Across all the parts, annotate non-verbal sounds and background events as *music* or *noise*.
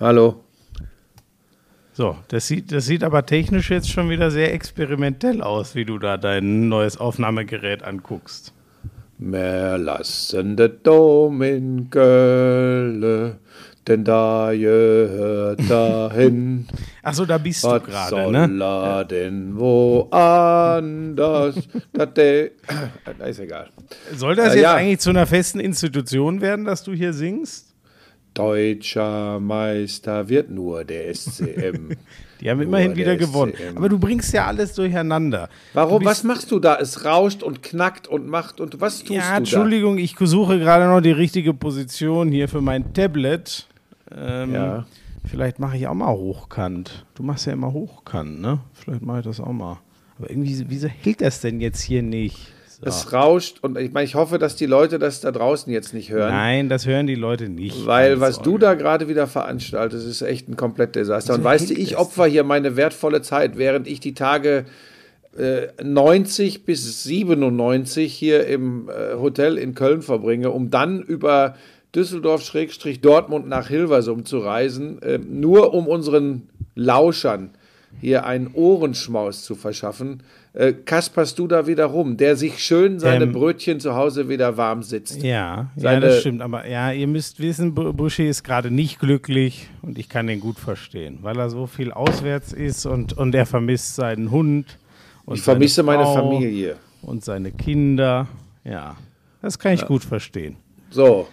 Hallo. So, das sieht, das sieht aber technisch jetzt schon wieder sehr experimentell aus, wie du da dein neues Aufnahmegerät anguckst. Mehr lassen der Dom in Kölle, denn da gehört *laughs* dahin. Achso, da bist Was du gerade, soll ne? er denn woanders? *laughs* das de Na, ist egal. Soll das Äh, jetzt ja. eigentlich zu einer festen Institution werden, dass du hier singst? Deutscher Meister wird nur der SCM. *laughs* Die haben Nur immerhin wieder der gewonnen. SCM. Aber du bringst ja alles durcheinander. Warum? Du Was machst du da? Es rauscht und knackt und macht und was tust Ja, du Entschuldigung, ich suche gerade noch die richtige Position hier für mein Tablet. Ähm, Ja. Vielleicht mache ich auch mal hochkant. Du machst ja immer hochkant, ne? Vielleicht mache ich das auch mal. Aber irgendwie, wieso hält das denn jetzt hier nicht? So. Es rauscht und ich meine, ich hoffe, dass die Leute das da draußen jetzt nicht hören. Nein, das hören die Leute nicht. Weil was Sorge. du da gerade wieder veranstaltest, ist echt ein komplett Desaster. Und Wieso weißt du, ich opfer hier meine wertvolle Zeit, während ich die Tage äh, 90 bis 97 hier im äh, Hotel in Köln verbringe, um dann über Düsseldorf-Dortmund nach Hilversum zu reisen, äh, nur um unseren Lauschern hier einen Ohrenschmaus zu verschaffen. Äh, kasperst du da wieder rum, der sich schön seine Ähm, Brötchen zu Hause wieder warm sitzt. Ja, ja, das stimmt. Aber ja, ihr müsst wissen, Bu- Buschi ist gerade nicht glücklich und ich kann den gut verstehen, weil er so viel auswärts ist und, und er vermisst seinen Hund. Und Ich vermisse seine meine Familie. Und seine Kinder. Ja, das kann ich gut verstehen. So.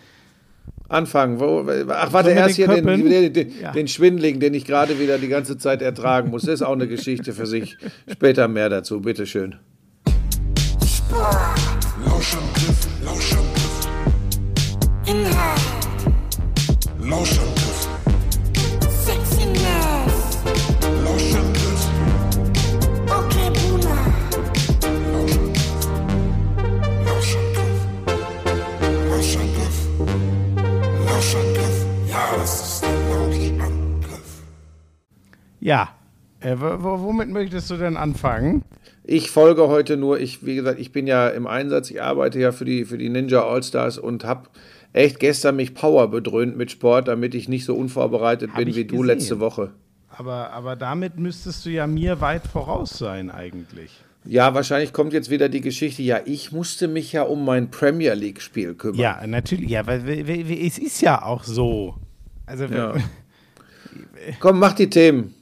Anfangen. Wo, ach, warte, wir erst hier den den, den, Ja. den Schwindling, den ich gerade wieder die ganze Zeit ertragen muss. Das ist auch eine Geschichte für sich. Später mehr dazu, bitteschön. Lauschangriff, Lauschangriff. Inhalt, Lauschangriff, Ja, äh, wo- wo- womit möchtest du denn anfangen? Ich folge heute nur, ich, wie gesagt, ich bin ja im Einsatz, ich arbeite ja für die, für die Ninja Allstars und habe echt gestern mich Power bedröhnt mit Sport, damit ich nicht so unvorbereitet Hab bin wie du gesehen. letzte Woche. Aber, aber damit müsstest du ja mir weit voraus sein eigentlich. Ja, wahrscheinlich kommt jetzt wieder die Geschichte, ja, ich musste mich ja um mein Premier League-Spiel kümmern. Ja, natürlich. Ja, weil weil- weil- es ist ja auch so. Also, Ja. *laughs* Komm, mach die Themen.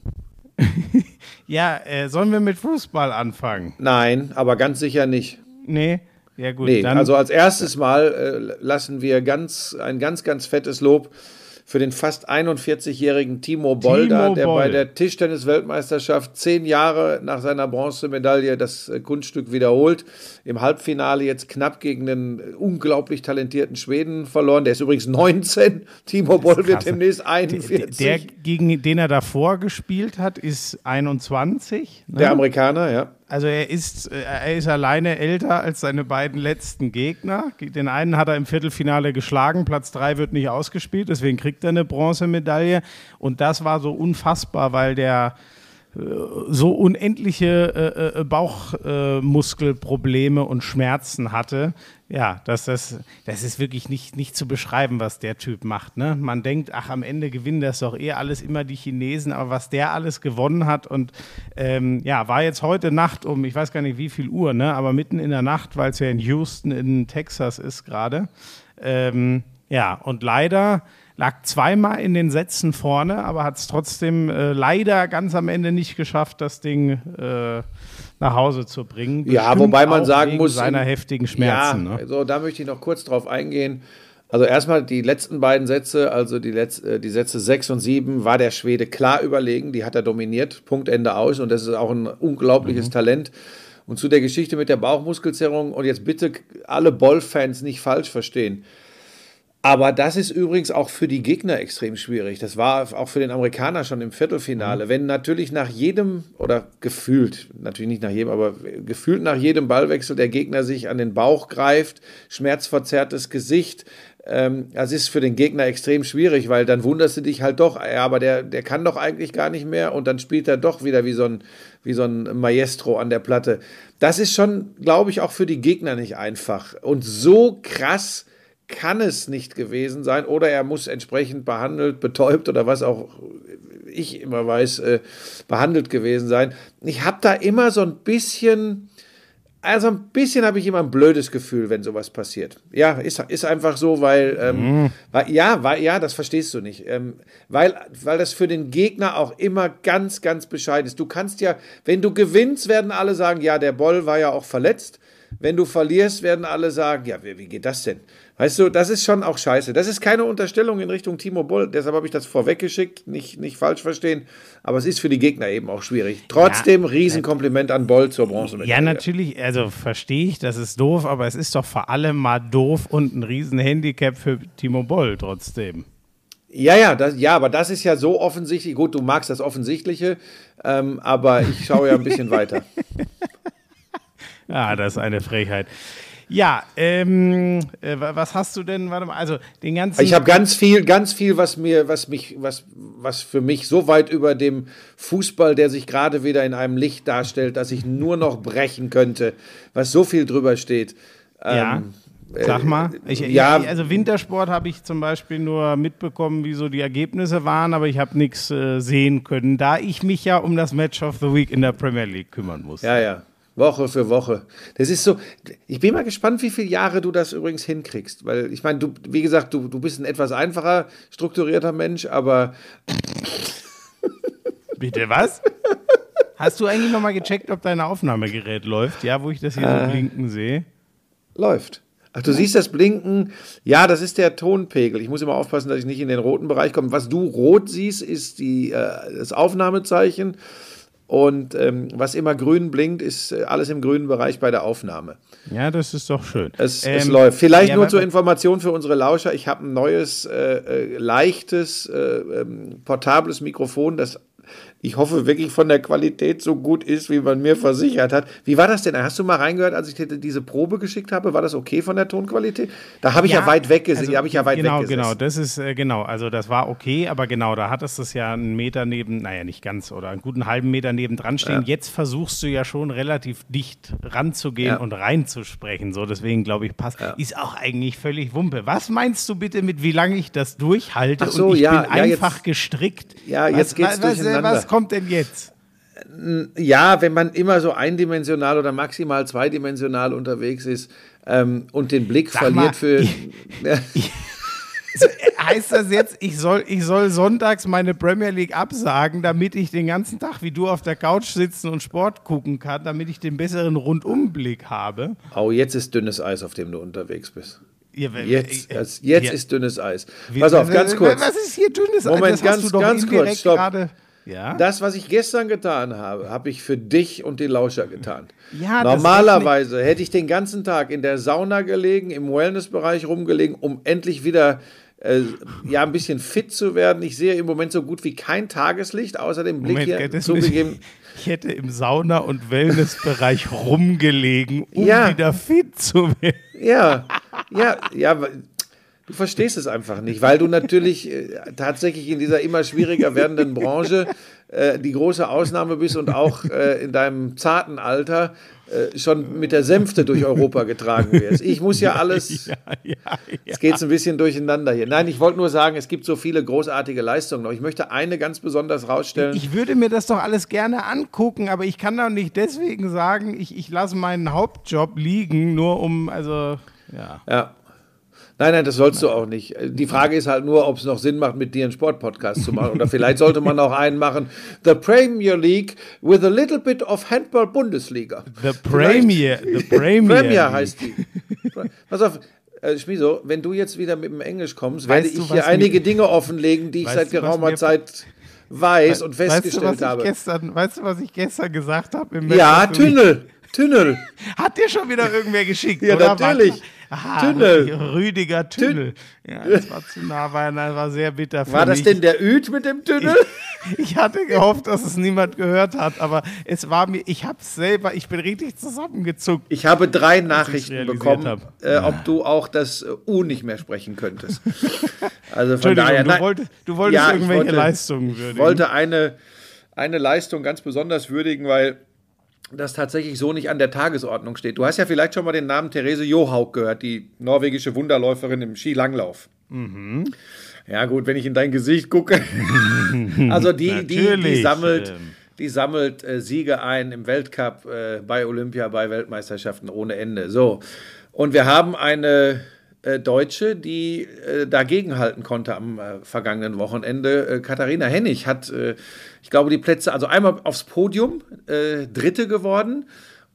*laughs* ja äh, sollen wir mit Fußball anfangen? Nein, aber ganz sicher nicht. Nee? Ja, gut. Nee, dann, also als erstes Mal äh, lassen wir ganz, ein ganz, ganz fettes Lob für den fast 41-jährigen Timo Boll, da, Timo der Boll. bei der Tischtennis-Weltmeisterschaft zehn Jahre nach seiner Bronzemedaille das äh, Kunststück wiederholt. Im Halbfinale jetzt knapp gegen den äh, unglaublich talentierten Schweden verloren. Der ist übrigens 19. *laughs* Timo Boll wird demnächst der, 41. der, gegen den er davor gespielt hat, ist 21. Ne? der Amerikaner, ja. Also er ist, äh, er ist alleine älter als seine beiden letzten Gegner. Den einen hat er im Viertelfinale geschlagen, Platz drei wird nicht ausgespielt, deswegen kriegt er eine Bronzemedaille. Und das war so unfassbar, weil der äh, so unendliche äh, Bauchmuskelprobleme und Schmerzen hatte. Ja, dass das, das ist wirklich nicht, nicht zu beschreiben, was der Typ macht. Ne? Man denkt, ach, am Ende gewinnen das doch eh alles immer die Chinesen, aber was der alles gewonnen hat und ähm, ja, war jetzt heute Nacht um, ich weiß gar nicht wie viel Uhr, ne? aber mitten in der Nacht, weil es ja in Houston in Texas ist gerade. Ähm, ja, und leider lag zweimal in den Sätzen vorne, aber hat es trotzdem äh, leider ganz am Ende nicht geschafft, das Ding äh, nach Hause zu bringen. Ja, Bestimmt wobei man sagen wegen muss. seiner in- heftigen Schmerzen. Ja, ne? so, da möchte ich noch kurz drauf eingehen. Also erstmal die letzten beiden Sätze, also die, Letz-, äh, die Sätze 6 und 7, war der Schwede klar überlegen, die hat er dominiert, Punkt Ende aus und das ist auch ein unglaubliches Talent. Und zu der Geschichte mit der Bauchmuskelzerrung und jetzt bitte alle Boll-Fans nicht falsch verstehen. Aber das ist übrigens auch für die Gegner extrem schwierig. Das war auch für den Amerikaner schon im Viertelfinale. Wenn natürlich nach jedem, oder gefühlt, natürlich nicht nach jedem, aber gefühlt nach jedem Ballwechsel der Gegner sich an den Bauch greift, schmerzverzerrtes Gesicht, ähm, das ist für den Gegner extrem schwierig, weil dann wunderst du dich halt doch, ja, aber der, der kann doch eigentlich gar nicht mehr und dann spielt er doch wieder wie so ein, wie so ein Maestro an der Platte. Das ist schon, glaube ich, auch für die Gegner nicht einfach. Und so krass kann es nicht gewesen sein oder er muss entsprechend behandelt, betäubt oder was auch ich immer weiß, äh, behandelt gewesen sein. Ich habe da immer so ein bisschen, also ein bisschen habe ich immer ein blödes Gefühl, wenn sowas passiert. Ja, ist, ist einfach so, weil, ähm, weil ja, weil, ja, das verstehst du nicht. Ähm, weil, weil das für den Gegner auch immer ganz, ganz bescheiden ist. Du kannst ja, wenn du gewinnst, werden alle sagen, ja, der Boll war ja auch verletzt. Wenn du verlierst, werden alle sagen, ja, wie, wie geht das denn? Weißt du, das ist schon auch scheiße. Das ist keine Unterstellung in Richtung Timo Boll, deshalb habe ich das vorweggeschickt, nicht, nicht falsch verstehen. Aber es ist für die Gegner eben auch schwierig. Trotzdem, Riesenkompliment an Boll zur Bronzemedaille. Ja, natürlich, also verstehe ich, das ist doof, aber es ist doch vor allem mal doof und ein Riesenhandicap für Timo Boll trotzdem. Ja, ja, das, ja, aber das ist ja so offensichtlich. Gut, du magst das Offensichtliche, ähm, aber ich schaue ja ein bisschen weiter. *laughs* Ah, das ist eine Frechheit. Ja, ähm, äh, wa- was hast du denn, warte mal, also den ganzen. Ich habe ganz viel, ganz viel, was mir, was mich, was, was für mich so weit über dem Fußball, der sich gerade wieder in einem Licht darstellt, dass ich nur noch brechen könnte, was so viel drüber steht. ja. Ähm, Sag mal, ich, ja. ich, also Wintersport habe ich zum Beispiel nur mitbekommen, wie so die Ergebnisse waren, aber ich habe nichts äh, sehen können, da ich mich ja um das Match of the Week in der Premier League kümmern muss. Ja, ja. Woche für Woche. Das ist so. Ich bin mal gespannt, wie viele Jahre du das übrigens hinkriegst. Weil ich meine, du, wie gesagt, du, du bist ein etwas einfacher strukturierter Mensch, aber *laughs* Bitte was? Hast du eigentlich nochmal gecheckt, ob dein Aufnahmegerät läuft? Ja, wo ich das hier Äh. so blinken sehe. läuft. Ach, du siehst das Blinken. Ja, das ist der Tonpegel. Ich muss immer aufpassen, dass ich nicht in den roten Bereich komme. Was du rot siehst, ist die, äh, das Aufnahmezeichen. Und ähm, was immer grün blinkt, ist äh, alles im grünen Bereich bei der Aufnahme. Ja, das ist doch schön. Es, es Ähm, läuft. Vielleicht ja, nur zur Information für unsere Lauscher. Ich habe ein neues, äh, äh, leichtes, äh, ähm, portables Mikrofon, das ich hoffe wirklich von der Qualität so gut ist, wie man mir versichert hat. Wie war das denn? Hast du mal reingehört, als ich dir diese Probe geschickt habe? War das okay von der Tonqualität? Da habe ich ja, weit weg gesehen. also habe ich ja weit genau, weg genau, das ist äh, genau. Also das war okay, aber genau, da hattest du es ja einen Meter neben, naja, nicht ganz oder einen guten halben Meter neben dran stehen. Jetzt versuchst du ja schon relativ dicht ranzugehen Ja. und reinzusprechen. So, deswegen glaube ich, passt. Ist auch eigentlich völlig Wumpe. Was meinst du bitte mit, wie lange ich das durchhalte? Ach so, und ich ja, bin ja, einfach jetzt- gestrickt. Ja, was, jetzt geht's was, was, durcheinander. was kommt denn jetzt? Ja, wenn man immer so eindimensional oder maximal zweidimensional unterwegs ist ähm, und den Blick Sag verliert mal, für. Ja. *laughs* Heißt das jetzt, ich soll, ich soll sonntags meine Premier League absagen, damit ich den ganzen Tag wie du auf der Couch sitzen und Sport gucken kann, damit ich den besseren Rundumblick habe? Oh, jetzt ist dünnes Eis, auf dem du unterwegs bist. Ja, Jetzt, äh, jetzt, ja. ist dünnes Eis. Pass auf, was- ganz kurz. Was ist hier dünnes Eis? Moment, Das hast ganz- ganz kurz, stopp. Ja? Das, was ich gestern getan habe, habe ich für dich und die Lauscher getan. Ja, Normalerweise hätte ich den ganzen Tag in der Sauna gelegen, im Wellnessbereich rumgelegen, um endlich wieder äh, ja, ein bisschen fit zu werden. Ich sehe im Moment so gut wie kein Tageslicht, außer dem Blick Moment, hier zugegeben. ich hätte im Sauna- und Wellnessbereich rumgelegen, um Ja. wieder fit zu werden. Ja, ja, ja. Du verstehst es einfach nicht, weil du natürlich äh, tatsächlich in dieser immer schwieriger werdenden Branche äh, die große Ausnahme bist und auch äh, in deinem zarten Alter äh, schon mit der Sänfte durch Europa getragen wirst. Ich muss ja alles. Ja, ja, ja. Jetzt geht es ein bisschen durcheinander hier. Nein, ich wollte nur sagen, es gibt so viele großartige Leistungen. Ich möchte eine ganz besonders rausstellen. Ich würde mir das doch alles gerne angucken, aber ich kann doch nicht deswegen sagen, ich, ich lasse meinen Hauptjob liegen, nur um, also, ja. Ja. Nein, nein, das sollst du auch nicht. Die Frage ist halt nur, ob es noch Sinn macht, mit dir einen Sportpodcast zu machen. Oder vielleicht sollte man auch einen machen. The Premier League with a little bit of Handball Bundesliga. The Premier, the Premier. Premier heißt die. Pass auf, äh, Schmiso, wenn du jetzt wieder mit dem Englisch kommst, werde Weißt du, ich hier einige Dinge offenlegen, die ich Weißt seit du, geraumer Zeit weiß und Weißt du, festgestellt was ich habe. gestern, weißt du, was ich gestern gesagt habe? im Ja? Tünnel. Tünnel. Hat dir schon wieder irgendwer geschickt, Ja, oder? natürlich. Aha, Tünnel. Rüdiger Tünnel. Ja, das war zu nah beieinander, war sehr bitter für War das mich. denn der Üd mit dem Tünnel? Ich hatte gehofft, dass es niemand gehört hat, aber es war mir, ich hab's selber, ich bin richtig zusammengezuckt. Ich habe drei Nachrichten bekommen, äh, ob du auch das äh, U nicht mehr sprechen könntest. *laughs* Also von daher, du, nein, wolltest, du wolltest Ja, ich irgendwelche wollte- Leistungen ich würdigen. wollte eine, eine Leistung ganz besonders würdigen, weil das tatsächlich so nicht an der Tagesordnung steht. Du hast ja vielleicht schon mal den Namen Therese Johaug gehört, die norwegische Wunderläuferin im Skilanglauf. Ja, gut, wenn ich in dein Gesicht gucke. *laughs* also die, die, die sammelt, die sammelt äh, Siege ein im Weltcup, äh, bei Olympia, bei Weltmeisterschaften ohne Ende. So. Und wir haben eine äh, Deutsche, die äh, dagegenhalten konnte am äh, vergangenen Wochenende. Äh, Katharina Hennig hat, äh, ich glaube, die Plätze, also einmal aufs Podium, Dritte geworden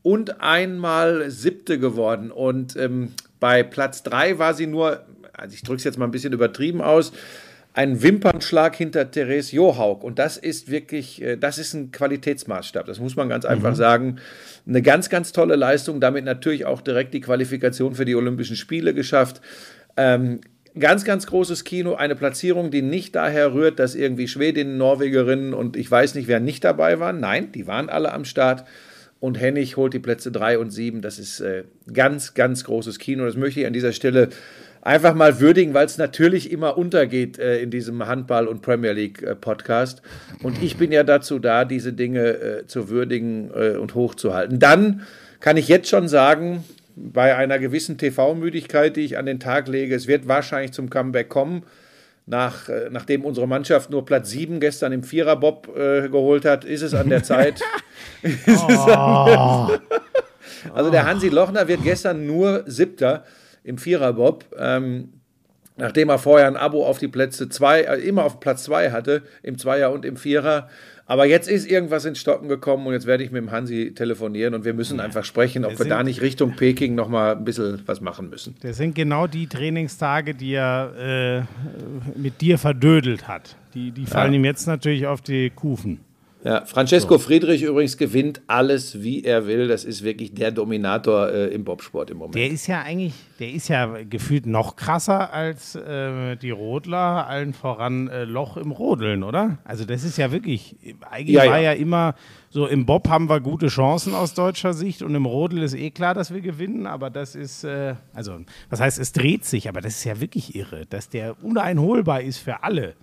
und einmal Siebte geworden. Und ähm, bei Platz drei war sie nur, also ich drücke es jetzt mal ein bisschen übertrieben aus, ein Wimpernschlag hinter Therese Johaug. Und das ist wirklich, äh, das ist ein Qualitätsmaßstab. Das muss man ganz einfach sagen. Eine ganz, ganz tolle Leistung. Damit natürlich auch direkt die Qualifikation für die Olympischen Spiele geschafft. Ähm, ganz, ganz großes Kino. Eine Platzierung, die nicht daher rührt, dass irgendwie Schwedinnen, Norwegerinnen und ich weiß nicht, wer nicht dabei waren. Nein, die waren alle am Start. Und Hennig holt die Plätze 3 und 7. Das ist äh, ganz, ganz großes Kino. Das möchte ich an dieser Stelle einfach mal würdigen, weil es natürlich immer untergeht äh, in diesem Handball- und Premier League-Podcast. und ich bin ja dazu da, diese Dinge äh, zu würdigen äh, und hochzuhalten. Dann kann ich jetzt schon sagen, bei einer gewissen TV-Müdigkeit, die ich an den Tag lege, es wird wahrscheinlich zum Comeback kommen. Nach, äh, nachdem unsere Mannschaft nur Platz 7 gestern im Viererbob äh, geholt hat, ist es an der Zeit. *laughs* Also der Hansi Lochner wird gestern nur Siebter im Viererbob, ähm, nachdem er vorher ein Abo auf die Plätze zwei, äh, immer auf Platz zwei hatte, im Zweier und im Vierer. Aber jetzt ist irgendwas ins Stocken gekommen und jetzt werde ich mit dem Hansi telefonieren und wir müssen einfach sprechen, ob wir sind- da nicht Richtung Peking nochmal ein bisschen was machen müssen. Das sind genau die Trainingstage, die er äh, mit dir verdödelt hat. Die, die fallen ihm jetzt natürlich auf die Kufen. Ja, Francesco Friedrich übrigens gewinnt alles, wie er will. Das ist wirklich der Dominator äh, im Bobsport im Moment. Der ist ja eigentlich, der ist ja gefühlt noch krasser als äh, die Rodler, allen voran äh, Loch im Rodeln, oder? Also das ist ja wirklich, eigentlich Ja, war ja. ja immer so, im Bob haben wir gute Chancen aus deutscher Sicht und im Rodel ist eh klar, dass wir gewinnen, aber das ist, äh, also was heißt, es dreht sich, aber das ist ja wirklich irre, dass der uneinholbar ist für alle.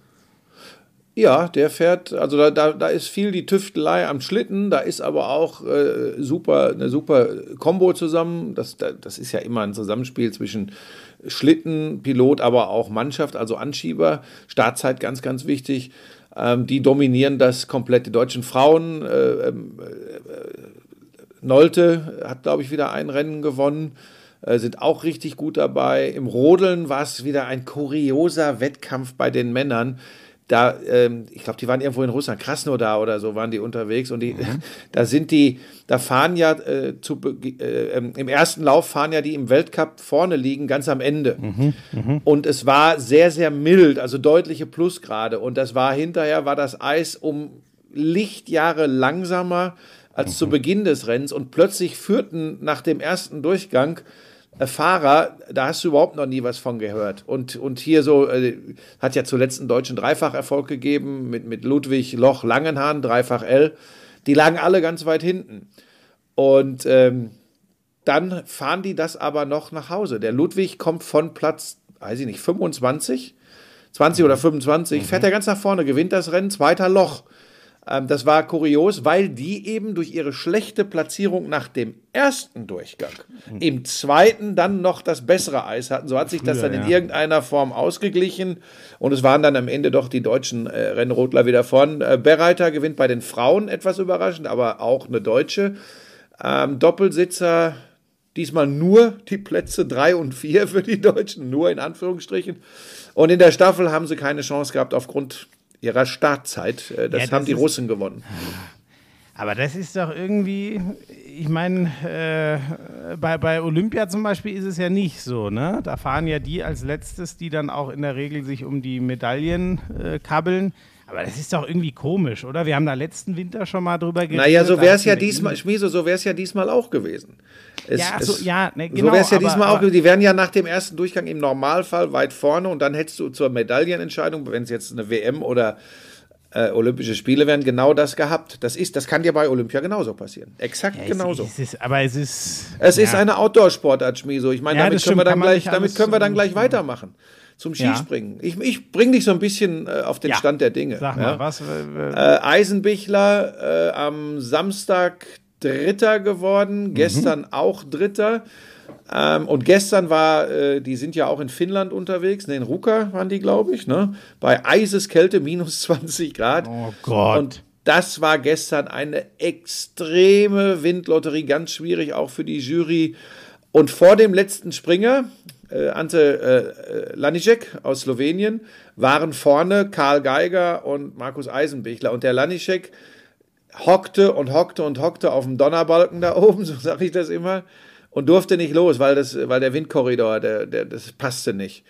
Ja, der fährt, also da, da, da ist viel die Tüftelei am Schlitten, da ist aber auch äh, super, eine super Combo zusammen. Das, da, das ist ja immer ein Zusammenspiel zwischen Schlitten, Pilot, aber auch Mannschaft, also Anschieber. Startzeit ganz, ganz wichtig. Ähm, die dominieren das komplett. Die deutschen Frauen, äh, ähm, Nolte hat, glaube ich, wieder ein Rennen gewonnen, äh, sind auch richtig gut dabei. Im Rodeln war es wieder ein kurioser Wettkampf bei den Männern. Da, ähm, ich glaube, die waren irgendwo in Russland, Krasnodar oder so waren die unterwegs und die, *laughs* da sind die, da fahren ja äh, zu, äh, ähm, im ersten Lauf fahren ja die im Weltcup vorne liegen, ganz am Ende. Und es war sehr, sehr mild, also deutliche Plusgrade. Und das war hinterher, war das Eis um Lichtjahre langsamer als zu Beginn des Rennens. Und plötzlich führten nach dem ersten Durchgang Fahrer, da hast du überhaupt noch nie was von gehört. Und, und hier so, äh, hat ja zuletzt einen deutschen Dreifacherfolg gegeben mit, mit Ludwig Loch Langenhahn, Dreifach L. Die lagen alle ganz weit hinten. Und ähm, dann fahren die das aber noch nach Hause. Der Ludwig kommt von Platz, weiß ich nicht, 25, 20 oder 25, fährt er ganz nach vorne, gewinnt das Rennen, zweiter Loch. Ähm, das war kurios, weil die eben durch ihre schlechte Platzierung nach dem ersten Durchgang im zweiten dann noch das bessere Eis hatten. So hat sich das dann in irgendeiner Form ausgeglichen und es waren dann am Ende doch die deutschen äh, Rennrodler wieder vorn. Äh, Berreiter gewinnt bei den Frauen etwas überraschend, aber auch eine Deutsche. Ähm, Doppelsitzer, diesmal nur die Plätze 3 und 4 für die Deutschen, nur in Anführungsstrichen. Und in der Staffel haben sie keine Chance gehabt aufgrund ihrer Startzeit. Äh, Das Ja, das haben die Russen gewonnen. Aber das ist doch irgendwie, ich meine, äh, bei, bei Olympia zum Beispiel ist es ja nicht so, ne? Da fahren ja die als letztes, die dann auch in der Regel sich um die Medaillen äh, kabbeln. Aber das ist doch irgendwie komisch, oder? Wir haben da letzten Winter schon mal drüber geredet. Naja, so wäre es ja diesmal, Schmieso, so wäre es ja diesmal auch gewesen. Es, Ja, so, es- ja, ne, so genau, wäre es ja aber- diesmal auch aber- gewesen. Die wären ja nach dem ersten Durchgang im Normalfall weit vorne und dann hättest du zur Medaillenentscheidung, wenn es jetzt eine WM oder äh, Olympische Spiele wären, genau das gehabt. Das ist, das kann dir bei Olympia genauso passieren. Exakt Ja, es- genauso. Es ist, aber es ist. Es ist ja. eine Outdoor-Sportart, Schmieso. Ich meine, Ja, damit, können wir dann gleich, damit können wir dann gleich weitermachen. Zum. Skispringen. Ich, ich bringe dich so ein bisschen äh, auf den. Stand der Dinge. Sag mal, was? äh, Äh, Eisenbichler äh, am Samstag Dritter geworden, gestern auch Dritter. Ähm, und gestern war, äh, die sind ja auch in Finnland unterwegs, ne, in Ruka waren die, glaube ich, ne? bei Eiseskälte, minus 20 Grad. Oh Gott. Und das war gestern eine extreme Windlotterie, ganz schwierig auch für die Jury. Und vor dem letzten Springer, äh, Ante äh, Lanišek aus Slowenien, waren vorne Karl Geiger und Markus Eisenbichler. Und der Lanišek hockte und hockte und hockte auf dem Donnerbalken da oben, *laughs* so sage ich das immer, und durfte nicht los, weil, das, weil der Windkorridor, der, der, das passte nicht.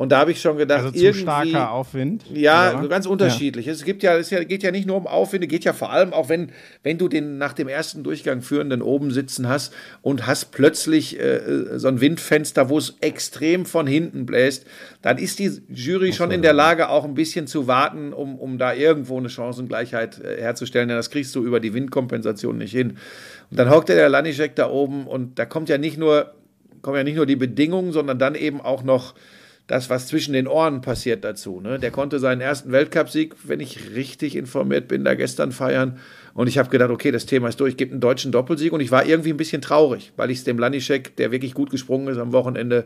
Und da habe ich schon gedacht, also zu irgendwie, starker Aufwind. ja, oder? ganz unterschiedlich. Es gibt ja, es ja- geht ja nicht nur um Aufwinde, geht ja vor allem auch, wenn, wenn du den nach dem ersten Durchgang führenden oben sitzen hast und hast plötzlich äh, so ein Windfenster, wo es extrem von hinten bläst, dann ist die Jury schon in der Lage, auch ein bisschen zu warten, um, um da irgendwo eine Chancengleichheit äh, herzustellen. Denn das kriegst du über die Windkompensation nicht hin. Und dann hockt der Lanischek da oben und da kommt ja nicht nur, kommen ja nicht nur die Bedingungen, sondern dann eben auch noch das, was zwischen den Ohren passiert dazu. Ne? Der konnte seinen ersten Weltcupsieg, wenn ich richtig informiert bin, da gestern feiern. Und ich habe gedacht, okay, das Thema ist durch, gibt einen deutschen Doppelsieg. Und ich war irgendwie ein bisschen traurig, weil ich es dem Lanischek, der wirklich gut gesprungen ist, am Wochenende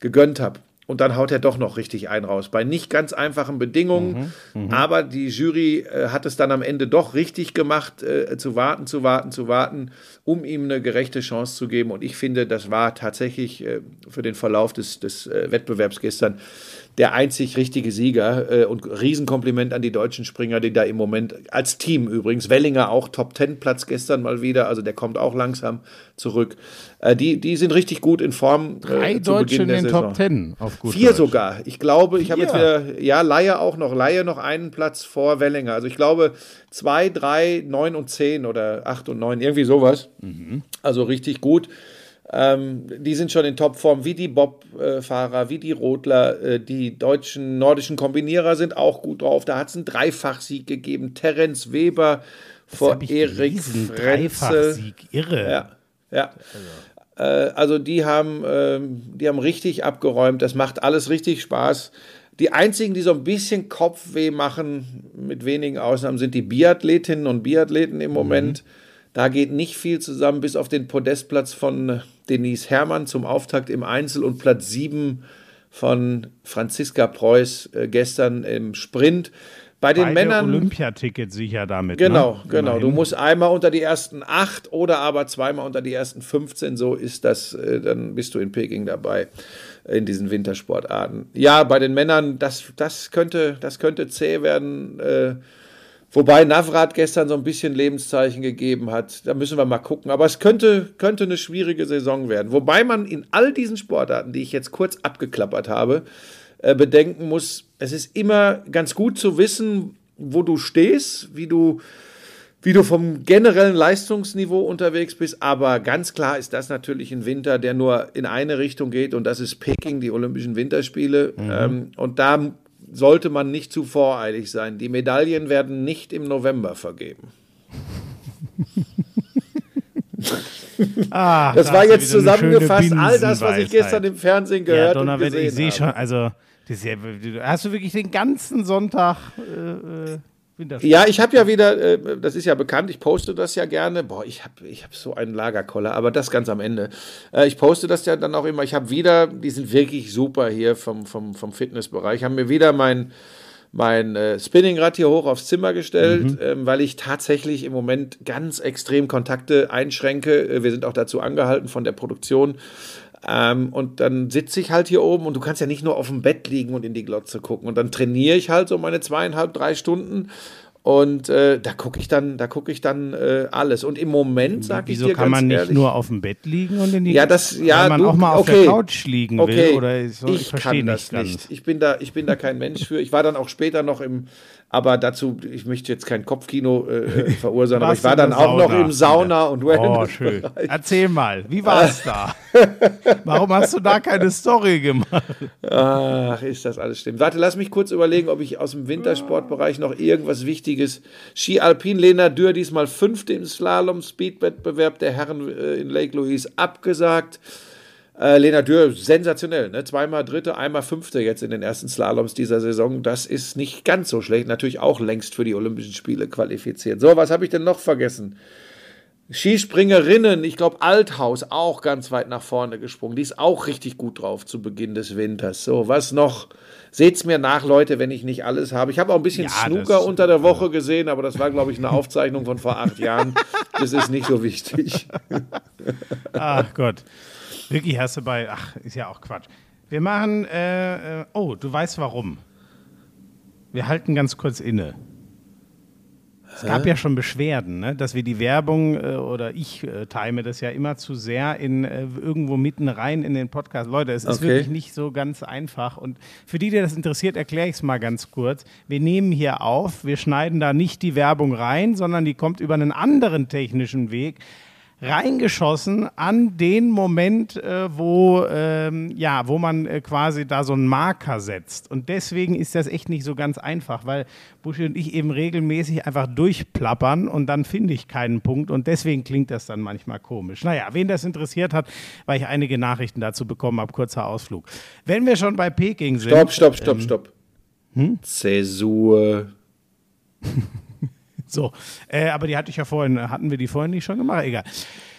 gegönnt habe. Und dann haut er doch noch richtig einen raus. Bei nicht ganz einfachen Bedingungen. Aber die Jury äh, hat es dann am Ende doch richtig gemacht, äh, zu warten, zu warten, zu warten, um ihm eine gerechte Chance zu geben. Und ich finde, das war tatsächlich äh, für den Verlauf des, des äh, Wettbewerbs gestern der einzig richtige Sieger. Äh, und Riesenkompliment an die deutschen Springer, die da im Moment als Team übrigens, Wellinger auch Top Ten Platz gestern mal wieder, also der kommt auch langsam zurück. Äh, die, die sind richtig gut in Form. Drei äh, zu Deutsche in den Saison. Top Ten auf gut Vier Deutsch. sogar. Ich glaube, ich habe jetzt wieder, ja, Laie auch noch, Laie noch einen Platz vor Wellinger. Also ich glaube, zwei, drei, neun und zehn oder acht und neun, irgendwie sowas. Also richtig gut. Ähm, die sind schon in Topform, wie die Bob-Fahrer, wie die Rodler, äh, die deutschen nordischen Kombinierer sind auch gut drauf. Da hat es einen Dreifachsieg gegeben. Terence Weber vor Hab ich Erik Frenzel. Dreifachsieg, irre. Ja, ja. Äh, also die haben, ähm, die haben richtig abgeräumt. Das macht alles richtig Spaß. Die einzigen, die so ein bisschen Kopfweh machen, mit wenigen Ausnahmen, sind die Biathletinnen und Biathleten im Moment. Da geht nicht viel zusammen, bis auf den Podestplatz von Denise Herrmann zum Auftakt im Einzel und Platz 7 von Franziska Preuß äh, gestern im Sprint. Bei den Beide Männern. Olympiaticket sicher damit. Genau, ne? genau. Du musst einmal unter die ersten acht oder aber zweimal unter die ersten 15. So ist das, äh, dann bist du in Peking dabei in diesen Wintersportarten. Ja, bei den Männern, das, das, könnte, das könnte zäh werden. Äh, wobei Navrat gestern so ein bisschen Lebenszeichen gegeben hat. Da müssen wir mal gucken. Aber es könnte, könnte eine schwierige Saison werden. Wobei man in all diesen Sportarten, die ich jetzt kurz abgeklappert habe, äh, bedenken muss, es ist immer ganz gut zu wissen, wo du stehst, wie du, wie du vom generellen Leistungsniveau unterwegs bist. Aber ganz klar ist das natürlich ein Winter, der nur in eine Richtung geht und das ist Peking, die Olympischen Winterspiele. Ähm, und da sollte man nicht zu voreilig sein. Die Medaillen werden nicht im November vergeben. *laughs* Ah, Das da war jetzt zusammengefasst all das, was ich gestern im Fernsehen Ja, gehört und Donnerwetter, gesehen ich sehe schon, also, das ja, hast du wirklich den ganzen Sonntag äh, äh? Ja, ich habe ja wieder, äh, das ist ja bekannt, ich poste das ja gerne. Boah, ich habe ich hab so einen Lagerkoller, aber das ganz am Ende. Äh, ich poste das ja dann auch immer. Ich habe wieder, die sind wirklich super hier vom, vom, vom Fitnessbereich, haben mir wieder mein, mein äh, Spinningrad hier hoch aufs Zimmer gestellt, ähm, weil ich tatsächlich im Moment ganz extrem Kontakte einschränke. Äh, Wir sind auch dazu angehalten von der Produktion. Ähm, und dann sitze ich halt hier oben und du kannst ja nicht nur auf dem Bett liegen und in die Glotze gucken. Und dann trainiere ich halt so meine zweieinhalb, drei Stunden. Und äh, da gucke ich dann, da gucke ich dann äh, alles. Und im Moment sage ich Wieso dir kann ganz man nicht ehrlich, nur auf dem Bett liegen und in die ja, das, ja, Weil man du, auch mal auf okay. der Couch liegen okay. will? Oder so, ich, ich verstehe kann das nicht nicht. ganz. Ich bin da, ich bin da kein Mensch für. Ich war dann auch später noch im, aber dazu, ich möchte jetzt kein Kopfkino äh, *laughs* verursachen, aber ich war dann auch noch Sauna im Sauna und Oh, Wellness. schön. Erzähl mal, wie war es da? *laughs* Warum hast du da keine Story gemacht? Ach, ist das alles stimmt. Warte, lass mich kurz überlegen, ob ich aus dem Wintersportbereich noch irgendwas Wichtiges. Ski Alpin Lena Dürr diesmal fünfte im Slalom Speedwettbewerb der Herren äh, in Lake Louise abgesagt. Äh, Lena Dürr, sensationell, ne? Zweimal Dritte, einmal Fünfte jetzt in den ersten Slaloms dieser Saison. Das ist nicht ganz so schlecht. Natürlich auch längst für die Olympischen Spiele qualifiziert. So, was habe ich denn noch vergessen? Skispringerinnen, ich glaube Althaus auch ganz weit nach vorne gesprungen. Die ist auch richtig gut drauf zu Beginn des Winters. So, was noch? Seht's mir nach, Leute, wenn ich nicht alles habe. Ich habe auch ein bisschen Ja, Snooker unter der Woche gesehen, aber das war, glaube ich, eine Aufzeichnung von vor acht Jahren. Das ist nicht so wichtig. *laughs* Ach Gott. Wirklich hast du bei. Ach, ist ja auch Quatsch. Wir machen. Äh, äh, oh, du weißt warum. Wir halten ganz kurz inne. Es gab ja schon Beschwerden, ne? dass wir die Werbung äh, oder ich äh, time das ja immer zu sehr in äh, irgendwo mitten rein in den Podcast. Leute, es ist Okay. wirklich nicht so ganz einfach. Und für die, die das interessiert, erkläre ich es mal ganz kurz. Wir nehmen hier auf, wir schneiden da nicht die Werbung rein, sondern die kommt über einen anderen technischen Weg reingeschossen an den Moment, äh, wo, ähm, ja, wo man äh, quasi da so einen Marker setzt. Und deswegen ist das echt nicht so ganz einfach, weil Buschi und ich eben regelmäßig einfach durchplappern und dann finde ich keinen Punkt und deswegen klingt das dann manchmal komisch. Naja, wen das interessiert hat, weil ich einige Nachrichten dazu bekommen habe, kurzer Ausflug. Wenn wir schon bei Peking sind. Stopp, stopp, stopp, stopp. Zäsur. *laughs* So, äh, aber die hatte ich ja vorhin, hatten wir die vorhin nicht schon gemacht? Egal.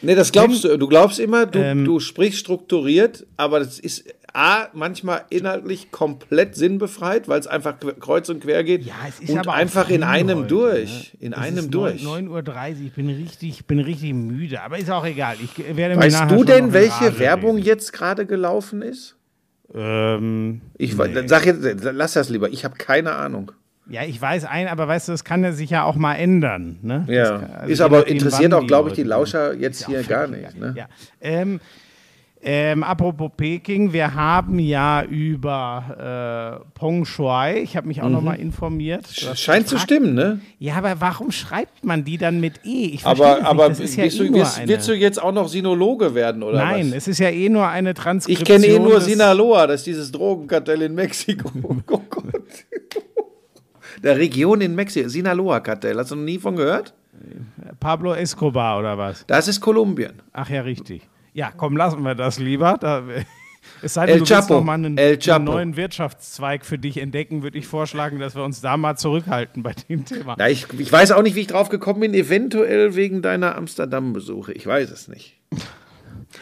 Nee, das glaubst du. Du glaubst immer, du, Ähm. du sprichst strukturiert, aber das ist A, manchmal inhaltlich komplett sinnbefreit, weil es einfach kreuz und quer geht. Ja, es ist und aber einfach in einem heute, durch. ne? In Es einem durch. 9 9.30 Uhr, ich bin richtig, bin richtig müde, aber ist auch egal. Ich werde weißt du denn, welche Werbung reden. jetzt gerade gelaufen ist? Ähm, Ich we- sag jetzt, lass das lieber. Ich habe keine Ahnung. Ja, ich weiß ein, aber weißt du, das kann ja sich ja auch mal ändern. Ne? Ja, kann- also ist aber interessiert auch, glaube ich, die Lauscher jetzt hier gar nicht. Ne? Ja. Ähm, ähm, apropos Peking, wir haben ja über äh, Peng Shuai, ich habe mich auch noch mal informiert. Mhm. Scheint zu stimmen, ne? Ja, aber warum schreibt man die dann mit E? Ich das Aber, nicht. aber das ist ja eh du, eine. willst du jetzt auch noch Sinologe werden, oder Nein, was? es ist ja eh nur eine Ich Transkription. kenne eh nur Sinaloa, das ist dieses Drogenkartell in Mexiko. *laughs* Oh Gott. Der Region in Mexiko, Sinaloa-Kartell. Hast du noch nie von gehört? Pablo Escobar oder was? Das ist Kolumbien. Ach ja, richtig. Ja, komm, lassen wir das lieber. Da, *laughs* es sei El denn, du willst Chapo. noch mal einen, El einen neuen Wirtschaftszweig für dich entdecken, würde ich vorschlagen, dass wir uns da mal zurückhalten bei dem Thema. Na, ich, ich weiß auch nicht, wie ich drauf gekommen bin. Eventuell wegen deiner Amsterdam-Besuche. Ich weiß es nicht.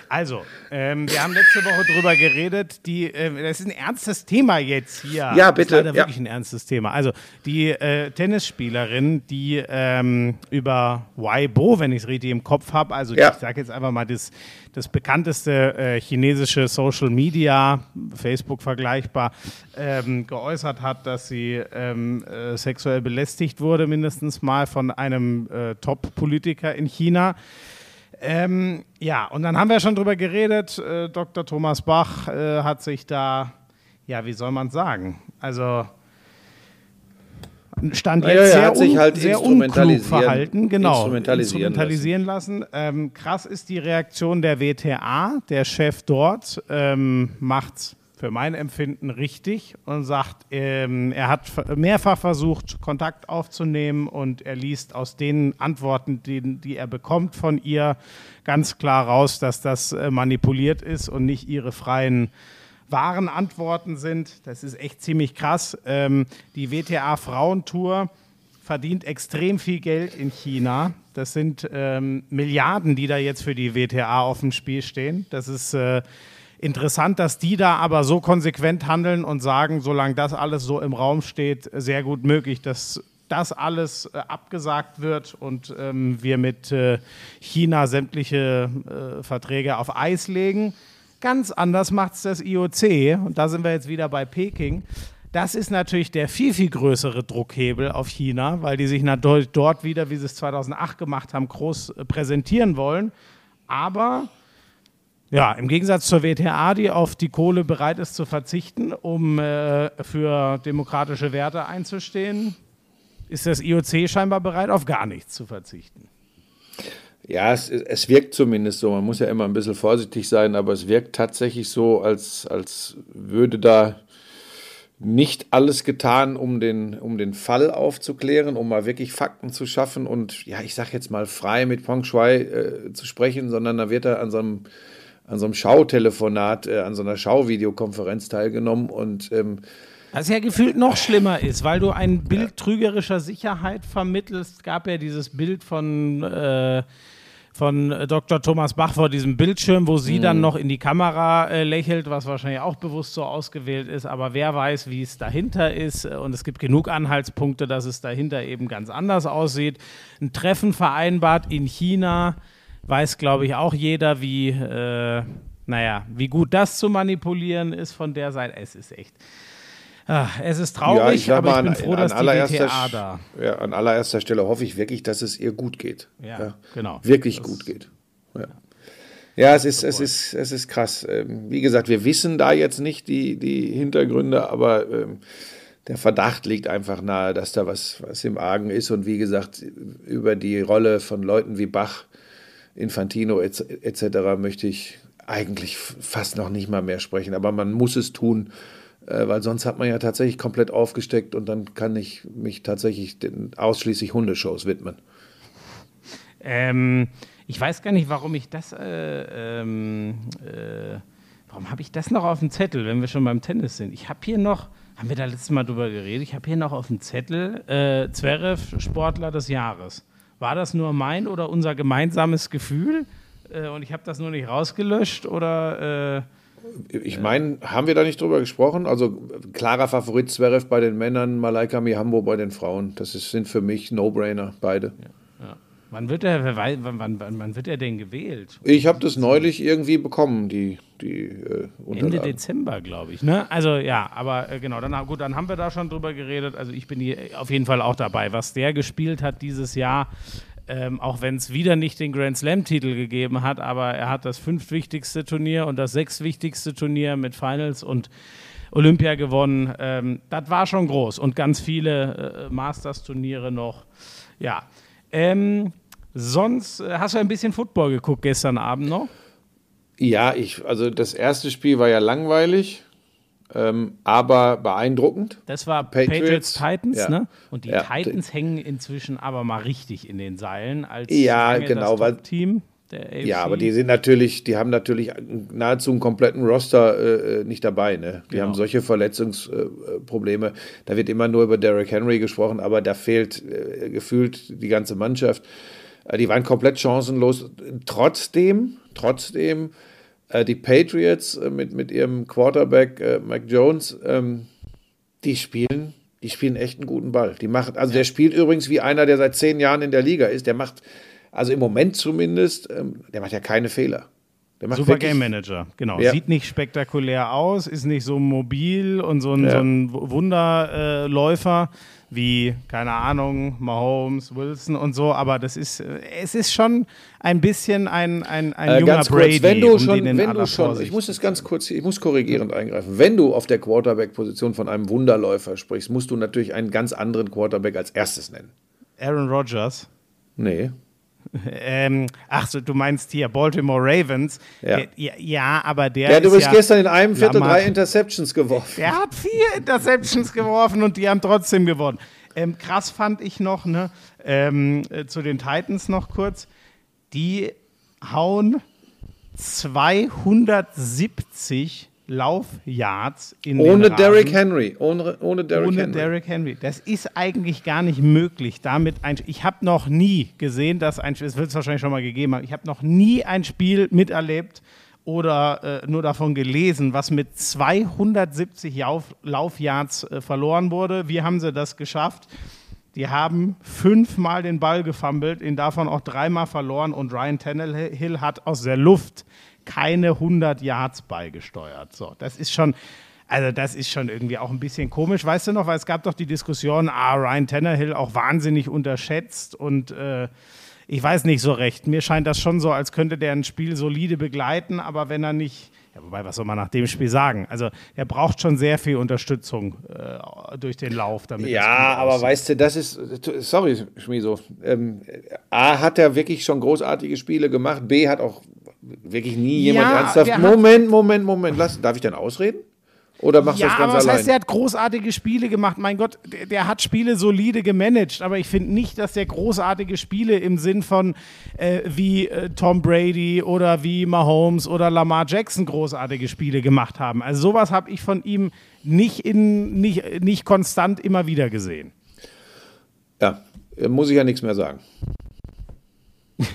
Also, ähm, wir haben letzte Woche drüber geredet. Die, äh, das ist ein ernstes Thema jetzt hier. Ja, Das bitte, ist leider ja. wirklich ein ernstes Thema. Also, die äh, Tennisspielerin, die ähm, über Weibo, wenn ich es richtig im Kopf habe, also Ja. ich sage jetzt einfach mal das, das bekannteste äh, chinesische Social Media, Facebook vergleichbar, ähm, geäußert hat, dass sie ähm, äh, sexuell belästigt wurde, mindestens mal von einem äh, Top-Politiker in China. Ähm, ja, und dann haben wir schon drüber geredet. Äh, Dr. Thomas Bach äh, hat sich da, ja, wie soll man sagen? Also stand Ja, jetzt ja, er sehr, hat sich halt sehr unklug verhalten, genau, instrumentalisieren instrumentalisieren lassen. Ähm, krass ist die Reaktion der WTA, der Chef dort ähm, macht's für mein Empfinden richtig und sagt, ähm, er hat mehrfach versucht, Kontakt aufzunehmen und er liest aus den Antworten, die, die er bekommt von ihr, ganz klar raus, dass das äh, manipuliert ist und nicht ihre freien wahren Antworten sind. Das ist echt ziemlich krass. Ähm, die WTA Frauentour verdient extrem viel Geld in China. Das sind ähm, Milliarden, die da jetzt für die WTA auf dem Spiel stehen. Das ist äh, interessant, dass die da aber so konsequent handeln und sagen, solange das alles so im Raum steht, sehr gut möglich, dass das alles äh, abgesagt wird und ähm, wir mit äh, China sämtliche äh, Verträge auf Eis legen. Ganz anders macht es das IOC und da sind wir jetzt wieder bei Peking. Das ist natürlich der viel, viel größere Druckhebel auf China, weil die sich natürlich dort wieder, wie sie es 2008 gemacht haben, groß äh, präsentieren wollen. Aber ja, im Gegensatz zur WTA, die auf die Kohle bereit ist zu verzichten, um äh, für demokratische Werte einzustehen, ist das IOC scheinbar bereit, auf gar nichts zu verzichten. Ja, es, es wirkt zumindest so. Man muss ja immer ein bisschen vorsichtig sein, aber es wirkt tatsächlich so, als, als würde da nicht alles getan, um den, um den Fall aufzuklären, um mal wirklich Fakten zu schaffen und, ja, ich sag jetzt mal frei mit Peng Shui äh, zu sprechen, sondern da wird er an so an so einem Schautelefonat, äh, an so einer Schauvideokonferenz teilgenommen und ähm, Was ja gefühlt noch schlimmer ist, weil du ein Bild trügerischer Sicherheit vermittelst. Gab ja dieses Bild von, äh, von Dr. Thomas Bach vor diesem Bildschirm, wo Mhm. sie dann noch in die Kamera äh, lächelt, was wahrscheinlich auch bewusst so ausgewählt ist. Aber wer weiß, wie es dahinter ist. Und es gibt genug Anhaltspunkte, dass es dahinter eben ganz anders aussieht. Ein Treffen vereinbart in China, weiß, glaube ich, auch jeder, wie, äh, naja, wie gut das zu manipulieren ist von der Seite. Es ist echt. Ah, es ist traurig, sag aber ich bin an- froh, an dass die allererster DTA Sch- da. Ja, an allererster Stelle hoffe ich wirklich, dass es ihr gut geht. Ja, genau. Wirklich Das- gut geht. Ja, ja es, ist, es, ist, es ist krass. Ähm, Wie gesagt, wir wissen da jetzt nicht die, die Hintergründe, aber ähm, der Verdacht liegt einfach nahe, dass da was, was im Argen ist. Und wie gesagt, über die Rolle von Leuten wie Bach, Infantino etc. möchte ich eigentlich fast noch nicht mal mehr sprechen. Aber man muss es tun, äh, weil sonst hat man ja tatsächlich komplett aufgesteckt und dann kann ich mich tatsächlich ausschließlich Hundeshows widmen. Ähm, ich weiß gar nicht, warum ich das. Äh, ähm, äh, warum habe ich das noch auf dem Zettel, wenn wir schon beim Tennis sind? Ich habe hier noch. Haben wir da letztes Mal drüber geredet? Ich habe hier noch auf dem Zettel äh, Zverev Sportler des Jahres. War das nur mein oder unser gemeinsames Gefühl? Äh, und ich habe das nur nicht rausgelöscht oder. Äh, Ich meine, haben wir da nicht drüber gesprochen? Also klarer Favorit Zverev bei den Männern, Malaika Mihambo bei den Frauen. Das ist, sind für mich No-Brainer, beide. Wann, wird er, wann, wann, wann, wird er denn gewählt? Ich habe das neulich irgendwie bekommen, die, die äh, Ende. Dezember, glaube ich. Ne? Also ja, aber äh, genau, dann, gut, dann haben wir da schon drüber geredet. Also ich bin hier auf jeden Fall auch dabei. Was der gespielt hat dieses Jahr, ähm, auch wenn es wieder nicht den Grand Slam-Titel gegeben hat, aber er hat das fünftwichtigste Turnier und das sechstwichtigste Turnier mit Finals und Olympia gewonnen. Ähm, das war schon groß und ganz viele äh, Masters-Turniere noch. Ja. Ähm, sonst äh, hast du ein bisschen Football geguckt gestern Abend noch? Ja, ich, also das erste Spiel war ja langweilig, ähm, aber beeindruckend. Das war Patriots, Patriots, Titans, ja. ne? Und die Ja. Titans hängen inzwischen aber mal richtig in den Seilen als Ja, genau, das weil- Team AFC. Ja, aber die sind natürlich, die haben natürlich nahezu einen kompletten Roster äh, nicht dabei. Ne? Die Genau. haben solche Verletzungsprobleme. Da wird immer nur über Derrick Henry gesprochen, aber da fehlt äh, gefühlt die ganze Mannschaft. Äh, die waren komplett chancenlos. Trotzdem, trotzdem, äh, die Patriots äh, mit, mit ihrem Quarterback äh, Mac Jones, ähm, die spielen, die spielen echt einen guten Ball. Die machen, also der spielt übrigens wie einer, der seit zehn Jahren in der Liga ist. Der macht, also im Moment zumindest, ähm, der macht ja keine Fehler. Der macht Super Game Manager, genau. Ja. Sieht nicht spektakulär aus, ist nicht so mobil und so ein, Ja. so ein Wunderläufer äh, wie, keine Ahnung, Mahomes, Wilson und so, aber das ist, äh, es ist schon ein bisschen ein, ein, ein Äh, junger ganz Brady. kurz, wenn du um schon, wenn du schon, Vorsicht ich muss es ganz kurz, ich muss korrigierend eingreifen. Wenn du auf der Quarterback-Position von einem Wunderläufer sprichst, musst du natürlich einen ganz anderen Quarterback als erstes nennen. Aaron Rodgers. Nee. Ähm, ach so, du meinst hier Baltimore Ravens. Ja. Der, ja, ja, aber der Ja, du ist bist ja gestern in einem Viertel Lamar- drei Interceptions geworfen. Der hat vier Interceptions geworfen und die haben trotzdem gewonnen. Ähm, krass fand ich noch, ne, ähm, äh, zu den Titans noch kurz. Die hauen 270 Laufyards in Ohne. Derrick Henry. Ohne, ohne Derrick Ohne Henry. Derrick Henry. Das ist eigentlich gar nicht möglich. Damit ein, ich habe noch nie gesehen, dass ein es wird es wahrscheinlich schon mal gegeben haben. Ich habe noch nie ein Spiel miterlebt oder äh, nur davon gelesen, was mit 270 Lauf, Laufyards äh, verloren wurde. Wie haben sie das geschafft? Die haben fünfmal den Ball gefummelt, ihn davon auch dreimal verloren und Ryan Tannehill hat aus der Luft keine 100 Yards beigesteuert. So, das ist schon, also das ist schon irgendwie auch ein bisschen komisch. Weißt du noch, weil es gab doch die Diskussion, ah, Ryan Tannehill auch wahnsinnig unterschätzt und äh, ich weiß nicht so recht. Mir scheint das schon so, als könnte der ein Spiel solide begleiten, aber wenn er nicht, ja, wobei, was soll man nach dem Spiel sagen? Also, er braucht schon sehr viel Unterstützung äh, durch den Lauf, damit Ja, aber aussieht. weißt du, das ist, sorry, Schmiso. Ähm, A hat er wirklich schon großartige Spiele gemacht. B hat auch wirklich nie jemand Ja, ernsthaft. Moment, Moment, Moment. Lass, darf ich denn ausreden? Oder machst du Ja, das aber ganz was allein? heißt, der hat großartige Spiele gemacht? Mein Gott, der, der hat Spiele solide gemanagt, aber ich finde nicht, dass der großartige Spiele im Sinn von äh, wie äh, Tom Brady oder wie Mahomes oder Lamar Jackson großartige Spiele gemacht haben. Also sowas habe ich von ihm nicht, in, nicht, nicht konstant immer wieder gesehen. ja, muss ich ja nichts mehr sagen. *laughs*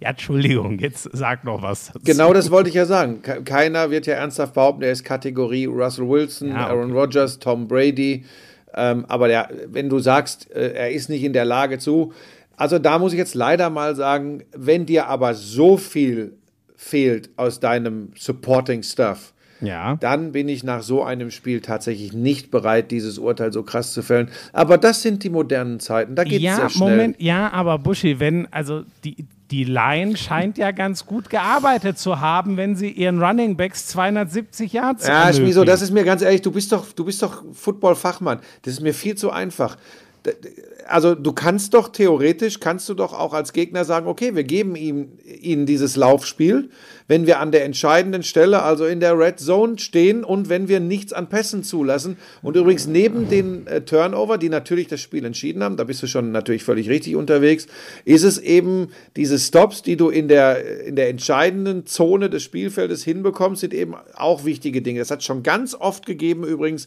Ja, Entschuldigung, jetzt sag noch was. Dazu. Genau das wollte ich ja sagen. Ke- Keiner wird ja ernsthaft behaupten, er ist Kategorie Russell Wilson, Ja, okay. Aaron Rodgers, Tom Brady. Ähm, aber der, wenn du sagst, äh, er ist nicht in der Lage zu. Also da muss ich jetzt leider mal sagen, wenn dir aber so viel fehlt aus deinem Supporting Stuff, Ja. dann bin ich nach so einem Spiel tatsächlich nicht bereit, dieses Urteil so krass zu fällen. Aber das sind die modernen Zeiten. Da geht es Ja, sehr schnell. Moment, ja, aber Buschi, wenn, also die, die Line scheint ja ganz gut gearbeitet zu haben, wenn sie ihren Running Backs 270 Yards Ja, Schmiso, das ist mir ganz ehrlich, du bist doch, du bist doch Football-Fachmann. Das ist mir viel zu einfach. Also du kannst doch theoretisch, kannst du doch auch als Gegner sagen, okay, wir geben ihm, ihnen dieses Laufspiel, wenn wir an der entscheidenden Stelle, also in der Red Zone stehen und wenn wir nichts an Pässen zulassen. Und übrigens neben den äh, Turnover, die natürlich das Spiel entschieden haben, da bist du schon natürlich völlig richtig unterwegs, ist es eben diese Stops, die du in der, in der entscheidenden Zone des Spielfeldes hinbekommst, sind eben auch wichtige Dinge. Das hat schon ganz oft gegeben übrigens,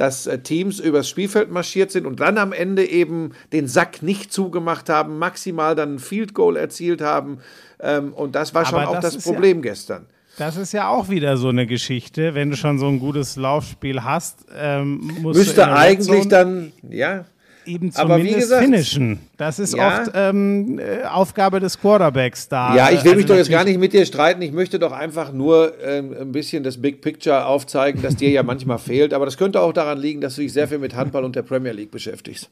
dass äh, Teams übers Spielfeld marschiert sind und dann am Ende eben den Sack nicht zugemacht haben, maximal dann ein Field Goal erzielt haben. Ähm, und das war schon Aber auch das das, ist ja- Problem gestern. Das ist ja auch wieder so eine Geschichte. Wenn du schon so ein gutes Laufspiel hast, ähm, musst Müsste eigentlich dann, ja, eben aber wie zumindest gesagt- finishen. Das ist Ja. oft ähm, äh, Aufgabe des Quarterbacks da. Ja, ich will Also mich doch jetzt gar nicht mit dir streiten. Ich möchte doch einfach nur ähm, ein bisschen das Big Picture aufzeigen, das dir ja manchmal fehlt. Aber das könnte auch daran liegen, dass du dich sehr viel mit Handball und der Premier League beschäftigst.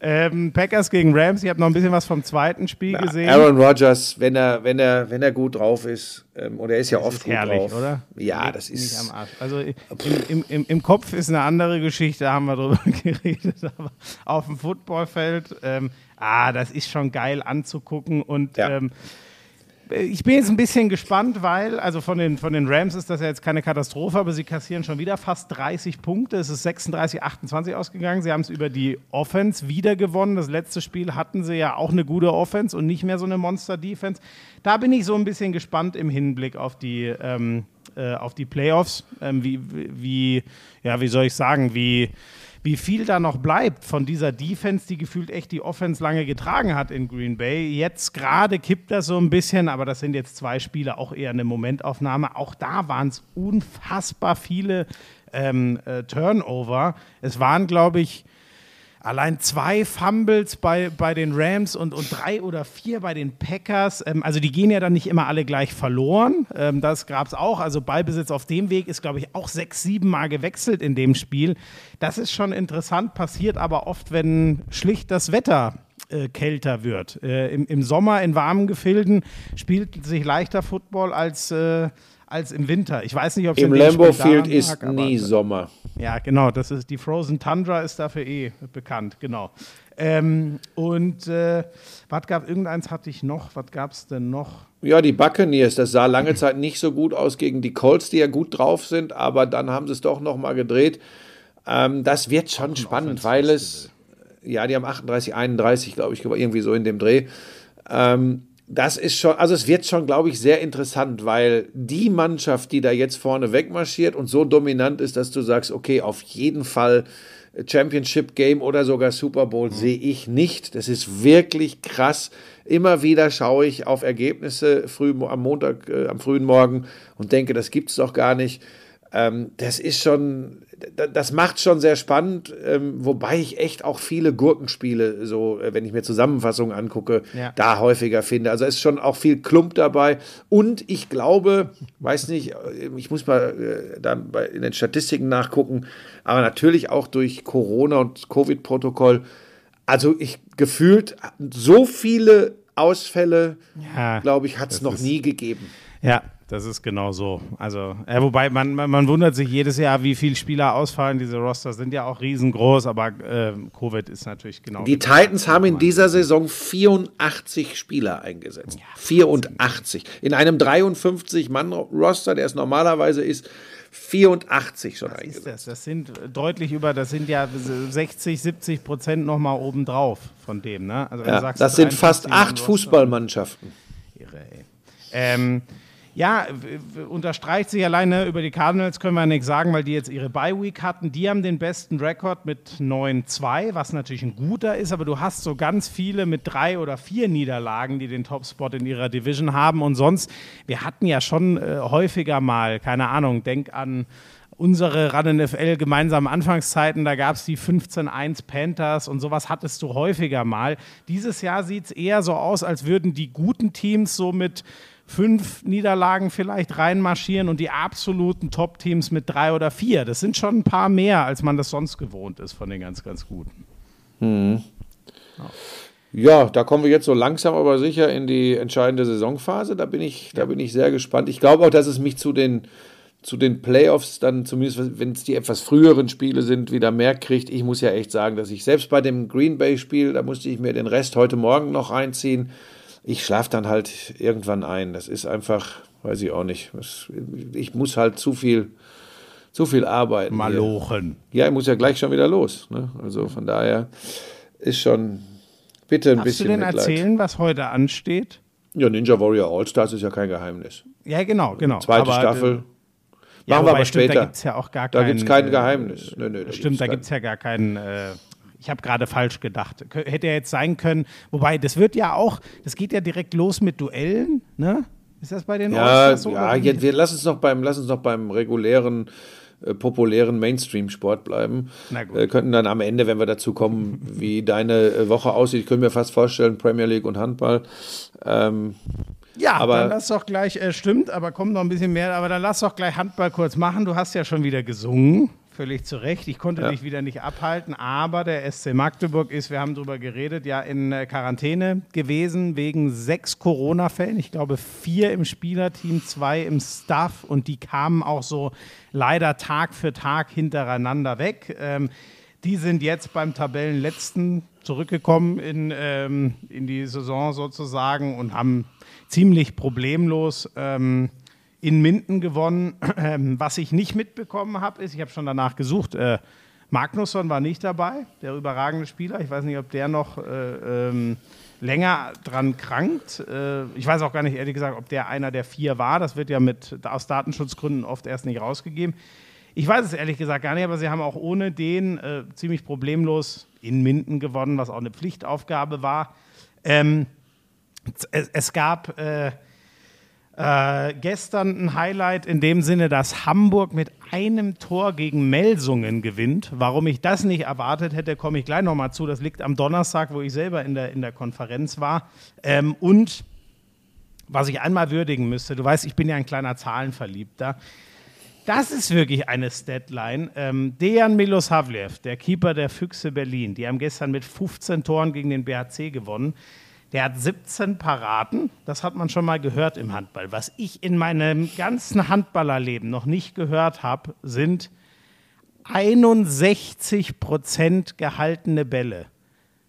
Ähm, Packers gegen Rams, ich habe noch ein bisschen was vom zweiten Spiel gesehen. Aaron Rodgers, wenn er, wenn er, wenn er gut drauf ist, und er ist ja Das oft ist gut herrlich, drauf. oder? Ja, das nicht ist. am Arsch. Also im, im, im, im Kopf ist eine andere Geschichte, haben wir drüber *laughs* geredet, aber auf dem Footballfeld, ähm, ah, das ist schon geil anzugucken und Ja. ähm, ich bin jetzt ein bisschen gespannt, weil, also von den, von den Rams ist das ja jetzt keine Katastrophe, aber sie kassieren schon wieder fast 30 Punkte. Es ist 36, 28 ausgegangen. Sie haben es über die Offense wieder gewonnen. Das letzte Spiel hatten sie ja auch eine gute Offense und nicht mehr so eine Monster-Defense. Da bin ich so ein bisschen gespannt im Hinblick auf die, ähm, äh, auf die Playoffs. Ähm, wie, wie, ja, wie soll ich sagen, wie, wie viel da noch bleibt von dieser Defense, die gefühlt echt die Offense lange getragen hat in Green Bay. Jetzt gerade kippt das so ein bisschen, aber das sind jetzt zwei Spiele, auch eher eine Momentaufnahme. Auch da waren es unfassbar viele ähm, äh, Turnover. Es waren, glaube ich, Allein zwei Fumbles bei, bei den Rams und, und drei oder vier bei den Packers. Ähm, also die gehen ja dann nicht immer alle gleich verloren. Ähm, das gab es auch. Also Ballbesitz auf dem Weg ist, glaube ich, auch sechs, sieben Mal gewechselt in dem Spiel. Das ist schon interessant, passiert aber oft, wenn schlicht das Wetter äh, kälter wird. Äh, im, Im Sommer in warmen Gefilden spielt sich leichter Football als, äh, als im Winter. Ich weiß nicht, ob es Im Lambeau daran Field ist aber- nie Sommer. ja, genau, das ist die Frozen Tundra ist dafür eh bekannt, genau. Ähm, und äh, was gab irgendeins hatte ich noch? Was gab es denn noch? Ja, die Buccaneers, das sah lange Zeit nicht so gut aus gegen die Colts, die ja gut drauf sind, aber dann haben sie es doch nochmal gedreht. Ähm, das wird schon spannend, weil es, ja, die haben 38, 31, glaube ich, irgendwie so in dem Dreh. Ähm, das ist schon, also es wird schon, glaube ich, sehr interessant, weil die Mannschaft, die da jetzt vorne wegmarschiert und so dominant ist, dass du sagst, okay, auf jeden Fall Championship Game oder sogar Super Bowl sehe ich nicht. Das ist wirklich krass. Immer wieder schaue ich auf Ergebnisse früh am Montag, äh, am frühen Morgen und denke, das gibt es doch gar nicht. Ähm, das ist schon, das macht schon sehr spannend, ähm, wobei ich echt auch viele Gurkenspiele, so äh, wenn ich mir Zusammenfassungen angucke, Ja. da häufiger finde. Also es ist schon auch viel Klump dabei. Und ich glaube, weiß nicht, äh, ich muss mal äh, da bei, in den Statistiken nachgucken, aber natürlich auch durch Corona und Covid-Protokoll. Also ich gefühlt so viele Ausfälle, Ja, glaube ich, hat es noch nie gegeben. Ja, das ist genau so. Also, äh, wobei man, man, man wundert sich jedes Jahr, wie viele Spieler ausfallen. Diese Roster sind ja auch riesengroß, aber äh, Covid ist natürlich genau. Die Titans haben in dieser Saison 84 Spieler eingesetzt. 84. In einem 53-Mann-Roster, der es normalerweise ist, 84 schon ist eingesetzt. das? Das sind deutlich über, das sind ja 60, 70 Prozent nochmal obendrauf von dem, ne? Also Ja, das sind fast 53 Mann acht Fußballmannschaften. Irre, ey. Ähm, Ja, unterstreicht sich alleine über die Cardinals können wir nichts sagen, weil die jetzt ihre Bye-Week hatten. Die haben den besten Rekord mit 9-2, was natürlich ein guter ist, aber du hast so ganz viele mit drei oder vier Niederlagen, die den Top-Spot in ihrer Division haben. Und sonst, wir hatten ja schon äh, häufiger mal, keine Ahnung, denk an unsere Run NFL gemeinsamen Anfangszeiten, da gab es die 15-1 Panthers und sowas hattest du häufiger mal. Dieses Jahr sieht es eher so aus, als würden die guten Teams so mit fünf Niederlagen vielleicht reinmarschieren und die absoluten Top-Teams mit drei oder vier. Das sind schon ein paar mehr, als man das sonst gewohnt ist von den ganz, ganz guten. Ja, da kommen wir jetzt so langsam aber sicher in die entscheidende Saisonphase. Da bin ich, da bin ich sehr gespannt. Ich glaube auch, dass es mich zu den, zu den Playoffs dann, zumindest wenn es die etwas früheren Spiele sind, wieder mehr kriegt. Ich muss ja echt sagen, dass ich selbst bei dem Green Bay-Spiel, da musste ich mir den Rest heute Morgen noch reinziehen. Ich schlafe dann halt irgendwann ein. Das ist einfach, weiß ich auch nicht. Ich muss halt zu viel, zu viel arbeiten. hier. Malochen. Ja, ich muss ja gleich schon wieder los. Ne? Also von daher ist schon bitte ein Darfst du bisschen denn Mitleid. erzählen, was heute ansteht? Ja, Ninja Warrior All Stars ist ja kein Geheimnis. Ja, genau, genau. Zweite Aber, Staffel. äh, Machen Ja, wir wobei, aber stimmt, später. Da gibt es ja auch gar Da kein, gibt's kein äh, Geheimnis. Nö, nö, da Stimmt, gibt's da gibt es ja gar keinen. Äh, ich habe gerade falsch gedacht. Hätte ja jetzt sein können. Wobei, das wird ja auch, das geht ja direkt los mit Duellen, ne? Ist das bei den Ja, All-Stars so? ja jetzt, wir lassen uns noch beim, lass uns noch beim regulären, äh, populären Mainstream-Sport bleiben. Na gut. Äh, könnten dann am Ende, wenn wir dazu kommen, *laughs* wie deine äh, Woche aussieht, ich könnte mir fast vorstellen, Premier League und Handball. Ähm, Ja, aber- dann lass doch gleich, äh, stimmt, aber kommt noch ein bisschen mehr, aber dann lass doch gleich Handball kurz machen. Du hast ja schon wieder gesungen, völlig zu Recht. Ich konnte Ja. dich wieder nicht abhalten, aber der SC Magdeburg ist, wir haben drüber geredet, ja in äh, Quarantäne gewesen wegen sechs Corona-Fällen. Ich glaube vier im Spielerteam, zwei im Staff und die kamen auch so leider Tag für Tag hintereinander weg. Ähm, die sind jetzt beim Tabellenletzten zurückgekommen in, ähm, in die Saison sozusagen und haben ziemlich problemlos ähm, in Minden gewonnen. Ähm, was ich nicht mitbekommen habe, ist, ich habe schon danach gesucht, äh, Magnusson war nicht dabei, der überragende Spieler. Ich weiß nicht, ob der noch äh, ähm, länger dran krankt. Äh, ich weiß auch gar nicht, ehrlich gesagt, ob der einer der vier war. Das wird ja mit, aus Datenschutzgründen oft erst nicht rausgegeben. Ich weiß es ehrlich gesagt gar nicht, aber sie haben auch ohne den äh, ziemlich problemlos in Minden gewonnen, was auch eine Pflichtaufgabe war. Ähm, es, es gab äh, gestern ein Highlight in dem Sinne, dass Hamburg mit einem Tor gegen Melsungen gewinnt. Warum ich das nicht erwartet hätte, komme ich gleich nochmal zu. Das liegt am Donnerstag, wo ich selber in der, in der Konferenz war. Ähm, und was ich einmal würdigen müsste, du weißt, ich bin ja ein kleiner Zahlenverliebter. Das ist wirklich eine Statline. Ähm, Dejan Milosavljev, der Keeper der Füchse Berlin, die haben gestern mit 15 Toren gegen den BHC gewonnen. Der hat 17 Paraden. Das hat man schon mal gehört im Handball. Was ich in meinem ganzen Handballerleben noch nicht gehört habe, sind 61 Prozent gehaltene Bälle.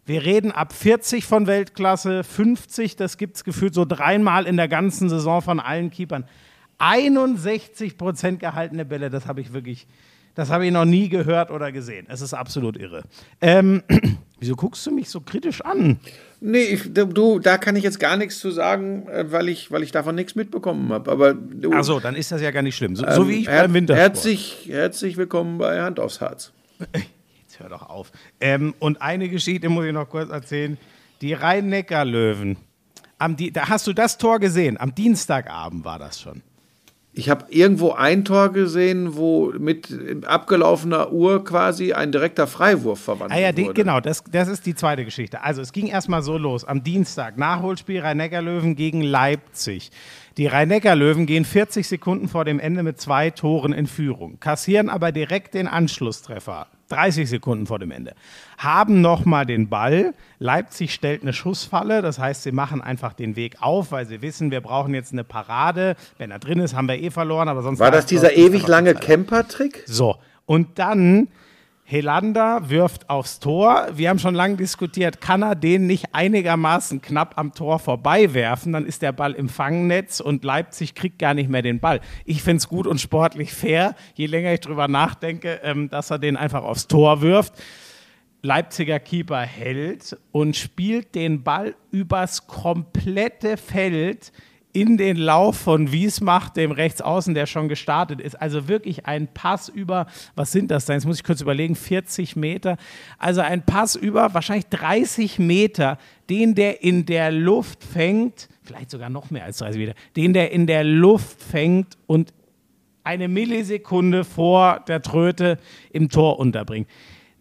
Wir reden ab 40 von Weltklasse, 50, das gibt es gefühlt so dreimal in der ganzen Saison von allen Keepern. 61 Prozent gehaltene Bälle, das habe ich wirklich, das habe ich noch nie gehört oder gesehen. Es ist absolut irre. Ähm, *clears throat* wieso guckst du mich so kritisch an? Nee, ich, du, da kann ich jetzt gar nichts zu sagen, äh, weil ich, weil ich davon nichts mitbekommen habe. Aber du, Achso, dann ist das ja gar nicht schlimm. So, so wie ich her beim Wintersport. Herzlich, herzlich willkommen bei Hand aufs Harz. *laughs* Jetzt hör doch auf. Ähm, und eine Geschichte muss ich noch kurz erzählen. Die Rhein-Neckar-Löwen. Da hast du das Tor gesehen. Am Dienstagabend war das schon. Ich habe irgendwo ein Tor gesehen, wo mit abgelaufener Uhr quasi ein direkter Freiwurf verwandelt Ah ja, die, wurde. genau, das, das ist die zweite Geschichte. Also es ging erstmal so los. Am Dienstag, Nachholspiel Rhein-Neckar-Löwen gegen Leipzig. Die Rhein-Neckar-Löwen gehen 40 Sekunden vor dem Ende mit zwei Toren in Führung, kassieren aber direkt den Anschlusstreffer. 30 Sekunden vor dem Ende. Haben nochmal den Ball. Leipzig stellt eine Schussfalle. Das heißt, sie machen einfach den Weg auf, weil sie wissen, wir brauchen jetzt eine Parade. Wenn er drin ist, haben wir eh verloren. Aber sonst War das dieser ewig lange. Camper-Trick? So, und dann Helander wirft aufs Tor. Wir haben schon lange diskutiert, kann er den nicht einigermaßen knapp am Tor vorbei werfen? Dann ist der Ball im Fangnetz und Leipzig kriegt gar nicht mehr den Ball. Ich finde es gut und sportlich fair, je länger ich drüber nachdenke, ähm, dass er den einfach aufs Tor wirft. Leipziger Keeper hält und spielt den Ball übers komplette Feld in den Lauf von Wiesmacht, dem Rechtsaußen, der schon gestartet ist. Also wirklich ein Pass über, was sind das denn? Jetzt muss ich kurz überlegen, 40 Meter. Also ein Pass über wahrscheinlich 30 Meter, den der in der Luft fängt, vielleicht sogar noch mehr als 30 Meter, den der in der Luft fängt und eine Millisekunde vor der Tröte im Tor unterbringt.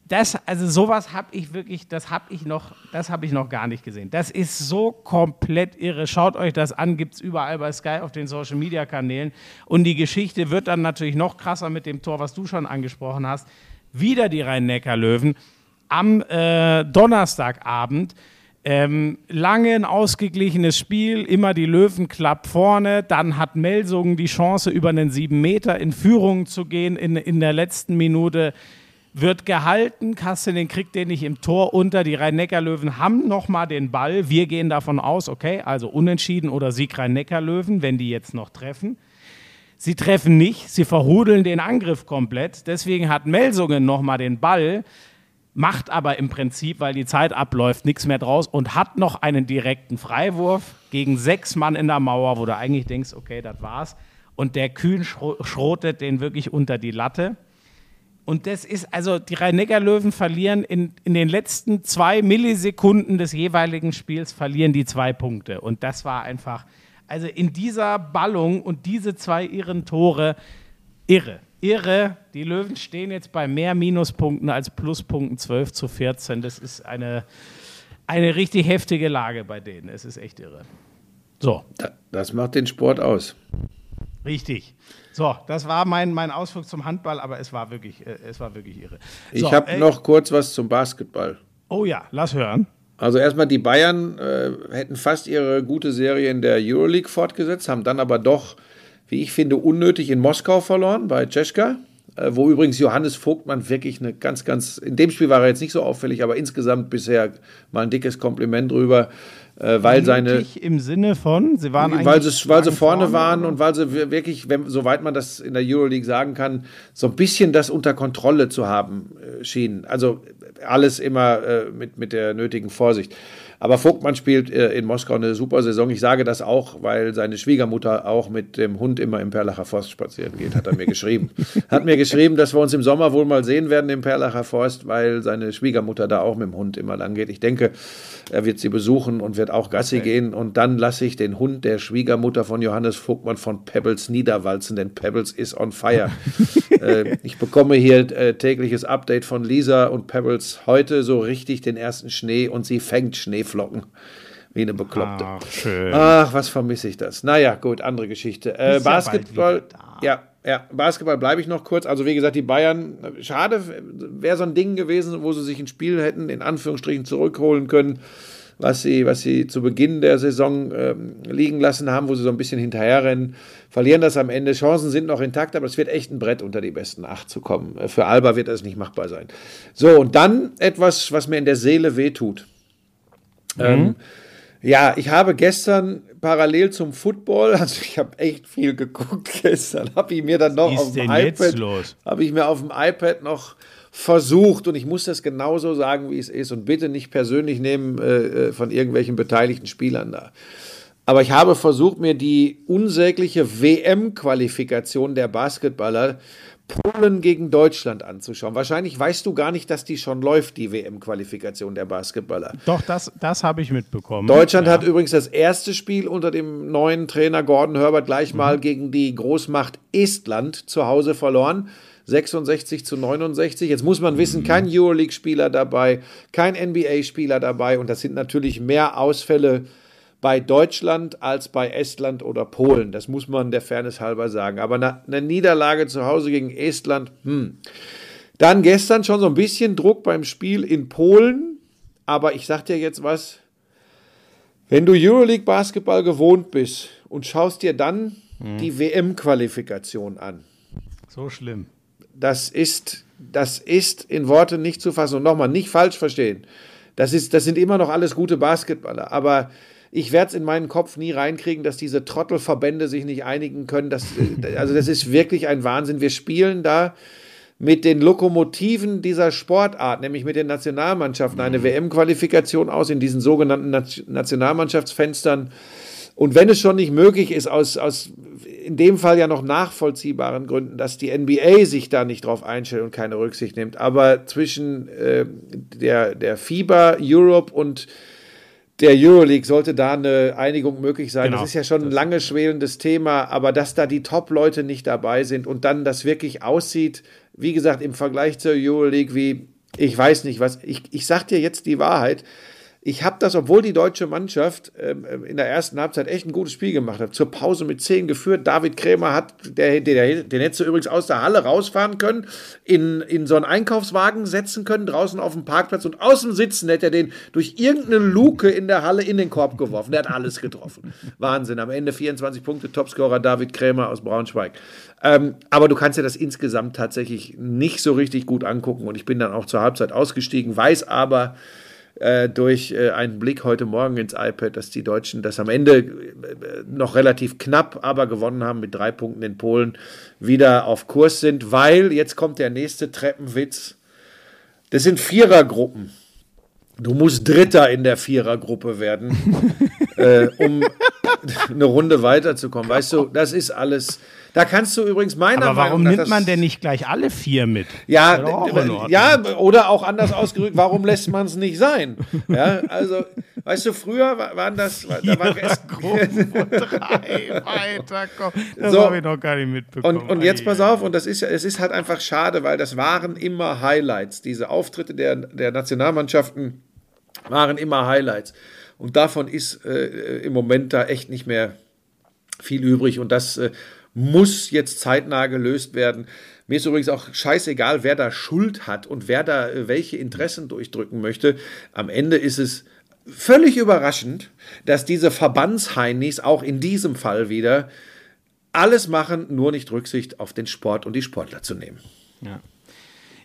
Das, also sowas habe ich wirklich, das habe ich noch, das habe ich noch gar nicht gesehen. Das ist so komplett irre. Schaut euch das an, gibt es überall bei Sky auf den Social Media Kanälen. Und die Geschichte wird dann natürlich noch krasser mit dem Tor, was du schon angesprochen hast. Wieder die Rhein-Neckar-Löwen am äh, Donnerstagabend. Ähm, lange ein ausgeglichenes Spiel, immer die Löwen klapp vorne. Dann hat Melsungen die Chance, über einen sieben Meter in Führung zu gehen in, in der letzten Minute wird gehalten. Kastenin kriegt den nicht im Tor unter. Die Rhein-Neckar-Löwen haben nochmal den Ball. Wir gehen davon aus, okay, also unentschieden oder Sieg Rhein-Neckar-Löwen, wenn die jetzt noch treffen. Sie treffen nicht, sie verhudeln den Angriff komplett. Deswegen hat Melsungen nochmal den Ball, macht aber im Prinzip, weil die Zeit abläuft, nichts mehr draus und hat noch einen direkten Freiwurf gegen sechs Mann in der Mauer, wo du eigentlich denkst, okay, das war's. Und der Kühn schrotet den wirklich unter die Latte. Und das ist, also die Rhein-Neckar-Löwen verlieren in, in den letzten zwei Millisekunden des jeweiligen Spiels, verlieren die zwei Punkte. Und das war einfach, also in dieser Ballung und diese zwei irren Tore, irre. Irre. Die Löwen stehen jetzt bei mehr Minuspunkten als Pluspunkten 12 zu 14. Das ist eine, eine richtig heftige Lage bei denen. Es ist echt irre. So. Das macht den Sport aus. Richtig. So, das war mein, mein Ausflug zum Handball, aber es war wirklich, äh, es war wirklich irre. Ich So, habe äh, noch kurz was zum Basketball. Oh ja, lass hören. Also erstmal die Bayern äh, hätten fast ihre gute Serie in der Euroleague fortgesetzt, haben dann aber doch, wie ich finde, unnötig in Moskau verloren bei Czeska, äh, wo übrigens Johannes Vogtmann wirklich eine ganz, ganz, in dem Spiel war er jetzt nicht so auffällig, aber insgesamt bisher mal ein dickes Kompliment drüber, äh, weil seine, Mutig Im Sinne von, sie waren weil eigentlich sie, weil sie lang vorne waren oder? und weil sie wir- wirklich, wenn, soweit man das in der Euroleague sagen kann, so ein bisschen das unter Kontrolle zu haben äh, schienen. Also äh, alles immer äh, mit, mit der nötigen Vorsicht. Aber Vogtmann spielt äh, in Moskau eine super Saison. Ich sage das auch, weil seine Schwiegermutter auch mit dem Hund immer im Perlacher Forst spazieren geht, hat er mir geschrieben. *laughs* hat mir geschrieben, dass wir uns im Sommer wohl mal sehen werden im Perlacher Forst, weil seine Schwiegermutter da auch mit dem Hund immer lang geht. Ich denke, er wird sie besuchen und wird auch Gassi gehen. Und dann lasse ich den Hund der Schwiegermutter von Johannes Vogtmann von Pebbles niederwalzen, denn Pebbles is on fire. *laughs* äh, ich bekomme hier äh, tägliches Update von Lisa und Pebbles heute so richtig den ersten Schnee und sie fängt Schneeflocken. Wie eine Bekloppte. Ach, schön. Ach, was vermisse ich das? Naja, gut, andere Geschichte. Äh, Basketball, ja, ja, Basketball bleibe ich noch kurz. Also wie gesagt, die Bayern, schade, wäre so ein Ding gewesen, wo sie sich ein Spiel hätten in Anführungsstrichen zurückholen können, was sie, was sie zu Beginn der Saison ähm, liegen lassen haben, wo sie so ein bisschen hinterherrennen, verlieren das am Ende. Chancen sind noch intakt, aber es wird echt ein Brett unter die besten acht zu kommen. Äh, Für Alba wird das nicht machbar sein. So, und dann etwas, was mir in der Seele wehtut. Ähm, ja, ich habe gestern parallel zum Football, *laughs* also ich habe echt viel geguckt gestern, habe ich mir dann noch auf dem iPad, habe ich mir auf dem iPad noch versucht und ich muss das genauso sagen, wie es ist und bitte nicht persönlich nehmen äh, äh, von irgendwelchen beteiligten Spielern da. Aber ich habe versucht, mir die unsägliche WM-Qualifikation der Basketballer Polen gegen Deutschland anzuschauen. Wahrscheinlich weißt du gar nicht, dass die schon läuft, die WM-Qualifikation der Basketballer. Doch, das, das habe ich mitbekommen. Deutschland ja. hat übrigens das erste Spiel unter dem neuen Trainer Gordon Herbert gleich Mhm. mal gegen die Großmacht Estland zu Hause verloren. 66 zu 69. Jetzt muss man wissen, Mhm. kein Euroleague-Spieler dabei, kein NBA-Spieler dabei und das sind natürlich mehr Ausfälle bei Deutschland als bei Estland oder Polen. Das muss man der Fairness halber sagen. Aber eine Niederlage zu Hause gegen Estland, hm. Dann gestern schon so ein bisschen Druck beim Spiel in Polen. Aber ich sag dir jetzt was. Wenn du Euroleague Basketball gewohnt bist und schaust dir dann die WM-Qualifikation an, So schlimm. das ist, das ist in Worte nicht zu fassen. Und nochmal, nicht falsch verstehen. Das, ist, das sind immer noch alles gute Basketballer. Aber ich werde es in meinen Kopf nie reinkriegen, dass diese Trottelverbände sich nicht einigen können. Das, äh, also das ist wirklich ein Wahnsinn. Wir spielen da mit den Lokomotiven dieser Sportart, nämlich mit den Nationalmannschaften, eine WM-Qualifikation aus in diesen sogenannten Nat- Nationalmannschaftsfenstern. Und wenn es schon nicht möglich ist, aus, aus in dem Fall ja noch nachvollziehbaren Gründen, dass die NBA sich da nicht drauf einstellt und keine Rücksicht nimmt, aber zwischen äh, der, der FIBA, Europe und der Euroleague sollte da eine Einigung möglich sein. Genau. Das ist ja schon ein lange schwelendes Thema, aber dass da die Top-Leute nicht dabei sind und dann das wirklich aussieht, wie gesagt, im Vergleich zur Euroleague, wie ich weiß nicht was, ich, ich sag dir jetzt die Wahrheit. Ich habe das, obwohl die deutsche Mannschaft ähm, in der ersten Halbzeit echt ein gutes Spiel gemacht hat, zur Pause mit 10 geführt. David Krämer hat, der, der, den hättest du übrigens aus der Halle rausfahren können, in, in so einen Einkaufswagen setzen können, draußen auf dem Parkplatz und aus dem Sitzen hätte er den durch irgendeine Luke in der Halle in den Korb geworfen. Der hat alles getroffen. *laughs* Wahnsinn. Am Ende 24 Punkte, Topscorer David Krämer aus Braunschweig. Ähm, aber du kannst dir das insgesamt tatsächlich nicht so richtig gut angucken und ich bin dann auch zur Halbzeit ausgestiegen, weiß aber, äh, durch äh, einen Blick heute Morgen ins iPad, dass die Deutschen das am Ende äh, noch relativ knapp, aber gewonnen haben mit drei Punkten in Polen, wieder auf Kurs sind, weil jetzt kommt der nächste Treppenwitz. Das sind Vierergruppen. Du musst Dritter in der Vierergruppe werden, *laughs* äh, um eine Runde weiterzukommen. Weißt du, das ist alles. Da kannst du übrigens meiner Aber warum Meinung nach. nimmt man denn nicht gleich alle vier mit? ja, auch ja, oder auch anders ausgedrückt, warum lässt man es nicht sein? Ja, also, weißt du, früher wa- waren das, war- da war Rest, Gruppen von drei weiterkommen. Das So. habe ich noch gar nicht mitbekommen. und, und jetzt pass auf, und das ist ja, es ist halt einfach schade, weil das waren immer Highlights. Diese Auftritte der, der Nationalmannschaften waren immer Highlights. Und davon ist äh, im Moment da echt nicht mehr viel übrig und das äh, muss jetzt zeitnah gelöst werden. Mir ist übrigens auch scheißegal, wer da Schuld hat und wer da äh, welche Interessen durchdrücken möchte. Am Ende ist es völlig überraschend, dass diese Verbandsheinis auch in diesem Fall wieder alles machen, nur nicht Rücksicht auf den Sport und die Sportler zu nehmen. Ja.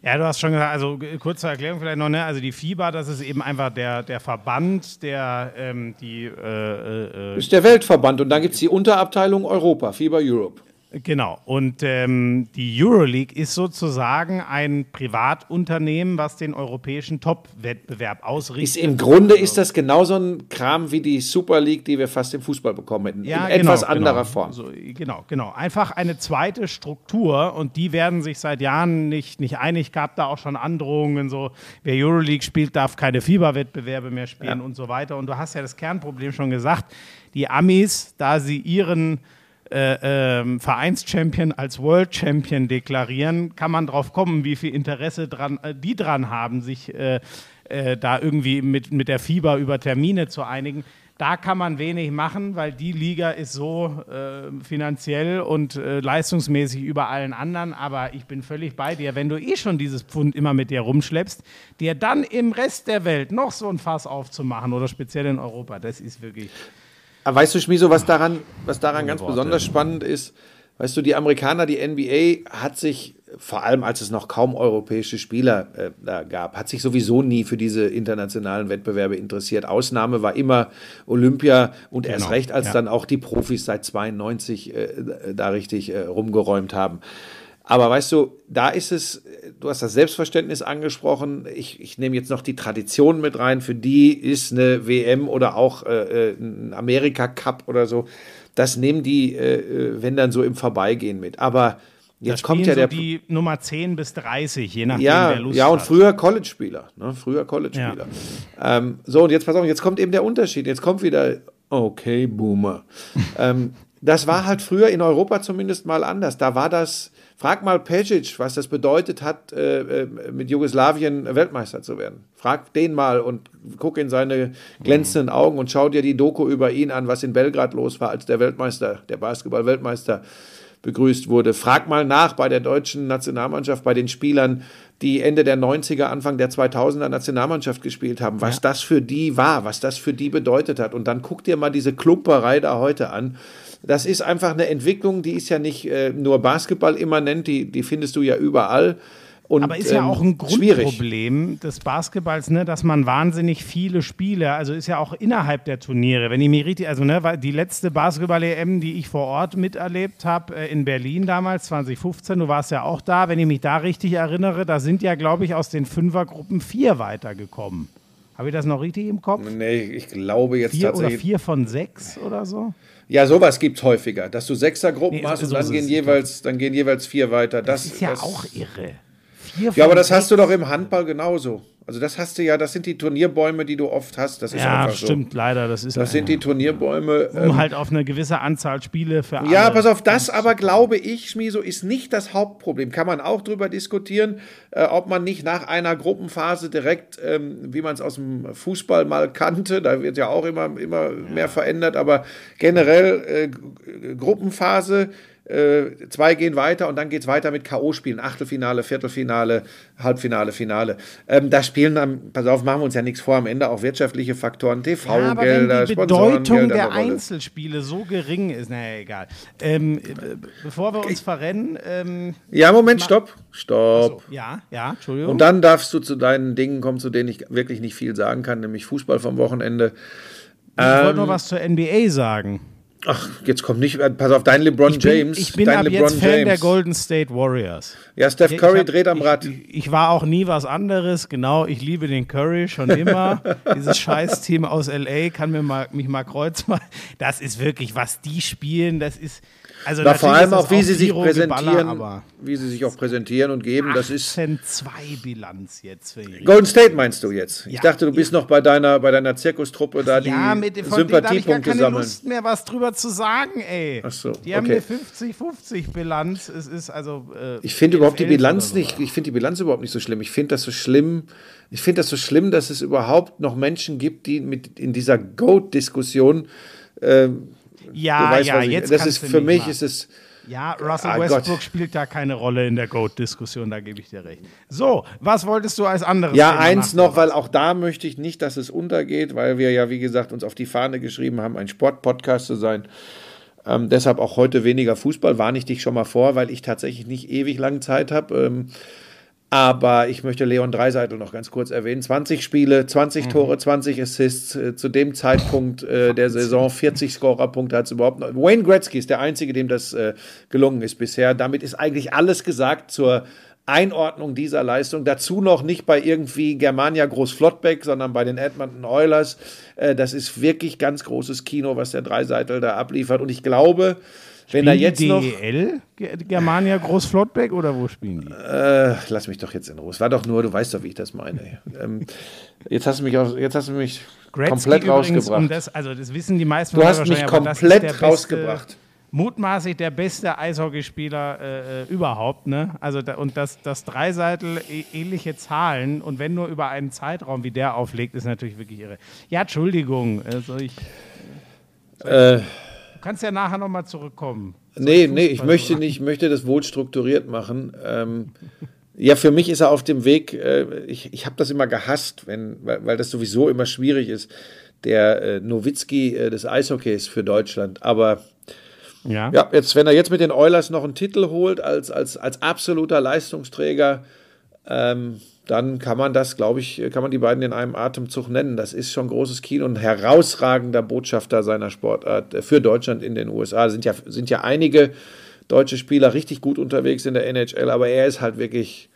Ja, du hast schon gesagt, also g- kurze Erklärung vielleicht noch, ne? Also die FIBA, das ist eben einfach der, der Verband, der ähm, die äh, äh, äh, ist der Weltverband und dann gibt es die Unterabteilung Europa, FIBA Europe. Genau. Und ähm, die Euroleague ist sozusagen ein Privatunternehmen, was den europäischen Top-Wettbewerb Ist ausrichtet. Im Grunde ist das genauso ein Kram wie die Super League, die wir fast im Fußball bekommen hätten. in etwas anderer genau. Form. So, genau, genau. Einfach eine zweite Struktur und die werden sich seit Jahren nicht, nicht einig. Gab da auch schon Androhungen, so wer Euroleague spielt, darf keine FIBA-Wettbewerbe mehr spielen Ja. und so weiter. Und du hast ja das Kernproblem schon gesagt. Die Amis, da sie ihren äh, ähm, Vereinschampion als World Champion deklarieren, kann man drauf kommen, wie viel Interesse dran, äh, die dran haben, sich äh, äh, da irgendwie mit, mit der FIBA über Termine zu einigen. Da kann man wenig machen, weil die Liga ist so äh, finanziell und leistungsmäßig über allen anderen. Aber ich bin völlig bei dir. Wenn du eh schon dieses Pfund immer mit dir rumschleppst, dir dann im Rest der Welt noch so ein Fass aufzumachen oder speziell in Europa, das ist wirklich. Aber weißt du, Schmiso, was daran, was daran ganz Worte. besonders spannend ist? Weißt du, die Amerikaner, die NBA hat sich, vor allem als es noch kaum europäische Spieler äh, da gab, hat sich sowieso nie für diese internationalen Wettbewerbe interessiert. Ausnahme war immer Olympia und erst Genau, recht, als ja. dann auch die Profis seit 92 äh, da richtig äh, rumgeräumt haben. Aber weißt du, da ist es, du hast das Selbstverständnis angesprochen. Ich, ich nehme jetzt noch die Tradition mit rein. Für die ist eine WM oder auch äh, äh, ein Amerika-Cup oder so, das nehmen die, äh, äh, wenn dann so im Vorbeigehen mit. Aber jetzt kommt ja so der. die Nummer 10 bis 30, je nachdem, ja, wer Lust ja, und früher College-Spieler. Ne? Früher College-Spieler. Ähm, so, und jetzt pass auf, jetzt kommt eben der Unterschied. Jetzt kommt wieder, okay, Boomer. *laughs* ähm, das war halt früher in Europa zumindest mal anders. Da war das, frag mal Pejic, was das bedeutet hat, äh, äh, mit Jugoslawien Weltmeister zu werden. Frag den mal und guck in seine glänzenden Augen und schau dir die Doku über ihn an, was in Belgrad los war, als der Weltmeister, der Basketball-Weltmeister begrüßt wurde. Frag mal nach bei der deutschen Nationalmannschaft, bei den Spielern, die Ende der 90er, Anfang der 2000er Nationalmannschaft gespielt haben, was das für die war, was das für die bedeutet hat. Und dann guck dir mal diese Klumperei da heute an. Das ist einfach eine Entwicklung, die ist ja nicht äh, nur Basketball immanent, die, die findest du ja überall. Und, Aber ist ja ähm, auch ein schwierig. Grundproblem des Basketballs, ne, dass man wahnsinnig viele Spiele, also ist ja auch innerhalb der Turniere, wenn ich mich richtig, also ne, weil die letzte Basketball-EM, die ich vor Ort miterlebt habe, äh, in Berlin damals, 2015, du warst ja auch da, wenn ich mich da richtig erinnere, da sind ja, glaube ich, aus den Fünfergruppen vier weitergekommen. Habe ich das noch richtig im Kopf? Nee, ich glaube jetzt Vier oder tatsächlich. vier von sechs oder so? Ja, sowas gibt es häufiger, dass du Sechsergruppen Nee, hast und so dann gehen, jeweils, dann gehen jeweils vier weiter. Das, Das ist ja das, auch irre. Vier Ja, aber das hast du sechs. doch im Handball genauso. Also das hast du ja, das sind die Turnierbäume, die du oft hast. Das ist Ja, einfach stimmt, leider. Das ist so. Das sind die Turnierbäume. um ähm, halt auf eine gewisse Anzahl Spiele für alle. Ja, pass auf, das aber glaube ich, Schmiso, ist nicht das Hauptproblem. Kann man auch drüber diskutieren, äh, ob man nicht nach einer Gruppenphase direkt, ähm, wie man es aus dem Fußball mal kannte, da wird ja auch immer, immer mehr verändert, aber generell äh, Gruppenphase, zwei gehen weiter und dann geht es weiter mit K.O.-Spielen, Achtelfinale, Viertelfinale, Halbfinale, Finale. Ähm, da spielen dann, pass auf, machen wir uns ja nichts vor, am Ende auch wirtschaftliche Faktoren, Ja, TV-Gelder, die Bedeutung der. Einzelspiele so gering ist, naja, egal. Ähm, äh, bevor wir uns verrennen, ähm, Ja, Moment, stopp, stopp. ja, ja, Entschuldigung. Und dann darfst du zu deinen Dingen kommen, zu denen ich wirklich nicht viel sagen kann, nämlich Fußball vom Wochenende. ich wollte ähm, noch was zur NBA sagen. Ach, jetzt kommt nicht, pass auf, dein LeBron Ich bin, James. ich bin dein ab LeBron jetzt Fan James. der Golden State Warriors. Ja, Steph Curry hab- dreht am Rad. Ich, ich war auch nie was anderes. Genau, ich liebe den Curry schon immer. *laughs* Dieses Scheißteam aus LA kann mir mal, mich mal kreuzen. *laughs* Das ist wirklich, was die spielen, das ist. Also Na, vor allem auch, wie sie sich Geballer, präsentieren, aber wie sie sich auch präsentieren und geben. Das ist 18-2 Bilanz jetzt für Golden State meinst du jetzt? Ich Ja. dachte, du bist noch bei deiner, bei deiner Zirkustruppe da, die Ja, mit von denen habe ich Sympathiepunkte keine sammeln. Lust mehr, was drüber zu sagen, ey. Ach so, Die haben okay. eine 50-50 Bilanz. Es ist also. Äh, Ich finde überhaupt die 11 Bilanz nicht, ich finde die Bilanz überhaupt nicht so schlimm. Ich finde das so schlimm, ich finde das so schlimm, dass es überhaupt noch Menschen gibt, die mit in dieser Goat-Diskussion, ähm, Ja, weißt, ja, ich, jetzt das ist für mich mal. ist es Ja, Russell Ah, Westbrook Gott. spielt da keine Rolle in der GOAT-Diskussion, da gebe ich dir recht. So, was wolltest du als anderes? Ja, Thema eins noch, weil auch da möchte ich nicht, dass es untergeht, weil wir ja, wie gesagt, uns auf die Fahne geschrieben haben, ein Sportpodcast zu sein. Ähm, deshalb auch heute weniger Fußball, warne ich dich schon mal vor, weil ich tatsächlich nicht ewig lang Zeit habe. Ähm, aber ich möchte Leon Dreiseitel noch ganz kurz erwähnen. 20 Spiele, 20 Mhm. Tore, 20 Assists. Äh, zu dem Zeitpunkt äh, der Saison 40 Scorerpunkte hat es überhaupt noch. Wayne Gretzky ist der Einzige, dem das äh, gelungen ist bisher. Damit ist eigentlich alles gesagt zur Einordnung dieser Leistung. Dazu noch nicht bei irgendwie Germania Groß-Flottbeck, sondern bei den Edmonton Oilers. Äh, das ist wirklich ganz großes Kino, was der Dreiseitel da abliefert. Und ich glaube, wenn Spielen jetzt die noch. DEL, Ge- Germania Groß-Flottbeck oder wo spielen die? Äh, lass mich doch jetzt in Ruhe. Es war doch nur, du weißt doch, wie ich das meine. ähm, jetzt hast du mich, aus, jetzt hast du mich Gretzky komplett übrigens, rausgebracht. um das, also das wissen die meisten Du hast mich komplett der beste- rausgebracht. Mutmaßlich der beste Eishockeyspieler äh, äh, überhaupt, ne? Also da, und das, das Dreiseitel ä- ähnliche Zahlen und wenn nur über einen Zeitraum wie der auflegt, ist natürlich wirklich irre. Ja, Entschuldigung, also ich. Äh, Du kannst ja nachher nochmal zurückkommen. nee, nee, ich möchte nicht, ich möchte das wohl strukturiert machen. Ähm, ja, für mich ist er auf dem Weg, äh, ich, ich habe das immer gehasst, wenn, weil, weil das sowieso immer schwierig ist, der äh, Nowitzki äh, des Eishockeys für Deutschland. Aber Ja. Ja, jetzt, wenn er jetzt mit den Oilers noch einen Titel holt als, als, als absoluter Leistungsträger, ähm, dann kann man das, glaube ich, kann man die beiden in einem Atemzug nennen. Das ist schon großes Kino und herausragender Botschafter seiner Sportart äh, für Deutschland in den USA. Sind ja, sind ja einige deutsche Spieler richtig gut unterwegs in der NHL, aber er ist halt wirklich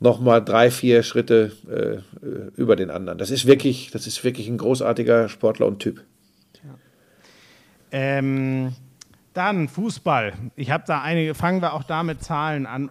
noch mal drei, vier Schritte äh, äh, über den anderen. Das ist wirklich, das ist wirklich ein großartiger Sportler und Typ. Ähm, dann Fußball. Ich habe da einige, fangen wir auch da mit Zahlen an.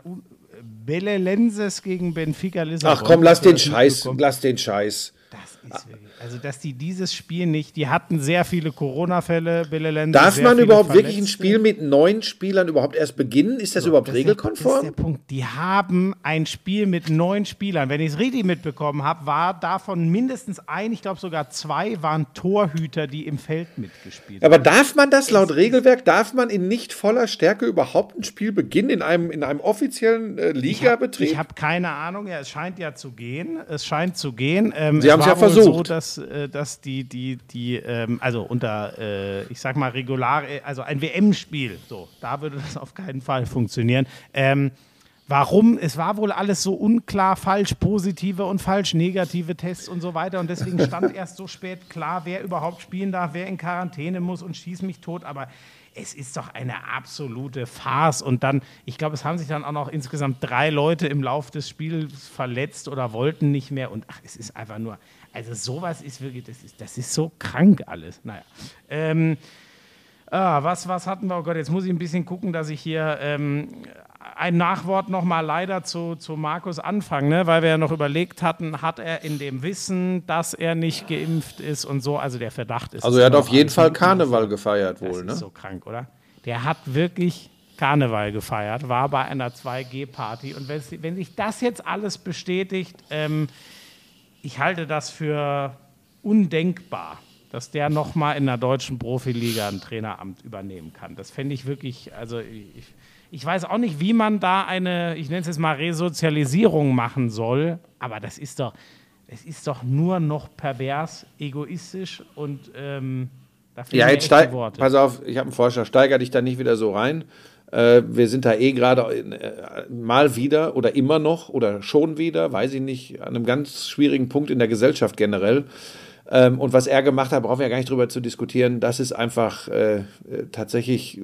Belelenses gegen Benfica Lissabon. Ach komm, lass den das Scheiß, lass den Scheiß. Das ist wirklich, also dass die dieses Spiel nicht, die hatten sehr viele Corona-Fälle, Belelenses. Darf man überhaupt wirklich ein Verletzte. Spiel mit neun Spielern überhaupt erst beginnen? Ist das überhaupt Das ist der- Das ist regelkonform? der Punkt. Die haben ein Spiel mit neun Spielern. Wenn ich es richtig mitbekommen habe, war davon mindestens ein, ich glaube sogar zwei, waren Torhüter, die im Feld mitgespielt haben. Aber darf man das laut Regelwerk, darf man in nicht voller Stärke überhaupt ein Spiel beginnen in einem, in einem offiziellen äh, Ligabetrieb? Ich habe keine Ahnung. Ja, es scheint ja zu gehen. Es scheint zu gehen. Ähm, Sie es ja versucht. So, dass, äh, dass die, die, die, ähm, also unter, äh, ich sag mal regular, äh, also ein WM-Spiel. So, da würde das auf keinen Fall funktionieren. Ähm, Warum? Es war wohl alles so unklar, falsch positive und falsch negative Tests und so weiter. Und deswegen stand *laughs* erst so spät klar, wer überhaupt spielen darf, wer in Quarantäne muss und schieß mich tot. Aber es ist doch eine absolute Farce. Und dann, ich glaube, es haben sich dann auch noch insgesamt drei Leute im Lauf des Spiels verletzt oder wollten nicht mehr. Und ach, es ist einfach nur Also sowas ist wirklich, das ist, das ist so krank alles. Naja. Ähm, ah, was, was hatten wir? Oh Gott, jetzt muss ich ein bisschen gucken, dass ich hier ähm, ein Nachwort nochmal leider zu, zu Markus Anfang, ne? weil wir ja noch überlegt hatten, hat er in dem Wissen, dass er nicht geimpft ist und so, also der Verdacht ist. Also er hat auf jeden Fall Karneval gefeiert das wohl, ist ne? so krank, oder? Der hat wirklich Karneval gefeiert, war bei einer 2G-Party. Und wenn, wenn sich das jetzt alles bestätigt, ähm, ich halte das für undenkbar, dass der nochmal in der deutschen Profiliga ein Traineramt übernehmen kann. Das fände ich wirklich, also ich, ich weiß auch nicht, wie man da eine, ich nenne es jetzt mal Resozialisierung machen soll, aber das ist doch, es ist doch nur noch pervers, egoistisch und ähm, Ja, jetzt steig, Worte. pass auf, ich habe einen Vorschlag, steiger dich da nicht wieder so rein. Äh, wir sind da eh gerade äh, mal wieder oder immer noch oder schon wieder, weiß ich nicht, an einem ganz schwierigen Punkt in der Gesellschaft generell. Ähm, und was er gemacht hat, brauchen wir ja gar nicht drüber zu diskutieren. Das ist einfach äh, äh, tatsächlich